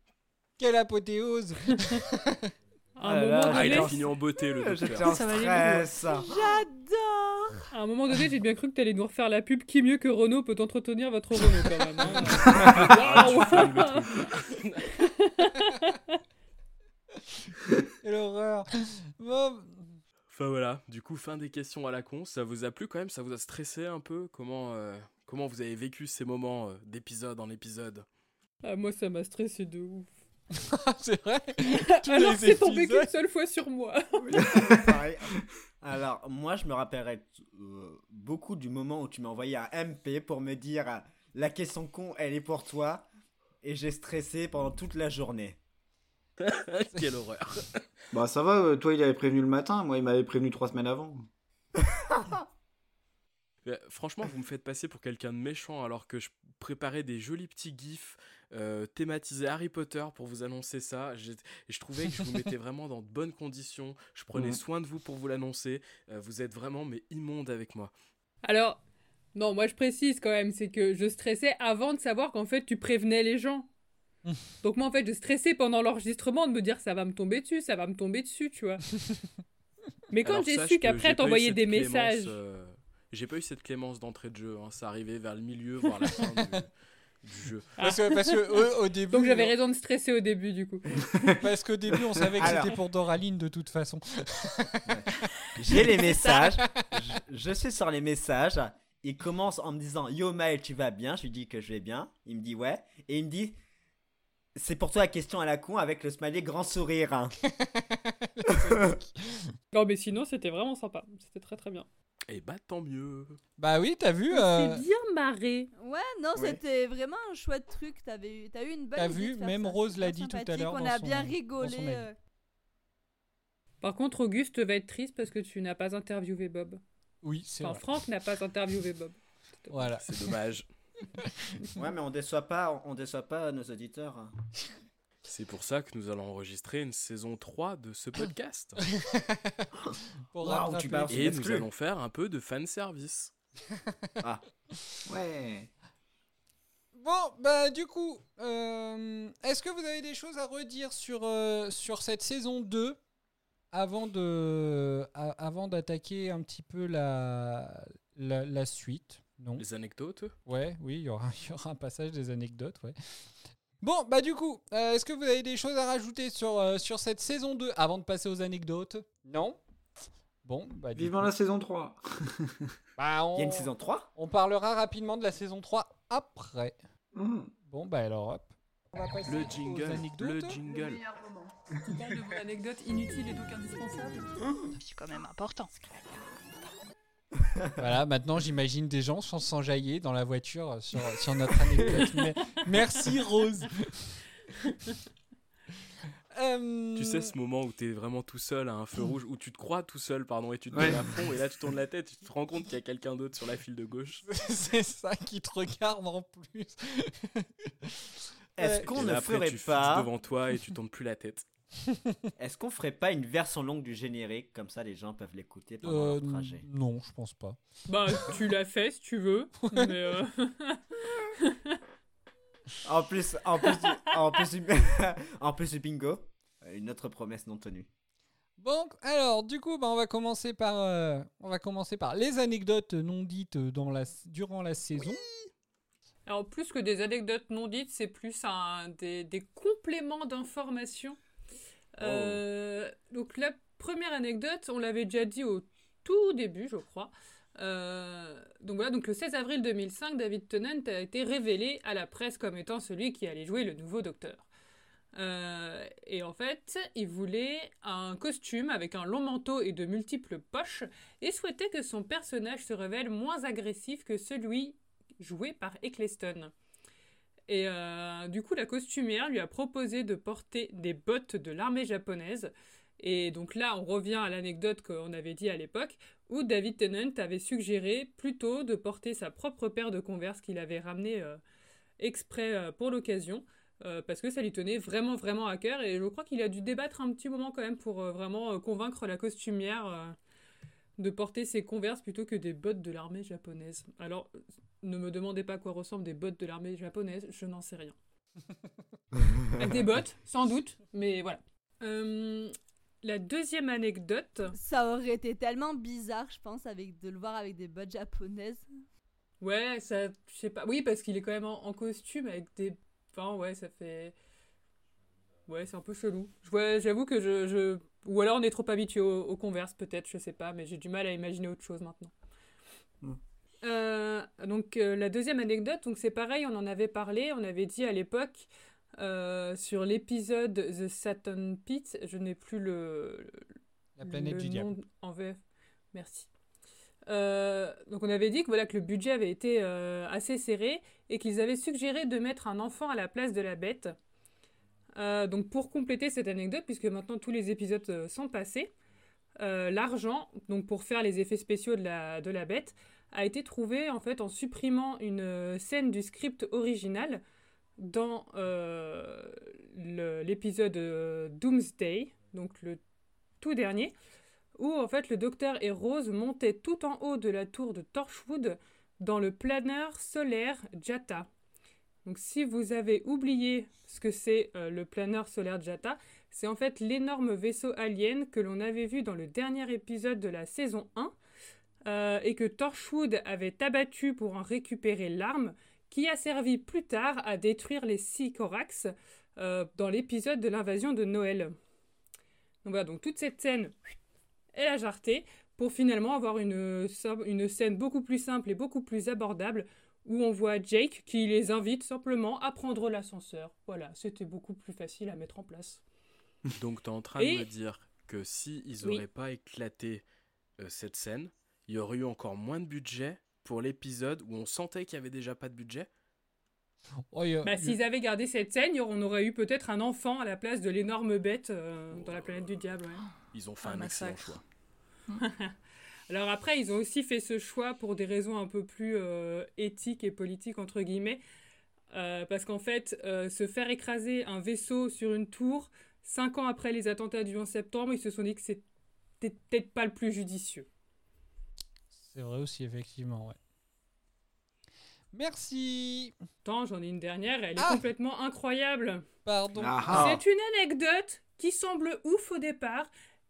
Quelle apothéose À un moment Ah, il donné, a fini en beauté le J'étais docteur. en Ça valait le stress. J'adore à un moment donné, j'ai bien cru que t'allais nous refaire la pub. Qui mieux que Renault peut entretenir votre Renault quand même. hein. Waouh. Quelle horreur Bon, Enfin voilà, du coup, fin des questions à la con. Ça vous a plu quand même? Ça vous a stressé un peu? Comment, euh, comment vous avez vécu ces moments euh, d'épisode en épisode? Ah, moi, ça m'a stressé de ouf. c'est vrai Alors c'est tombé qu'une seule fois sur moi. Pareil. Alors, moi, je me rappellerai euh, beaucoup du moment où tu m'as envoyé un MP pour me dire euh, la question con, elle est pour toi. Et j'ai stressé pendant toute la journée. Quelle horreur Bah ça va, euh, toi il avait prévenu le matin, moi il m'avait prévenu trois semaines avant. Franchement, vous me faites passer pour quelqu'un de méchant alors que je préparais des jolis petits gifs euh, thématisés Harry Potter pour vous annoncer ça. Je trouvais que je vous mettais vraiment dans de bonnes conditions. Je prenais Mhm. soin de vous pour vous l'annoncer. Euh, vous êtes vraiment mais immonde avec moi. Alors, non, moi je précise quand même, c'est que je stressais avant de savoir qu'en fait tu prévenais les gens. Donc moi en fait je stressais pendant l'enregistrement de me dire ça va me tomber dessus, ça va me tomber dessus, tu vois. Mais quand j'ai su qu'après t'envoyais des messages. euh, J'ai pas eu cette clémence d'entrée de jeu. hein. Ça arrivait vers le milieu, voire la fin du, du jeu. Parce que, parce que au, au début. Donc j'avais raison de stresser au début du coup. Parce qu'au début, on savait que Alors. c'était pour Doraline de toute façon. J'ai les messages. je, je suis sur les messages. Il commence en me disant Yo Maël, tu vas bien? Je lui dis que je vais bien. Il me dit ouais. Et il me dit C'est pour toi la question à la con avec le smiley grand sourire. Non mais sinon c'était vraiment sympa, c'était très très bien. Et bah tant mieux. Bah oui, t'as vu. Euh, s'est bien marré. Ouais, non, Ouais. c'était vraiment un chouette truc. T'avais eu, t'as eu une bonne T'as vu, même ça, Rose l'a dit tout à l'heure On dans a son- bien rigolé. euh. Par contre Auguste va être triste parce que tu n'as pas interviewé Bob. Oui, c'est Enfin vrai. Franck n'a pas interviewé Bob. Voilà. C'est dommage. Ouais, mais on déçoit pas, on déçoit pas nos auditeurs. C'est pour ça que nous allons enregistrer une saison 3 de ce podcast. Pour tu Et nous allons faire un peu de fanservice. Ah, Ouais. Bon, bah du coup, euh, est-ce que vous avez des choses à redire sur, euh, sur cette saison 2 avant de a- avant d'attaquer un petit peu la, la, la suite? Non Les anecdotes? Ouais, oui, il y aura, il y aura un passage des anecdotes, ouais. Bon, bah du coup, euh, est-ce que vous avez des choses à rajouter sur, euh, sur cette saison 2 avant de passer aux anecdotes? Non Bon, bah du Vivement coup, la saison 3. bah, on, il y a une saison 3 on parlera rapidement de la saison 3 après. Hmm. Bon, bah alors hop. On va passer Le aux jingle, anecdotes. le jingle. Tu parles de vos anecdotes inutiles et donc indispensables C'est quand même important. Voilà, maintenant j'imagine des gens sans s'enjailler dans la voiture sur, sur notre anecdote. Mais- merci Rose. Euh, Tu sais ce moment où t'es vraiment tout seul à un feu rouge, où tu te crois tout seul, pardon, et tu te Ouais. mets à fond, et là tu tournes la tête, et tu te rends compte qu'il y a quelqu'un d'autre sur la file de gauche. c'est ça qui te regarde en plus. Est-ce Ouais. qu'on ne ferait tu pas devant toi et tu tournes plus la tête. Est-ce qu'on ferait pas une version longue du générique? Comme ça les gens peuvent l'écouter pendant Euh, leur trajet non, je pense pas. Bah tu l'as fait si tu veux. Mais euh, En plus, en plus, du, en plus, du, en plus du bingo, une autre promesse non tenue. Bon, alors du coup, bah, on va commencer par, euh, on va commencer par les anecdotes non dites dans la, durant la saison. Alors, plus que des anecdotes non dites, c'est plus un, des, des compléments d'informations. Euh, donc, la première anecdote, on l'avait déjà dit au tout début, je crois. Euh, donc voilà, donc le 16 avril 2005, David Tennant a été révélé à la presse comme étant celui qui allait jouer le nouveau Docteur. Euh, et en fait, il voulait un costume avec un long manteau et de multiples poches et souhaitait que son personnage se révèle moins agressif que celui joué par Eccleston. Et euh, du coup, la costumière lui a proposé de porter des bottes de l'armée japonaise. Et donc là, on revient à l'anecdote qu'on avait dit à l'époque, où David Tennant avait suggéré plutôt de porter sa propre paire de Converse qu'il avait ramené euh, exprès euh, pour l'occasion, euh, parce que ça lui tenait vraiment, vraiment à cœur. Et je crois qu'il a dû débattre un petit moment quand même pour vraiment convaincre la costumière de porter ses Converse plutôt que des bottes de l'armée japonaise. Alors, ne me demandez pas à quoi ressemblent des bottes de l'armée japonaise, je n'en sais rien. Avec des bottes, sans doute, mais voilà. Euh, la deuxième anecdote. Ça aurait été tellement bizarre, je pense, avec de le voir avec des bottes japonaises. Ouais, ça, je sais pas. Oui, parce qu'il est quand même en, en costume avec des. Enfin, ouais, ça fait. Ouais, c'est un peu chelou. Je vois- J'avoue que je, je. Ou alors on est trop habitué aux, aux Converse, peut-être, je sais pas, mais j'ai du mal à imaginer autre chose maintenant. Euh, donc, euh, la deuxième anecdote, donc c'est pareil, on en avait parlé, on avait dit à l'époque euh, sur l'épisode The Saturn Pit, je n'ai plus le. La planète le du nom diable. En VF. Merci. Donc on avait dit que voilà que le budget avait été assez serré et qu'ils avaient suggéré de mettre un enfant à la place de la bête. Donc pour compléter cette anecdote, puisque maintenant tous les épisodes sont passés, l'argent donc pour faire les effets spéciaux de la, de la bête a été trouvé en fait en supprimant une euh, scène du script original dans euh, l'épisode euh, Doomsday, donc le tout dernier, où en fait le docteur et Rose montaient tout en haut de la tour de Torchwood dans le planeur solaire Jata. Donc si vous avez oublié ce que c'est le planeur solaire Jata, c'est en fait l'énorme vaisseau alien que l'on avait vu dans le dernier épisode de la saison 1 euh, et que Torchwood avait abattu pour en récupérer l'arme qui a servi plus tard à détruire les Sycorax euh, dans l'épisode de l'invasion de Noël. Donc voilà, donc toute cette scène est la jarretée pour finalement avoir une, une scène beaucoup plus simple et beaucoup plus abordable où on voit Jake qui les invite simplement à prendre l'ascenseur. Voilà, c'était beaucoup plus facile à mettre en place. Donc, tu es en train Et- de me dire que si ils Oui. auraient pas éclaté euh, cette scène, il y aurait eu encore moins de budget pour l'épisode où on sentait qu'il y avait déjà pas de budget Oh, a- Bah, s'ils avaient gardé cette scène, on aurait eu peut-être un enfant à la place de l'énorme bête euh, dans la planète du diable. ouais. Ils ont fait Un un excellent choix. Alors après, ils ont aussi fait ce choix pour des raisons un peu plus euh, éthiques et politiques, entre guillemets. Euh, parce qu'en fait, euh, se faire écraser un vaisseau sur une tour, cinq ans après les attentats du 11 septembre, ils se sont dit que c'était peut-être pas le plus judicieux. C'est vrai aussi, effectivement, ouais. Merci. Attends, j'en ai une dernière, elle est Ah complètement incroyable. Pardon. Ah. C'est une anecdote qui semble ouf au départ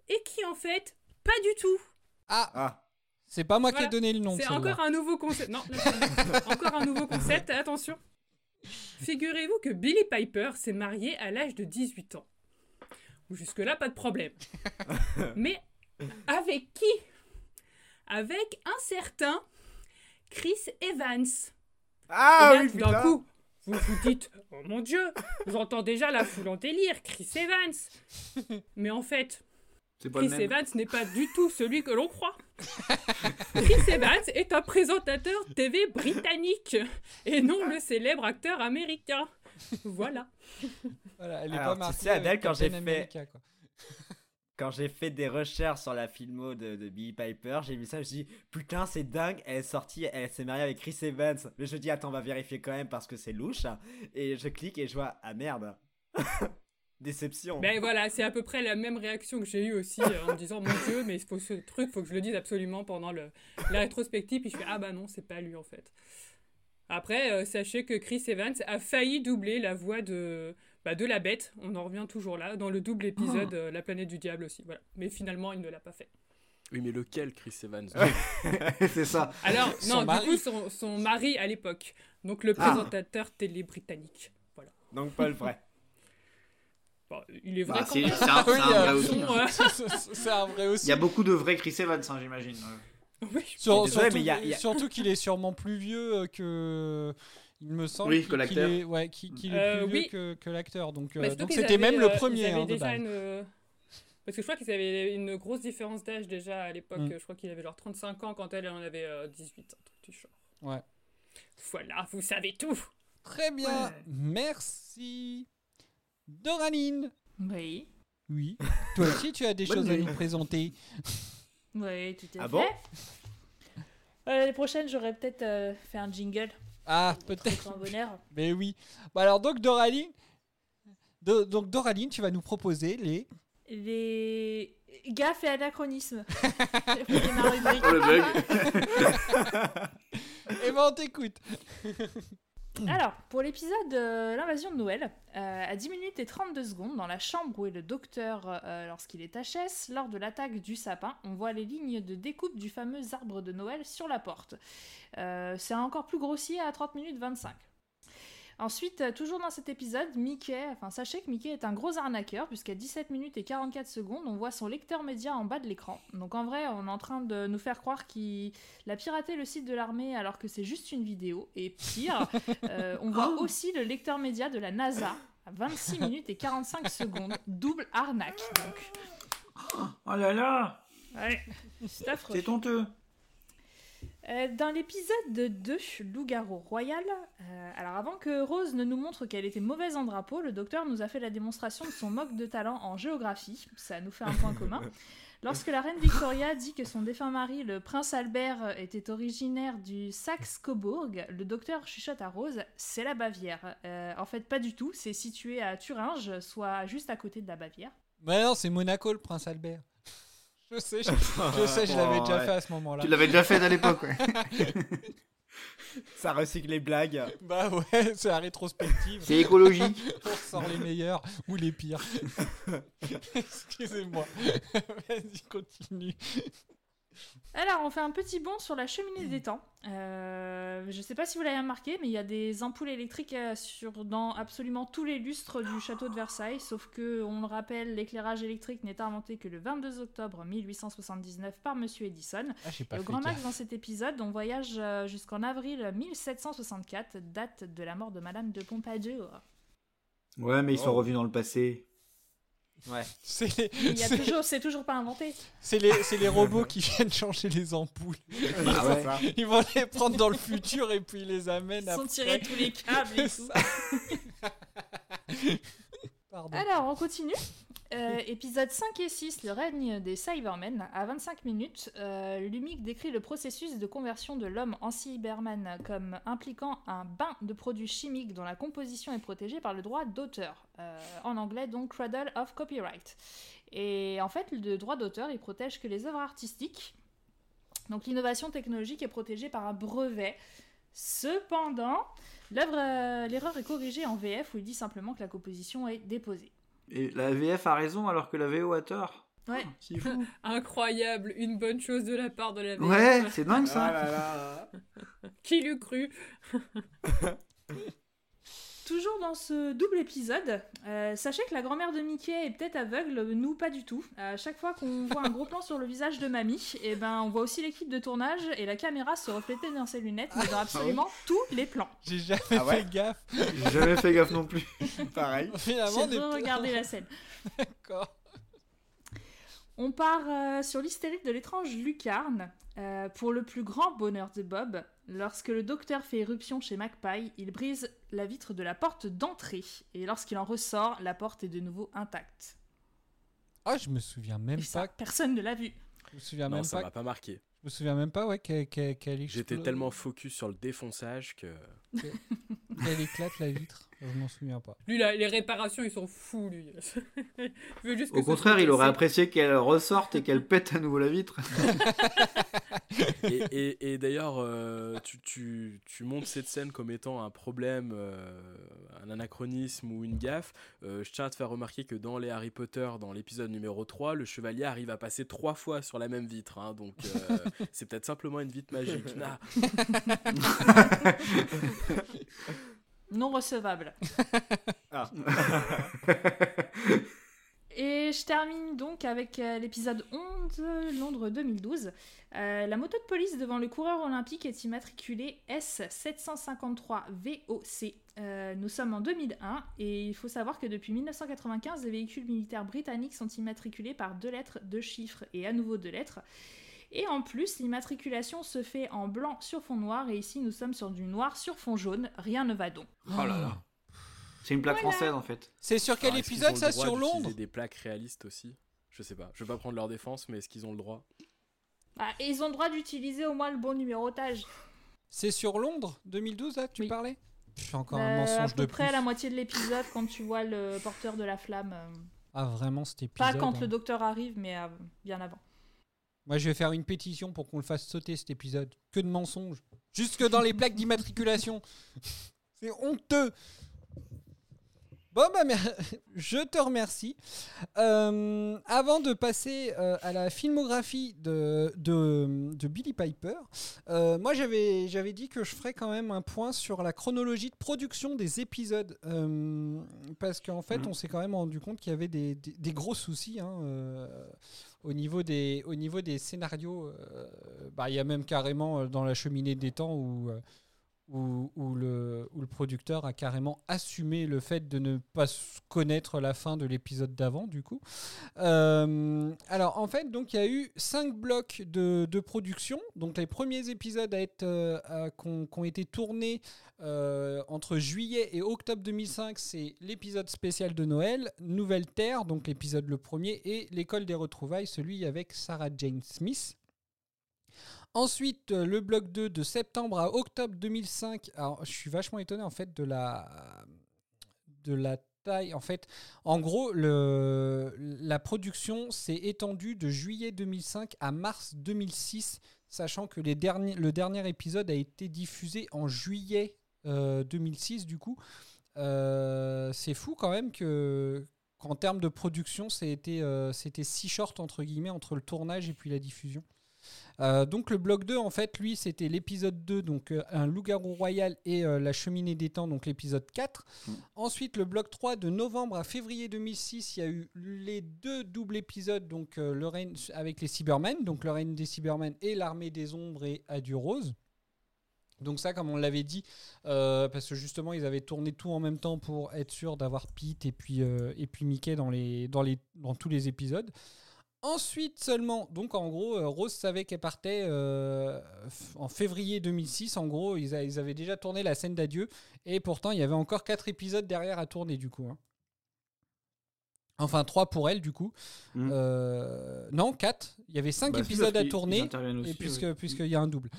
et qui en fait pas du tout. Ah, Ah, c'est pas moi qui ai donné le nom. C'est encore un nouveau concept. Non, encore un nouveau concept. Attention. Figurez-vous que Billy Piper s'est marié à l'âge de 18 ans. Jusque-là, pas de problème. Mais avec qui Avec un certain Chris Evans. ah Et là, oui, tout d'un coup, vous vous dites Oh mon dieu, j'entends déjà la foule en délire, Chris Evans. Mais en fait, Chris même. Evans n'est pas du tout celui que l'on croit. Chris Evans est un présentateur TV britannique et non le célèbre acteur américain. Voilà. Voilà, elle est Alors, pas tu marquée sais, Adèle, avec quand j'ai fait- America, quoi. Quand j'ai fait des recherches sur la filmo de, de Billy Piper, j'ai vu ça, je me suis dit, putain, c'est dingue, elle est sortie, elle s'est mariée avec Chris Evans. Mais je me dis, attends, on va vérifier quand même parce que c'est louche. Et je clique et je vois, ah merde. Déception. Ben voilà, c'est à peu près la même réaction que j'ai eue aussi euh, en me disant mon dieu, mais il faut ce truc, faut que je le dise absolument pendant le, la rétrospective. Puis je fais ah bah non, c'est pas lui en fait. Après, euh, sachez que Chris Evans a failli doubler la voix de, bah, de la bête. On en revient toujours là dans le double épisode euh, La planète du diable aussi. Voilà. Mais finalement, il ne l'a pas fait. Oui, mais lequel, Chris Evans? C'est ça. Alors Son non, mari. du coup son, son mari à l'époque, donc le Ah. présentateur télé britannique. Voilà. Donc pas le vrai. Bon, il est vrai Bah, c'est un, Oui, vrai aussi. Un vrai. Il y a beaucoup de vrais Chris Evans, hein, j'imagine. oui. Sur- surtout surtout qu'il est sûrement plus vieux euh, que. Il me semble Oui, qu'il- que l'acteur. qu'il est- Ouais, qu'il est Euh, plus vieux oui. que, que l'acteur. Donc, euh, donc qu'ils c'était même le euh, premier. hein, déjà une- Parce que je crois qu'ils avaient une grosse différence d'âge déjà à l'époque. Mm. Je crois qu'il avait genre 35 ans quand elle en avait euh, 18, un truc du genre. Ouais. Voilà, vous savez tout. Très bien. Merci. Doraline. Oui. Oui. Toi aussi, tu as des choses à nous présenter. Oui, tout à Ah fait. bon Euh, L'année prochaine, j'aurais peut-être euh, fait un jingle. Ah, peut-être. grand bonheur. Mais oui. Bah alors, donc, Doraline. Do- donc, Doraline, tu vas nous proposer les. Les gaffes et anachronismes. Oh le bug. Eh ben, on t'écoute. Alors, pour l'épisode euh, L'invasion de Noël, euh, à 10 minutes et 32 secondes, dans la chambre où est le docteur euh, lorsqu'il est HS, lors de l'attaque du sapin, on voit les lignes de découpe du fameux arbre de Noël sur la porte. C'est encore plus grossier à 30 minutes 25. Ensuite, euh, toujours dans cet épisode, Mickey, enfin sachez que Mickey est un gros arnaqueur, puisqu'à 17 minutes et 44 secondes, on voit son lecteur média en bas de l'écran. Donc en vrai, on est en train de nous faire croire qu'il a piraté le site de l'armée alors que c'est juste une vidéo. Et pire, euh, on voit aussi le lecteur média de la NASA à 26 minutes et 45 secondes. Double arnaque, donc. Oh là là, Ouais, c'est affreux. c'est honteux. Euh, dans l'épisode 2, Loup-garou royal, euh, alors avant que Rose ne nous montre qu'elle était mauvaise en drapeau, le docteur nous a fait la démonstration de son moque de talent en géographie. Ça nous fait un point commun. Lorsque la reine Victoria dit que son défunt mari, le prince Albert, était originaire du Saxe-Cobourg, le docteur chuchote à Rose, c'est la Bavière. Euh, en fait, pas du tout, c'est situé à Thuringe, soit juste à côté de la Bavière. Mais non, c'est Monaco, le prince Albert. Je sais, je, je sais, je l'avais Oh, déjà ouais. fait à ce moment-là. Tu l'avais déjà fait à l'époque, ouais. Ça recycle les blagues. Bah ouais, c'est la rétrospective. C'est écologique. On ressort les meilleurs ou les pires. Excusez-moi. Vas-y, continue. Alors, on fait un petit bond sur la cheminée des temps. Euh, je sais pas si vous l'avez remarqué, mais il y a des ampoules électriques euh, sur, dans absolument tous les lustres du château de Versailles, sauf que, on le rappelle, l'éclairage électrique n'est inventé que le 22 octobre 1879 par Monsieur Edison. Ah, j'ai pas Et au fait grand max dans cet épisode, on voyage euh, jusqu'en avril 1764, date de la mort de Madame de Pompadour. Ouais, mais ils sont Oh. revenus dans le passé. Ouais. C'est les, Il y a c'est- toujours, c'est toujours pas inventé. c'est les, c'est les robots qui viennent changer les ampoules. Ils, vont, ouais. ils vont les prendre dans le futur et puis ils les amènent Ils sont après. tirés tous les câbles et tout. Pardon. Alors, on continue. Euh, épisode 5 et 6, le règne des Cybermen. À 25 minutes, euh, Lumic décrit le processus de conversion de l'homme en Cyberman comme impliquant un bain de produits chimiques dont la composition est protégée par le droit d'auteur. Euh, en anglais, donc Cradle of Copyright. Et en fait, le droit d'auteur, il protège que les œuvres artistiques. Donc l'innovation technologique est protégée par un brevet. Cependant, euh, l'erreur est corrigée en VF où il dit simplement que la composition est déposée. Et la VF a raison alors que la VO a tort. Ouais. C'est fou. Incroyable, une bonne chose de la part de la VF. Ouais, c'est dingue ça. Ah là là. Qui l'eût cru? Toujours dans ce double épisode, euh, sachez que la grand-mère de Mickey est peut-être aveugle, nous pas du tout. À chaque fois qu'on voit un gros plan sur le visage de mamie, et ben on voit aussi l'équipe de tournage et la caméra se refléter dans ses lunettes, mais dans absolument tous les plans. J'ai jamais Ah ouais fait gaffe. J'ai jamais fait gaffe non plus. Pareil. Finalement, J'ai regardé la scène. D'accord. On part euh, sur l'hystérique de l'étrange lucarne. euh, pour le plus grand bonheur de Bob, lorsque le docteur fait éruption chez Magpie, il brise la vitre de la porte d'entrée. Et lorsqu'il en ressort, la porte est de nouveau intacte. Ah, je me souviens même Et ça, pas. personne ne l'a vu. Je me souviens Non, même ça pas. m'a pas marqué. Je me souviens même pas, ouais, qu'elle qu'elle J'étais tellement focus sur le défonçage que. qu'elle éclate la vitre. Je m'en souviens pas. Lui, là, les réparations, ils sont fous, lui. Il veut juste que Au contraire, il aurait apprécié qu'elle ressorte et qu'elle pète à nouveau la vitre. et et- et d'ailleurs, euh, tu, tu, tu montes cette scène comme étant un problème, euh, un anachronisme ou une gaffe. Euh, je tiens à te faire remarquer que dans les Harry Potter, dans l'épisode numéro 3, le chevalier arrive à passer trois fois sur la même vitre. hein, donc euh, c'est peut-être simplement une vitre magique. Nah. Non recevable. Ah. Et je termine donc avec euh, l'épisode 11, Londres 2012. Euh, la moto de police devant le coureur olympique est immatriculée S753VOC. Euh, nous sommes en 2001 et il faut savoir que depuis 1995, les véhicules militaires britanniques sont immatriculés par deux lettres, deux chiffres et à nouveau deux lettres. Et en plus, l'immatriculation se fait en blanc sur fond noir et ici nous sommes sur du noir sur fond jaune. Rien ne va donc. Oh là là. C'est une plaque Voilà. française en fait. C'est sur quel Alors, épisode ça Sur Londres des plaques réalistes aussi? Je sais pas. Je vais pas prendre leur défense, mais est-ce qu'ils ont le droit? Ah, et ils ont le droit d'utiliser au moins le bon numérotage. C'est sur Londres 2012 là que tu Oui. parlais? Je suis encore un Euh, à mensonge peu de près plus. à la moitié de l'épisode quand tu vois le porteur de la flamme. euh, Ah vraiment cet épisode. Pas quand hein. le docteur arrive, mais euh, bien avant. Moi je vais faire une pétition pour qu'on le fasse sauter cet épisode. Que de mensonges. Jusque dans les plaques d'immatriculation. C'est honteux. Bon bah je te remercie. Euh, avant de passer euh, à la filmographie de, de, de Billy Piper, euh, moi j'avais j'avais dit que je ferais quand même un point sur la chronologie de production des épisodes. Parce qu'en fait Mhm. on s'est quand même rendu compte qu'il y avait des, des- des gros soucis hein, au, niveau des, scénarios. euh, bah, Il y a même carrément euh, dans la cheminée des temps où... où, le, où le producteur a carrément assumé le fait de ne pas connaître la fin de l'épisode d'avant, du coup. Euh, alors, en fait, donc il y a eu cinq blocs de, de production. Donc, les premiers épisodes euh, qui ont été tournés euh, entre juillet et octobre 2005, c'est l'épisode spécial de Noël, Nouvelle Terre, donc l'épisode le premier, et l'école des retrouvailles, celui avec Sarah Jane Smith. Ensuite, euh, le bloc 2 de septembre à octobre 2005. Alors, je suis vachement étonné en fait de la de la taille. En fait, en gros, la production s'est étendue de juillet 2005 à mars 2006, sachant que les derniers, le dernier épisode a été diffusé en juillet euh, 2006. Du coup, Euh, c'est fou quand même que qu'en termes de production, c'était euh, si short entre guillemets entre le tournage et puis la diffusion. Euh, donc le bloc 2, en fait, lui, c'était l'épisode 2, donc euh, un loup-garou royal et euh, la cheminée des temps, donc l'épisode 4. Ensuite, le bloc 3, de novembre à février 2006, il y a eu les deux doubles épisodes, donc le règne avec les Cybermen, donc le règne des Cybermen et l'armée des ombres et Adieu Rose. Donc ça, comme on l'avait dit, euh, parce que justement, ils avaient tourné tout en même temps pour être sûr d'avoir Pete et puis, euh, et puis Mickey dans, les, dans, les, dans tous les épisodes. Ensuite seulement, donc en gros, euh, Rose savait qu'elle partait euh, en février 2006. En gros, ils, a- ils avaient déjà tourné la scène d'adieu. Et pourtant, il y avait encore quatre épisodes derrière à tourner du coup. hein. Enfin, trois pour elle du coup. Euh, non, quatre. Il y avait cinq Bah, si, épisodes à tourner. et puisque oui. puisqu'il y a un double.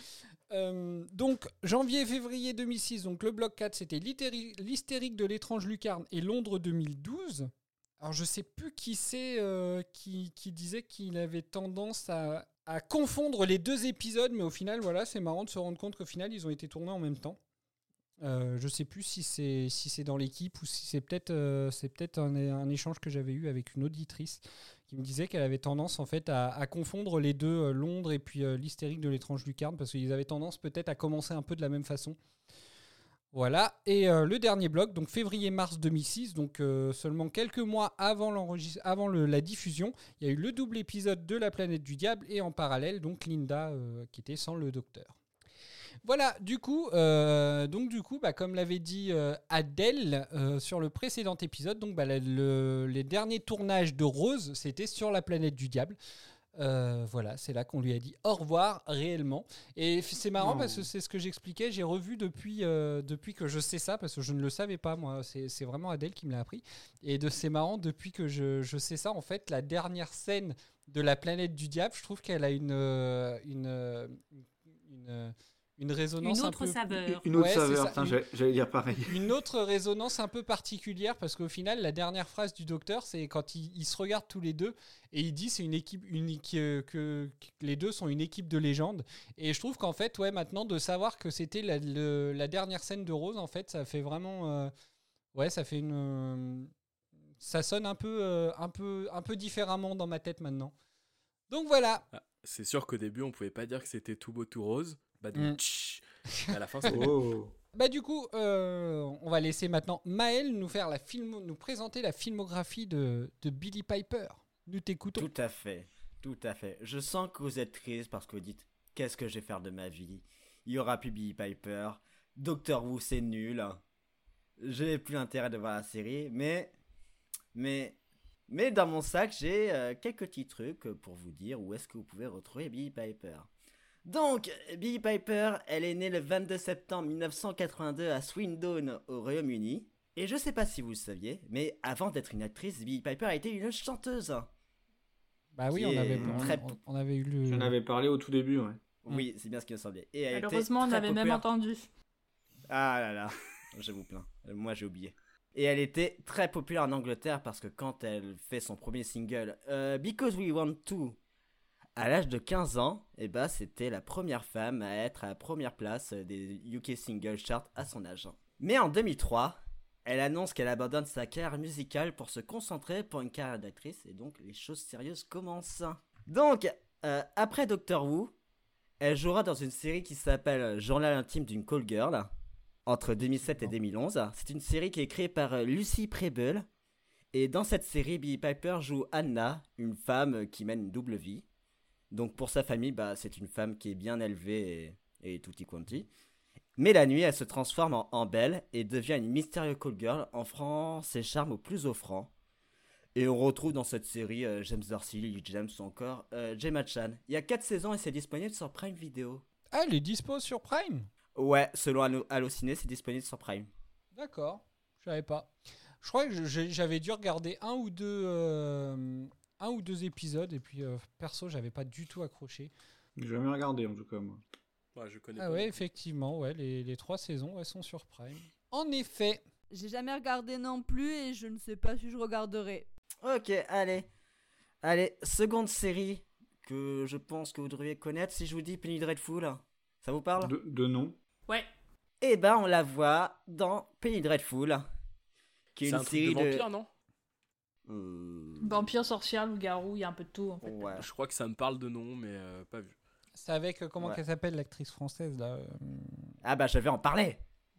Euh, donc, janvier-février 2006, donc le bloc 4, c'était l'hystéri- l'hystérique de l'étrange lucarne et Londres 2012. Alors, je sais plus qui c'est euh, qui, disait qu'il avait tendance à, confondre les deux épisodes, mais au final, voilà, c'est marrant de se rendre compte qu'au final, ils ont été tournés en même temps. Euh, je sais plus si c'est dans l'équipe ou si c'est peut-être euh, un, échange que j'avais eu avec une auditrice qui me disait qu'elle avait tendance en fait à, confondre les deux euh, Londres et puis l'hystérique de l'étrange lucarne parce qu'ils avaient tendance peut-être à commencer un peu de la même façon. Voilà, et euh, le dernier bloc, donc février-mars 2006, donc euh, seulement quelques mois avant, la diffusion, il y a eu le double épisode de La planète du diable et en parallèle, donc Linda euh, qui était sans le docteur. Voilà, du coup, donc du coup, bah, comme l'avait dit Adèle sur le précédent épisode, donc bah, les derniers tournages de Rose, c'était sur la planète du diable. Euh, voilà, c'est là qu'on lui a dit au revoir réellement. Et c'est marrant parce que c'est ce que j'expliquais. J'ai revu depuis, euh, depuis que je sais ça parce que je ne le savais pas moi. C'est vraiment Adèle qui me l'a appris. Et de c'est marrant depuis que je, je sais ça. En fait, la dernière scène de la planète du diable, je trouve qu'elle a une euh, une une, une résonance Une un autre peu- saveur. Une autre Ouais, saveur, putain, une- j'allais- dire pareil. une autre résonance un peu particulière parce qu'au final, la dernière phrase du docteur, c'est quand ils, ils se regardent tous les deux et il dit c'est une équipe unique que, que les deux sont une équipe de légende. Et je trouve qu'en fait, ouais, maintenant de savoir que c'était la, le- la dernière scène de Rose, en fait, ça fait vraiment, euh, ouais, ça fait une, euh, ça sonne un peu, euh, un peu, un peu différemment dans ma tête maintenant. Donc voilà. Ah, c'est sûr qu'au début, on pouvait pas dire que c'était tout beau, tout rose. Bah, Mm. à la fin, Oh. Bah du coup, euh, on va laisser maintenant Maël nous faire la film, nous présenter la filmographie de, de Billy Piper. Nous t'écoutons. Tout à fait, tout à fait. Je sens que vous êtes triste parce que vous dites qu'est-ce que je vais faire de ma vie? Il y aura plus Billy Piper, Doctor Who c'est nul. Je n'ai plus intérêt de voir la série, mais mais mais dans mon sac j'ai euh, quelques petits trucs pour vous dire où est-ce que vous pouvez retrouver Billy Piper. Donc, Billy Piper, elle est née le 22 septembre 1982 à Swindon, au Royaume-Uni. Et je sais pas si vous le saviez, mais avant d'être une actrice, Billy Piper a été une chanteuse. Bah oui, on avait, on, très- on- on avait eu le. J'en avais parlé au tout début, ouais. Oui, c'est bien ce qui me semblait. Et elle était Malheureusement, on avait même entendu. Ah là là, je vous plains. Moi j'ai oublié. Et elle était très populaire en Angleterre parce que quand elle fait son premier single, euh, Because We Want To, à l'âge de 15 ans, et bah, c'était la première femme à être à la première place des UK Single Chart à son âge. Mais en 2003, elle annonce qu'elle abandonne sa carrière musicale pour se concentrer pour une carrière d'actrice et donc les choses sérieuses commencent. Donc, euh, après Doctor Who, elle jouera dans une série qui s'appelle Journal intime d'une call girl entre 2007 et 2011. C'est une série qui est créée par euh, Lucy Preble. Et dans cette série, Billy Piper joue Anna, une femme qui mène une double vie. Donc pour sa famille, bah, c'est une femme qui est bien élevée et, et tutti quanti. Mais la nuit, elle se transforme en, en belle et devient une mystérieuse call girl, offrant ses charmes aux plus offrants. Et on retrouve dans cette série euh, James Darcy, Lily James ou encore euh, Gemma Chan. Il y a 4 saisons et c'est disponible sur Prime Video. Ah, elle est dispo sur Prime? Ouais, selon Allo- Allociné, c'est disponible sur Prime. D'accord, je savais pas. Je crois que j'avais dû regarder un ou deux, euh, un ou deux épisodes et puis euh, perso, j'avais pas du tout accroché. J'ai jamais regardé en tout cas moi. Ouais, je connais Ah pas. ouais, effectivement, ouais, les, les trois saisons, elles sont sur Prime. En effet. J'ai jamais regardé non plus et je ne sais pas si je regarderai. Ok, allez. Allez, seconde série que je pense que vous devriez connaître si je vous dis Penny Dreadful. Ça vous parle? De, de nom? Ouais. Eh ben, on la voit dans Penny Dreadful. Qui est, C'est une un truc série de vampire, non? Euh, Vampire, sorcière, loup-garou, il y a un peu de tout en fait. Ouais. Je crois que ça me parle de nom, mais euh, pas vu. C'est avec, euh, comment Ouais. qu'elle s'appelle, l'actrice française, là euh, Ah bah, je vais en parler.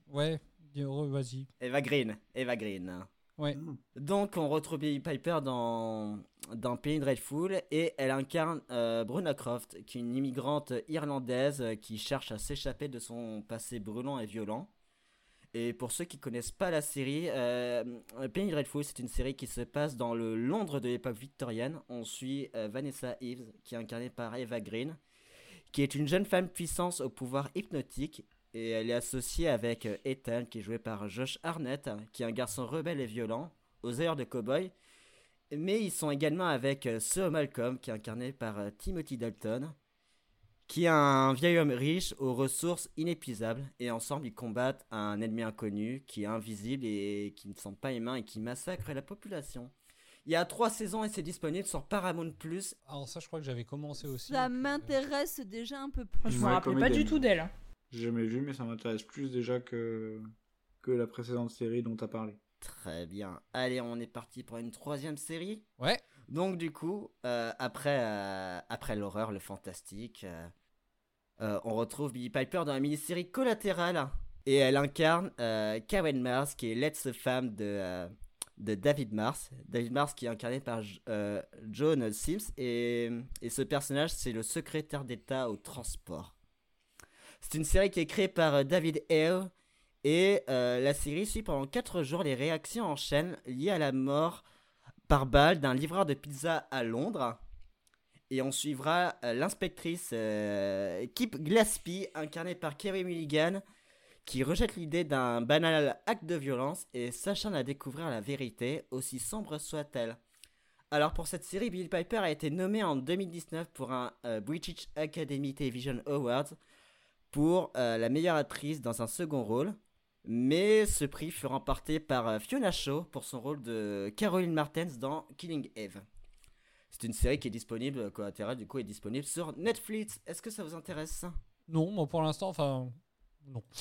Ouais, re- vas-y. Eva Green. Eva Green. Ouais. Donc, on retrouve Billie Piper dans, dans Penny Dreadful et elle incarne euh, Bruna Croft, qui est une immigrante irlandaise qui cherche à s'échapper de son passé brûlant et violent. Et pour ceux qui connaissent pas la série, euh, Penny Dreadful, c'est une série qui se passe dans le Londres de l'époque victorienne. On suit euh, Vanessa Eves, qui est incarnée par Eva Green, qui est une jeune femme puissante au pouvoir hypnotique. Et elle est associée avec euh, Ethan, qui est joué par Josh Arnett, qui est un garçon rebelle et violent, aux heures de cowboy. Mais ils sont également avec euh, Sir Malcolm, qui est incarné par Timothy Dalton, qui est un vieil homme riche aux ressources inépuisables. Et ensemble, ils combattent un ennemi inconnu qui est invisible et qui ne sent pas humain et qui massacre la population. Il y a trois saisons et c'est disponible sur Paramount Plus. Alors ça, je crois que j'avais commencé aussi. Ça m'intéresse déjà un peu plus. Je me rappelais pas du tout d'elle. J'ai jamais vu, mais ça m'intéresse plus déjà que, que la précédente série dont tu as parlé. Très bien. Allez, on est parti pour une troisième série. Ouais. Donc du coup, euh, après, euh, après l'horreur, le fantastique, euh, on retrouve Billie Piper dans la mini-série Collatéral. Et elle incarne Karen Mars, qui est l'ex-femme de, de David Mars. David Mars qui est incarné par John Sims. Et, et ce personnage, c'est le secrétaire d'État au transport. C'est une série qui est créée par David Hale. Et la série suit pendant 4 jours les réactions en chaîne liées à la mort par balle d'un livreur de pizza à Londres. Et on suivra euh, l'inspectrice euh, Kip Gillespie, incarnée par Kerry Mulligan, qui rejette l'idée d'un banal acte de violence et s'acharne à découvrir la vérité, aussi sombre soit-elle. Alors pour cette série, Bill Piper a été nommé en 2019 pour un euh, British Academy Television Awards pour la meilleure actrice dans un second rôle. Mais ce prix fut remporté par euh, Fiona Shaw pour son rôle de Caroline Martens dans Killing Eve. C'est une série qui est disponible, euh, collatéral du coup est disponible sur Netflix. Est-ce que ça vous intéresse? Non, moi pour l'instant, enfin, non.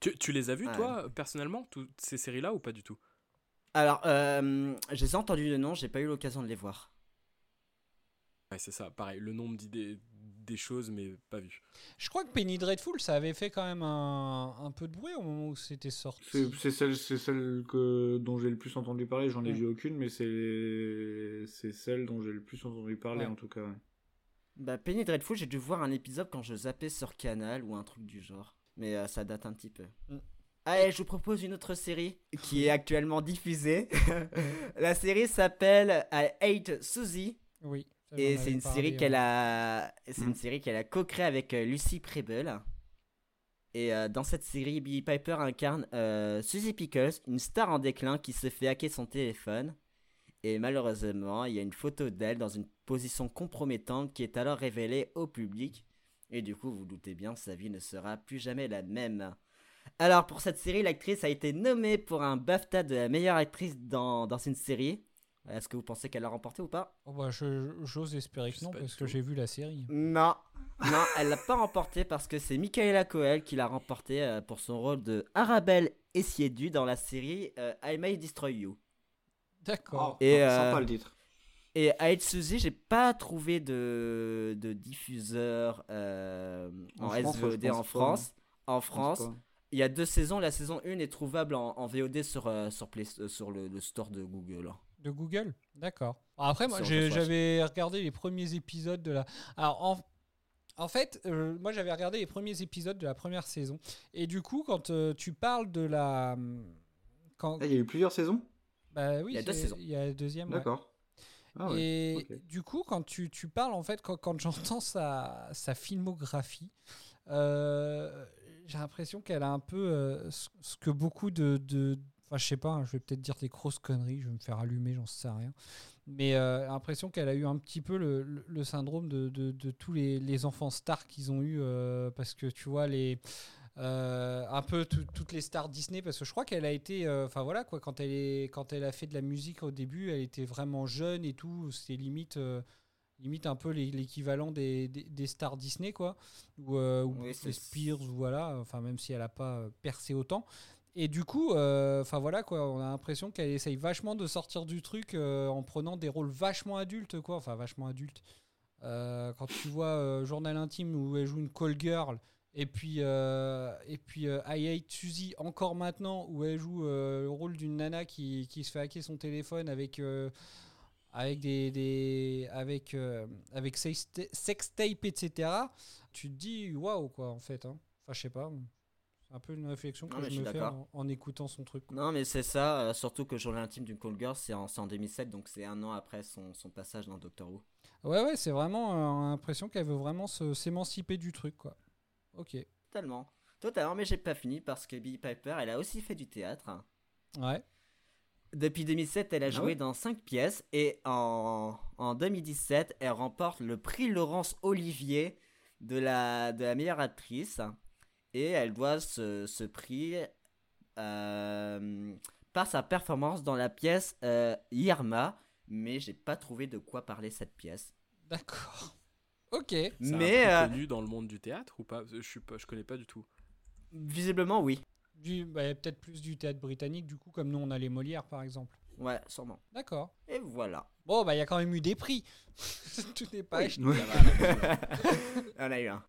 Tu, tu les as vus, Ouais. toi, personnellement, toutes ces séries-là, ou pas du tout? Alors, euh, j'ai entendu le nom, j'ai pas eu l'occasion de les voir. Ouais, c'est ça, pareil. Le nom me dit des, choses, mais pas vu. Je crois que Penny Dreadful, ça avait fait quand même un, un peu de bruit au moment où c'était sorti. C'est celle, c'est celle que, dont j'ai le plus entendu parler. J'en ai Ouais. vu aucune, mais c'est c'est celle dont j'ai le plus entendu parler Ouais. en tout cas. ouais. Bah, Penny Dreadful, j'ai dû voir un épisode quand je zappais sur Canal ou un truc du genre. Mais euh, ça date un petit peu. Mm. Allez, je vous propose une autre série qui est actuellement diffusée. La série s'appelle I Hate Suzy. Oui. Et j'en c'est une parlé, série ouais. qu'elle a, c'est Mm. une série qu'elle a co-créée avec euh, Lucy Preble. Et euh, dans cette série, Billy Piper incarne euh, Suzy Pickles, une star en déclin qui se fait hacker son téléphone. Et malheureusement, il y a une photo d'elle dans une position compromettante qui est alors révélée au public. Et du coup, vous, vous doutez bien, sa vie ne sera plus jamais la même. Alors, pour cette série, l'actrice a été nommée pour un BAFTA de la meilleure actrice dans, dans une série. Est-ce que vous pensez qu'elle l'a remporté ou pas? Oh, bah, je- J'ose espérer Je que non, parce que j'ai vu la série. Non, non, elle l'a pas remporté parce que c'est Michaela Coel qui l'a remporté euh, pour son rôle de Arabelle Essiedu dans la série euh, I May Destroy You. D'accord. Et, Oh, euh, Sympa le titre. Et à Suzy, j'ai pas trouvé de, de diffuseur euh, en, En France, SVOD en pas, France. En France, il y a deux saisons. La saison 1 est trouvable en, en VOD sur, euh, sur, Play- euh, sur le, le store de Google. De Google D'accord. Après, moi, j'avais regardé les premiers épisodes de la. Alors, en- En fait, euh, moi j'avais regardé les premiers épisodes de la première saison. Et du coup, quand euh, tu parles de la. Quand... Ah, il y a eu plusieurs saisons? Bah oui, Il y a deux saisons. Il y a la deuxième. ouais. D'accord. Ah ouais, et du coup, quand tu, tu parles, en fait, quand, quand j'entends sa, sa filmographie, euh, j'ai l'impression qu'elle a un peu euh, ce, ce que beaucoup de. de Enfin, je sais pas, hein, je vais peut-être dire des grosses conneries, je vais me faire allumer, j'en sais rien. Mais euh, l'impression qu'elle a eu un petit peu le, le- le syndrome de, de- de tous les, les enfants stars qu'ils ont eu. euh, parce que tu vois, les. euh, un peu tout- toutes les stars Disney parce que je crois qu'elle a été euh, enfin voilà quoi quand elle est quand elle a fait de la musique au début elle était vraiment jeune et tout c'était limite euh, limite un peu l'é- l'équivalent des, des, des stars Disney quoi ou, ou Oui, c'est- Spears ou voilà enfin même si elle a pas percé autant et du coup euh, enfin voilà quoi on a l'impression qu'elle essaye vachement de sortir du truc euh, en prenant des rôles vachement adultes quoi enfin vachement adultes Euh, quand tu vois Journal intime où elle joue une call girl et puis, euh, et puis I Hate Suzy encore maintenant où elle joue le rôle d'une nana qui, qui se fait hacker son téléphone avec, avec des, des avec, avec sex, sex tape etc. Tu te dis waouh quoi en fait. hein. Enfin je sais pas. Un peu une réflexion que Non, je je me fais en, en écoutant son truc. quoi. Non, mais c'est ça, euh, surtout que Journal intime d'une call girl, c'est en, c'est en 2007, donc c'est un an après son, son passage dans Doctor Who. Ouais ouais c'est vraiment euh, l'impression qu'elle veut vraiment s'émanciper du truc quoi. Ok. Totalement. Totalement, mais j'ai pas fini parce que Billie Piper, elle a aussi fait du théâtre. Ouais. Depuis 2007, elle a Ah joué ouais dans 5 pièces et en, en 2017, elle remporte le prix Laurence Olivier de la, de la meilleure actrice. Et elle doit ce, ce prix euh, par sa performance dans la pièce euh, Irma. Mais j'ai pas trouvé de quoi parler cette pièce. D'accord. Ok. C'est Mais un euh, connu dans le monde du théâtre ou pas? Je suis pas, je connais pas du tout. visiblement, oui. Du, bah, peut-être plus du théâtre britannique, du coup, comme nous on a les Molières par exemple. Ouais, sûrement. D'accord. Et voilà. Bon, bah il y a quand même eu des prix. Tout n'est pas Oui. acheté. Ouais. On a eu un.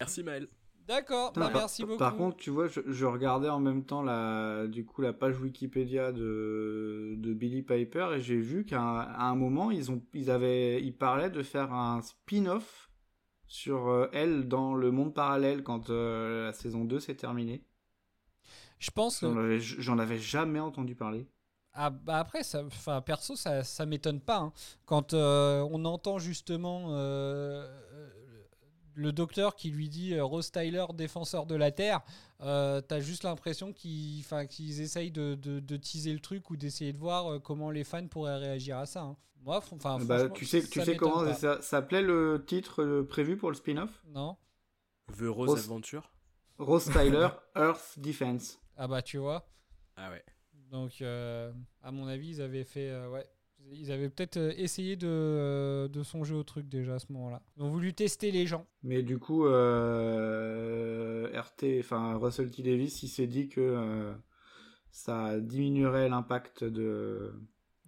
Merci Maël. D'accord, bah, par- merci beaucoup. Par contre, tu vois, je, je regardais en même temps la, du coup, la page Wikipédia de, de Billy Piper et j'ai vu qu'à un, moment, ils, ont, ils, avaient, ils parlaient de faire un spin-off sur euh, elle dans le monde parallèle quand euh, la saison 2 s'est terminée. je pense. J'en que- avais, j'en avais jamais entendu parler. Ah, bah après, ça, enfin, perso, ça, ça m'étonne pas. hein. Quand euh, on entend justement le docteur qui lui dit euh, Rose Tyler, défenseur de la Terre, euh, t'as juste l'impression qu'ils enfin, qu'ils essayent de, de, de teaser le truc ou d'essayer de voir euh, comment les fans pourraient réagir à ça. hein. Moi, enfin, Bah, tu sais, tu comment pas. ça s'appelait le titre prévu pour le spin-off? Non The Rose, Rose- Adventure Rose Tyler, Earth Defense. Ah bah tu vois. Ah ouais. Donc, euh, à mon avis, ils avaient fait. euh, ouais. Ils avaient peut-être euh, essayé de, euh, de songer au truc déjà à ce moment-là. Ils ont voulu tester les gens. Mais du coup, euh, RT, enfin Russell T Davis, il s'est dit que euh, ça diminuerait l'impact de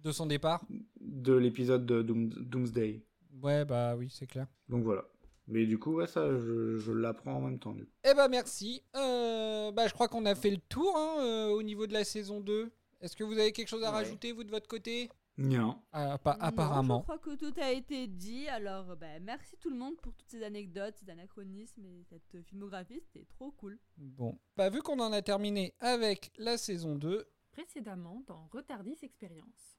De son départ de l'épisode de Doom- Doomsday. Ouais, bah oui, c'est clair. Donc voilà. Mais du coup, ouais, ça, je, je l'apprends en même temps. Du coup. Eh bah merci. Euh, bah, je crois qu'on a fait le tour hein, au niveau de la saison 2. Est-ce que vous avez quelque chose à Ouais. rajouter, vous, de votre côté? Non. Ah, Non, Apparemment. je crois que tout a été dit. Alors, bah, merci tout le monde pour toutes ces anecdotes, ces anachronismes et cette filmographie. C'était trop cool. Bon. Bah, vu qu'on en a terminé avec la saison 2, Précédemment dans Retardis Expérience.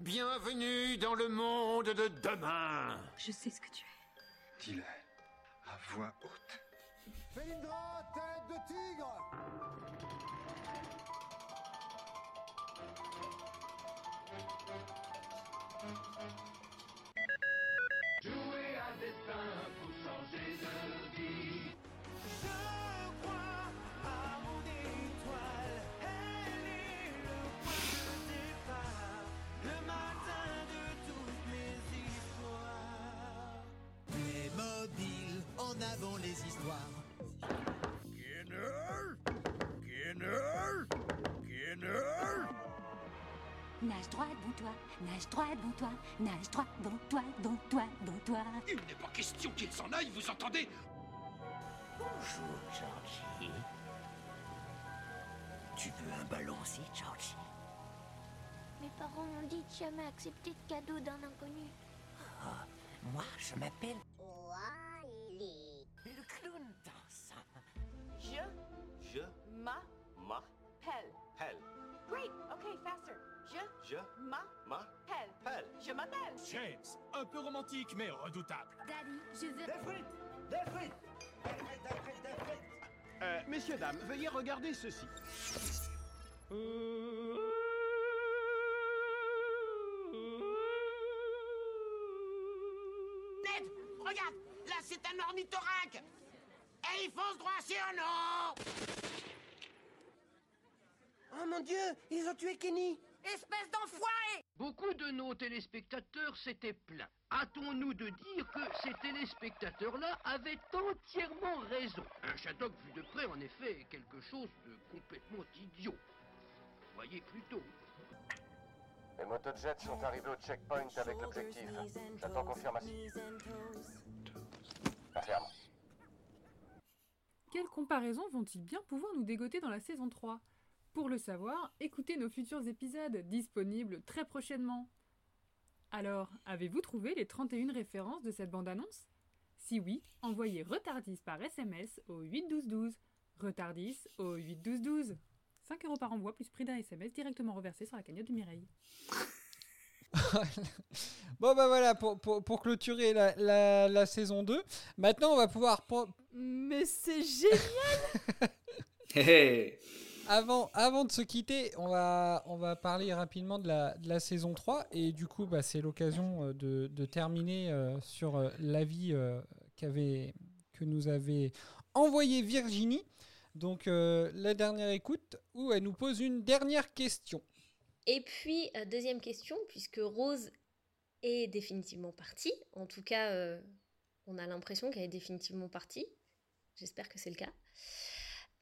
Bienvenue dans le monde de demain. Je sais ce que tu es. Dis-le à voix haute. Felindra, tête de tigre Jouer à des pains pour changer de vie. Je crois à mon étoile. Elle est le point de départ. Le matin de toutes mes histoires. Les mobiles, en avant les histoires. Nage droit devant toi, nage droit devant toi, nage droit devant toi, devant toi, devant toi. Il n'est pas question qu'il s'en aille, vous entendez? Bonjour, Georgie. Tu veux un ballon aussi, Georgie? Mes parents m'ont dit de jamais accepter de cadeau d'un inconnu. Ah, moi, je m'appelle James, un peu romantique mais redoutable. Daddy, je veux... Des frites Des frites. Des frites, des frites, des frites. Euh, messieurs, dames, veuillez regarder ceci. Ned, regarde Là, c'est un ornithorynque. Et il fonce droit sur nous Oh mon dieu, ils ont tué Kenny. Espèce d'enfoiré Beaucoup de nos téléspectateurs s'étaient plaints. Hâtons-nous de dire que ces téléspectateurs-là avaient entièrement raison. Un Shattuck vu de près, en effet, est quelque chose de complètement idiot. Voyez plutôt. Les motojets sont arrivés au checkpoint avec l'objectif. J'attends confirmation. Ferme. Quelles comparaisons vont-ils bien pouvoir nous dégoter dans la saison 3 Pour le savoir, écoutez nos futurs épisodes, disponibles très prochainement. Alors, avez-vous trouvé les 31 références de cette bande-annonce? Si oui, envoyez Retardis par SMS au 81212. Retardis au 81212. 5 euros par envoi plus prix d'un SMS directement reversé sur la cagnotte de Mireille. Bon bah voilà, pour, pour, pour clôturer la, la, la saison 2, maintenant on va pouvoir... pro- Mais c'est génial Avant, de se quitter, on va, parler rapidement de la, saison 3 et du coup bah, c'est l'occasion euh, de, terminer euh, sur euh, l'avis que nous avait envoyé Virginie. Donc la dernière écoute où elle nous pose une dernière question. Et puis, deuxième question, puisque Rose est définitivement partie, en tout cas, on a l'impression qu'elle est définitivement partie. J'espère que c'est le cas.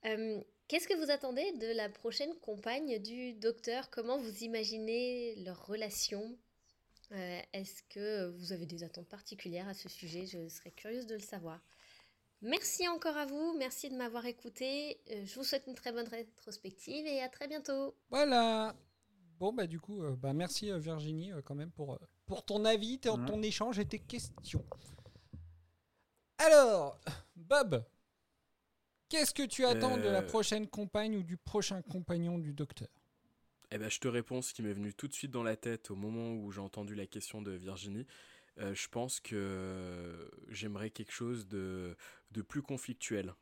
Euh, Qu'est-ce que vous attendez de la prochaine compagne du docteur? Comment vous imaginez leur relation? Euh, Est-ce que vous avez des attentes particulières à ce sujet? Je serais curieuse de le savoir. Merci encore à vous, merci de m'avoir écouté. Euh, Je vous souhaite une très bonne rétrospective et à très bientôt. Voilà. Bon bah du coup, euh, bah, merci euh, Virginie euh, quand même pour, euh, pour ton avis, ton, ton échange et tes questions. Alors, Bob, qu'est-ce que tu attends de la Euh, prochaine compagne ou du prochain compagnon du docteur? Eh ben, je te réponds ce qui m'est venu tout de suite dans la tête au moment où j'ai entendu la question de Virginie. Euh, je pense que j'aimerais quelque chose de, de plus conflictuel.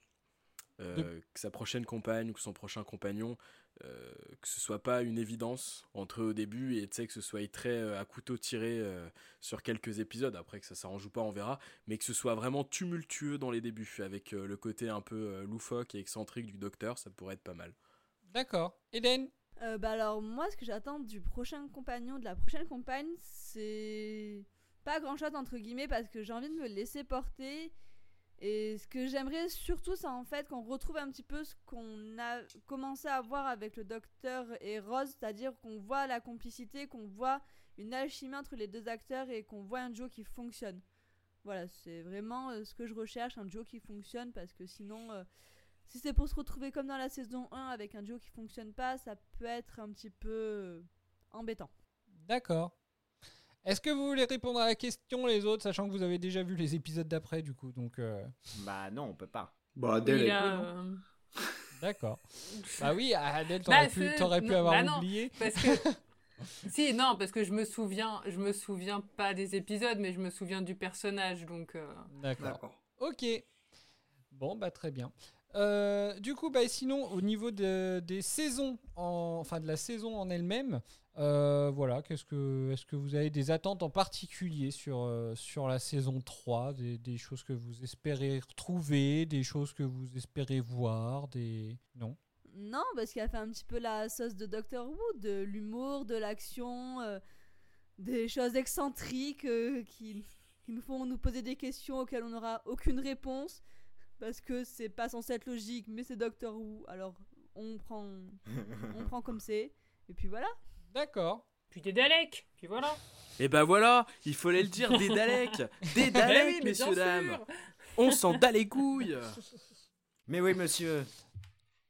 Euh, De- Que sa prochaine compagne ou que son prochain compagnon, euh, que ce soit pas une évidence entre eux au début et tu sais, que ce soit très euh, à couteau tiré euh, sur quelques épisodes. Après que ça s'arrange ou pas, on verra. Mais que ce soit vraiment tumultueux dans les débuts avec euh, le côté un peu euh, loufoque et excentrique du docteur, ça pourrait être pas mal. D'accord. Eden Euh, bah alors moi ce que j'attends du prochain compagnon, de la prochaine compagne, c'est pas grand chose entre guillemets parce que j'ai envie de me laisser porter et ce que j'aimerais surtout c'est en fait qu'on retrouve un petit peu ce qu'on a commencé à voir avec le docteur et Rose, c'est-à-dire qu'on voit la complicité, qu'on voit une alchimie entre les deux acteurs et qu'on voit un duo qui fonctionne. Voilà, c'est vraiment euh, ce que je recherche, un duo qui fonctionne parce que sinon euh, si c'est pour se retrouver comme dans la saison 1 avec un duo qui fonctionne pas, ça peut être un petit peu euh, embêtant. D'accord. Est-ce que vous voulez répondre à la question les autres, sachant que vous avez déjà vu les épisodes d'après du coup, donc. euh, Bah non, on peut pas. Bah Adèle, a, euh, D'accord. bah oui, Adèle, Bah, t'aurais pu, t'aurais pu non, avoir bah non, oublié. Parce que... si, non, parce que je me souviens, je me souviens pas des épisodes, mais je me souviens du personnage, donc. euh, D'accord. Ok. Bon, bah très bien. Euh, du coup, bah, sinon, au niveau de- des saisons, en, enfin de la saison en elle-même, euh, voilà, qu'est-ce que, est-ce que vous avez des attentes en particulier sur, euh, sur la saison 3 des, choses que vous espérez retrouver, des choses que vous espérez voir, des... Non? Non, parce qu'il a fait un petit peu la sauce de Doctor Who, de l'humour, de l'action, euh, des choses excentriques qui, qui nous font nous poser des questions auxquelles on n'aura aucune réponse. Parce que c'est pas censé être logique, mais c'est Doctor Who, alors on prend, on prend comme c'est. Et puis voilà. D'accord. Puis des Daleks, puis voilà. Et bah voilà, il fallait le dire, des Daleks Des Bah Daleks, oui, messieurs, dames. On s'en bat les couilles Mais oui, monsieur.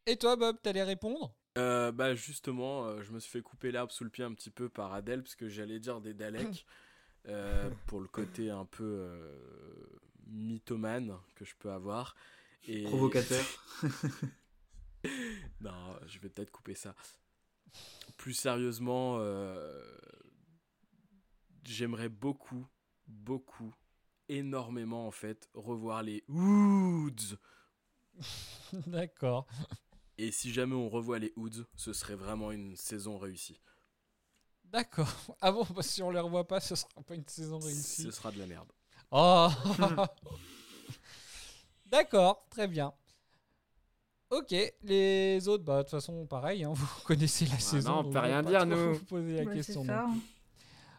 Et toi, Bob, t'allais répondre? Euh, bah justement, euh, je me suis fait couper l'herbe sous le pied un petit peu par Adèle parce que j'allais dire des Daleks. euh, pour le côté un peu euh, mythomane que je peux avoir. Et... Provocateur. non, je vais peut-être couper ça. Plus sérieusement, euh, j'aimerais beaucoup, beaucoup, énormément en fait, revoir les Woods. D'accord. Et si jamais on revoit les Woods, ce serait vraiment une saison réussie. D'accord. Ah bon, bah, si on les revoit pas, ce sera pas une saison réussie. Ce sera de la merde. Oh D'accord, très bien. Ok, les autres, bah de toute façon, pareil, hein, vous connaissez la saison. non, on peut rien dire, nous. Vous poser la Ouais, question. ça. plus.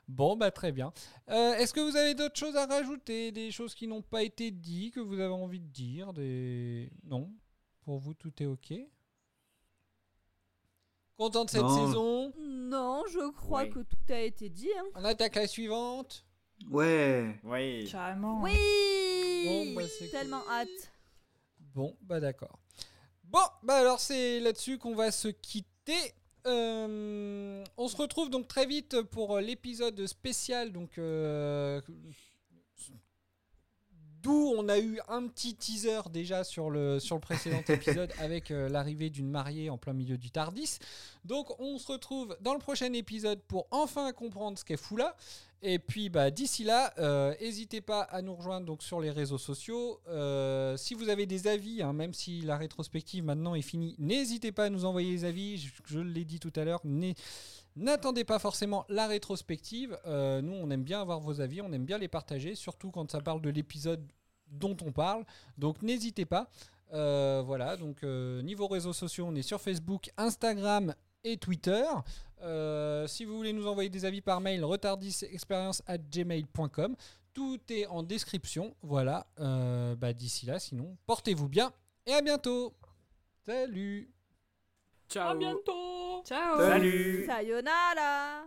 Bon, bah très bien. Euh, Est-ce que vous avez d'autres choses à rajouter Des choses qui n'ont pas été dites, que vous avez envie de dire des... Non? Pour vous, tout est ok? Content de cette Non. saison? Non, je crois que tout a été dit. Hein. On attaque la suivante Ouais. Oui. Carrément. Oui Bon, bah, Tellement hâte. Bon, bah d'accord. Bon, bah alors c'est là-dessus qu'on va se quitter. Euh, on se retrouve donc très vite pour l'épisode spécial, donc euh, d'où on a eu un petit teaser déjà sur le, sur le précédent épisode avec euh, l'arrivée d'une mariée en plein milieu du Tardis. Donc on se retrouve dans le prochain épisode pour enfin comprendre ce qu'est Foula. Et puis bah, d'ici là, euh, n'hésitez pas à nous rejoindre donc, sur les réseaux sociaux. Euh, si vous avez des avis, hein, même si la rétrospective maintenant est finie, n'hésitez pas à nous envoyer les avis. Je, l'ai dit tout à l'heure, n'attendez pas forcément la rétrospective. Euh, nous, on aime bien avoir vos avis, on aime bien les partager, surtout quand ça parle de l'épisode dont on parle. Donc n'hésitez pas. Voilà, donc niveau réseaux sociaux, on est sur Facebook, Instagram et Twitter. Euh, si vous voulez nous envoyer des avis par mail, retardisexperience@gmail.com. Tout est en description. Voilà. Euh, bah, D'ici là, sinon, portez-vous bien et à bientôt. Salut. Ciao À bientôt Ciao Salut Sayonara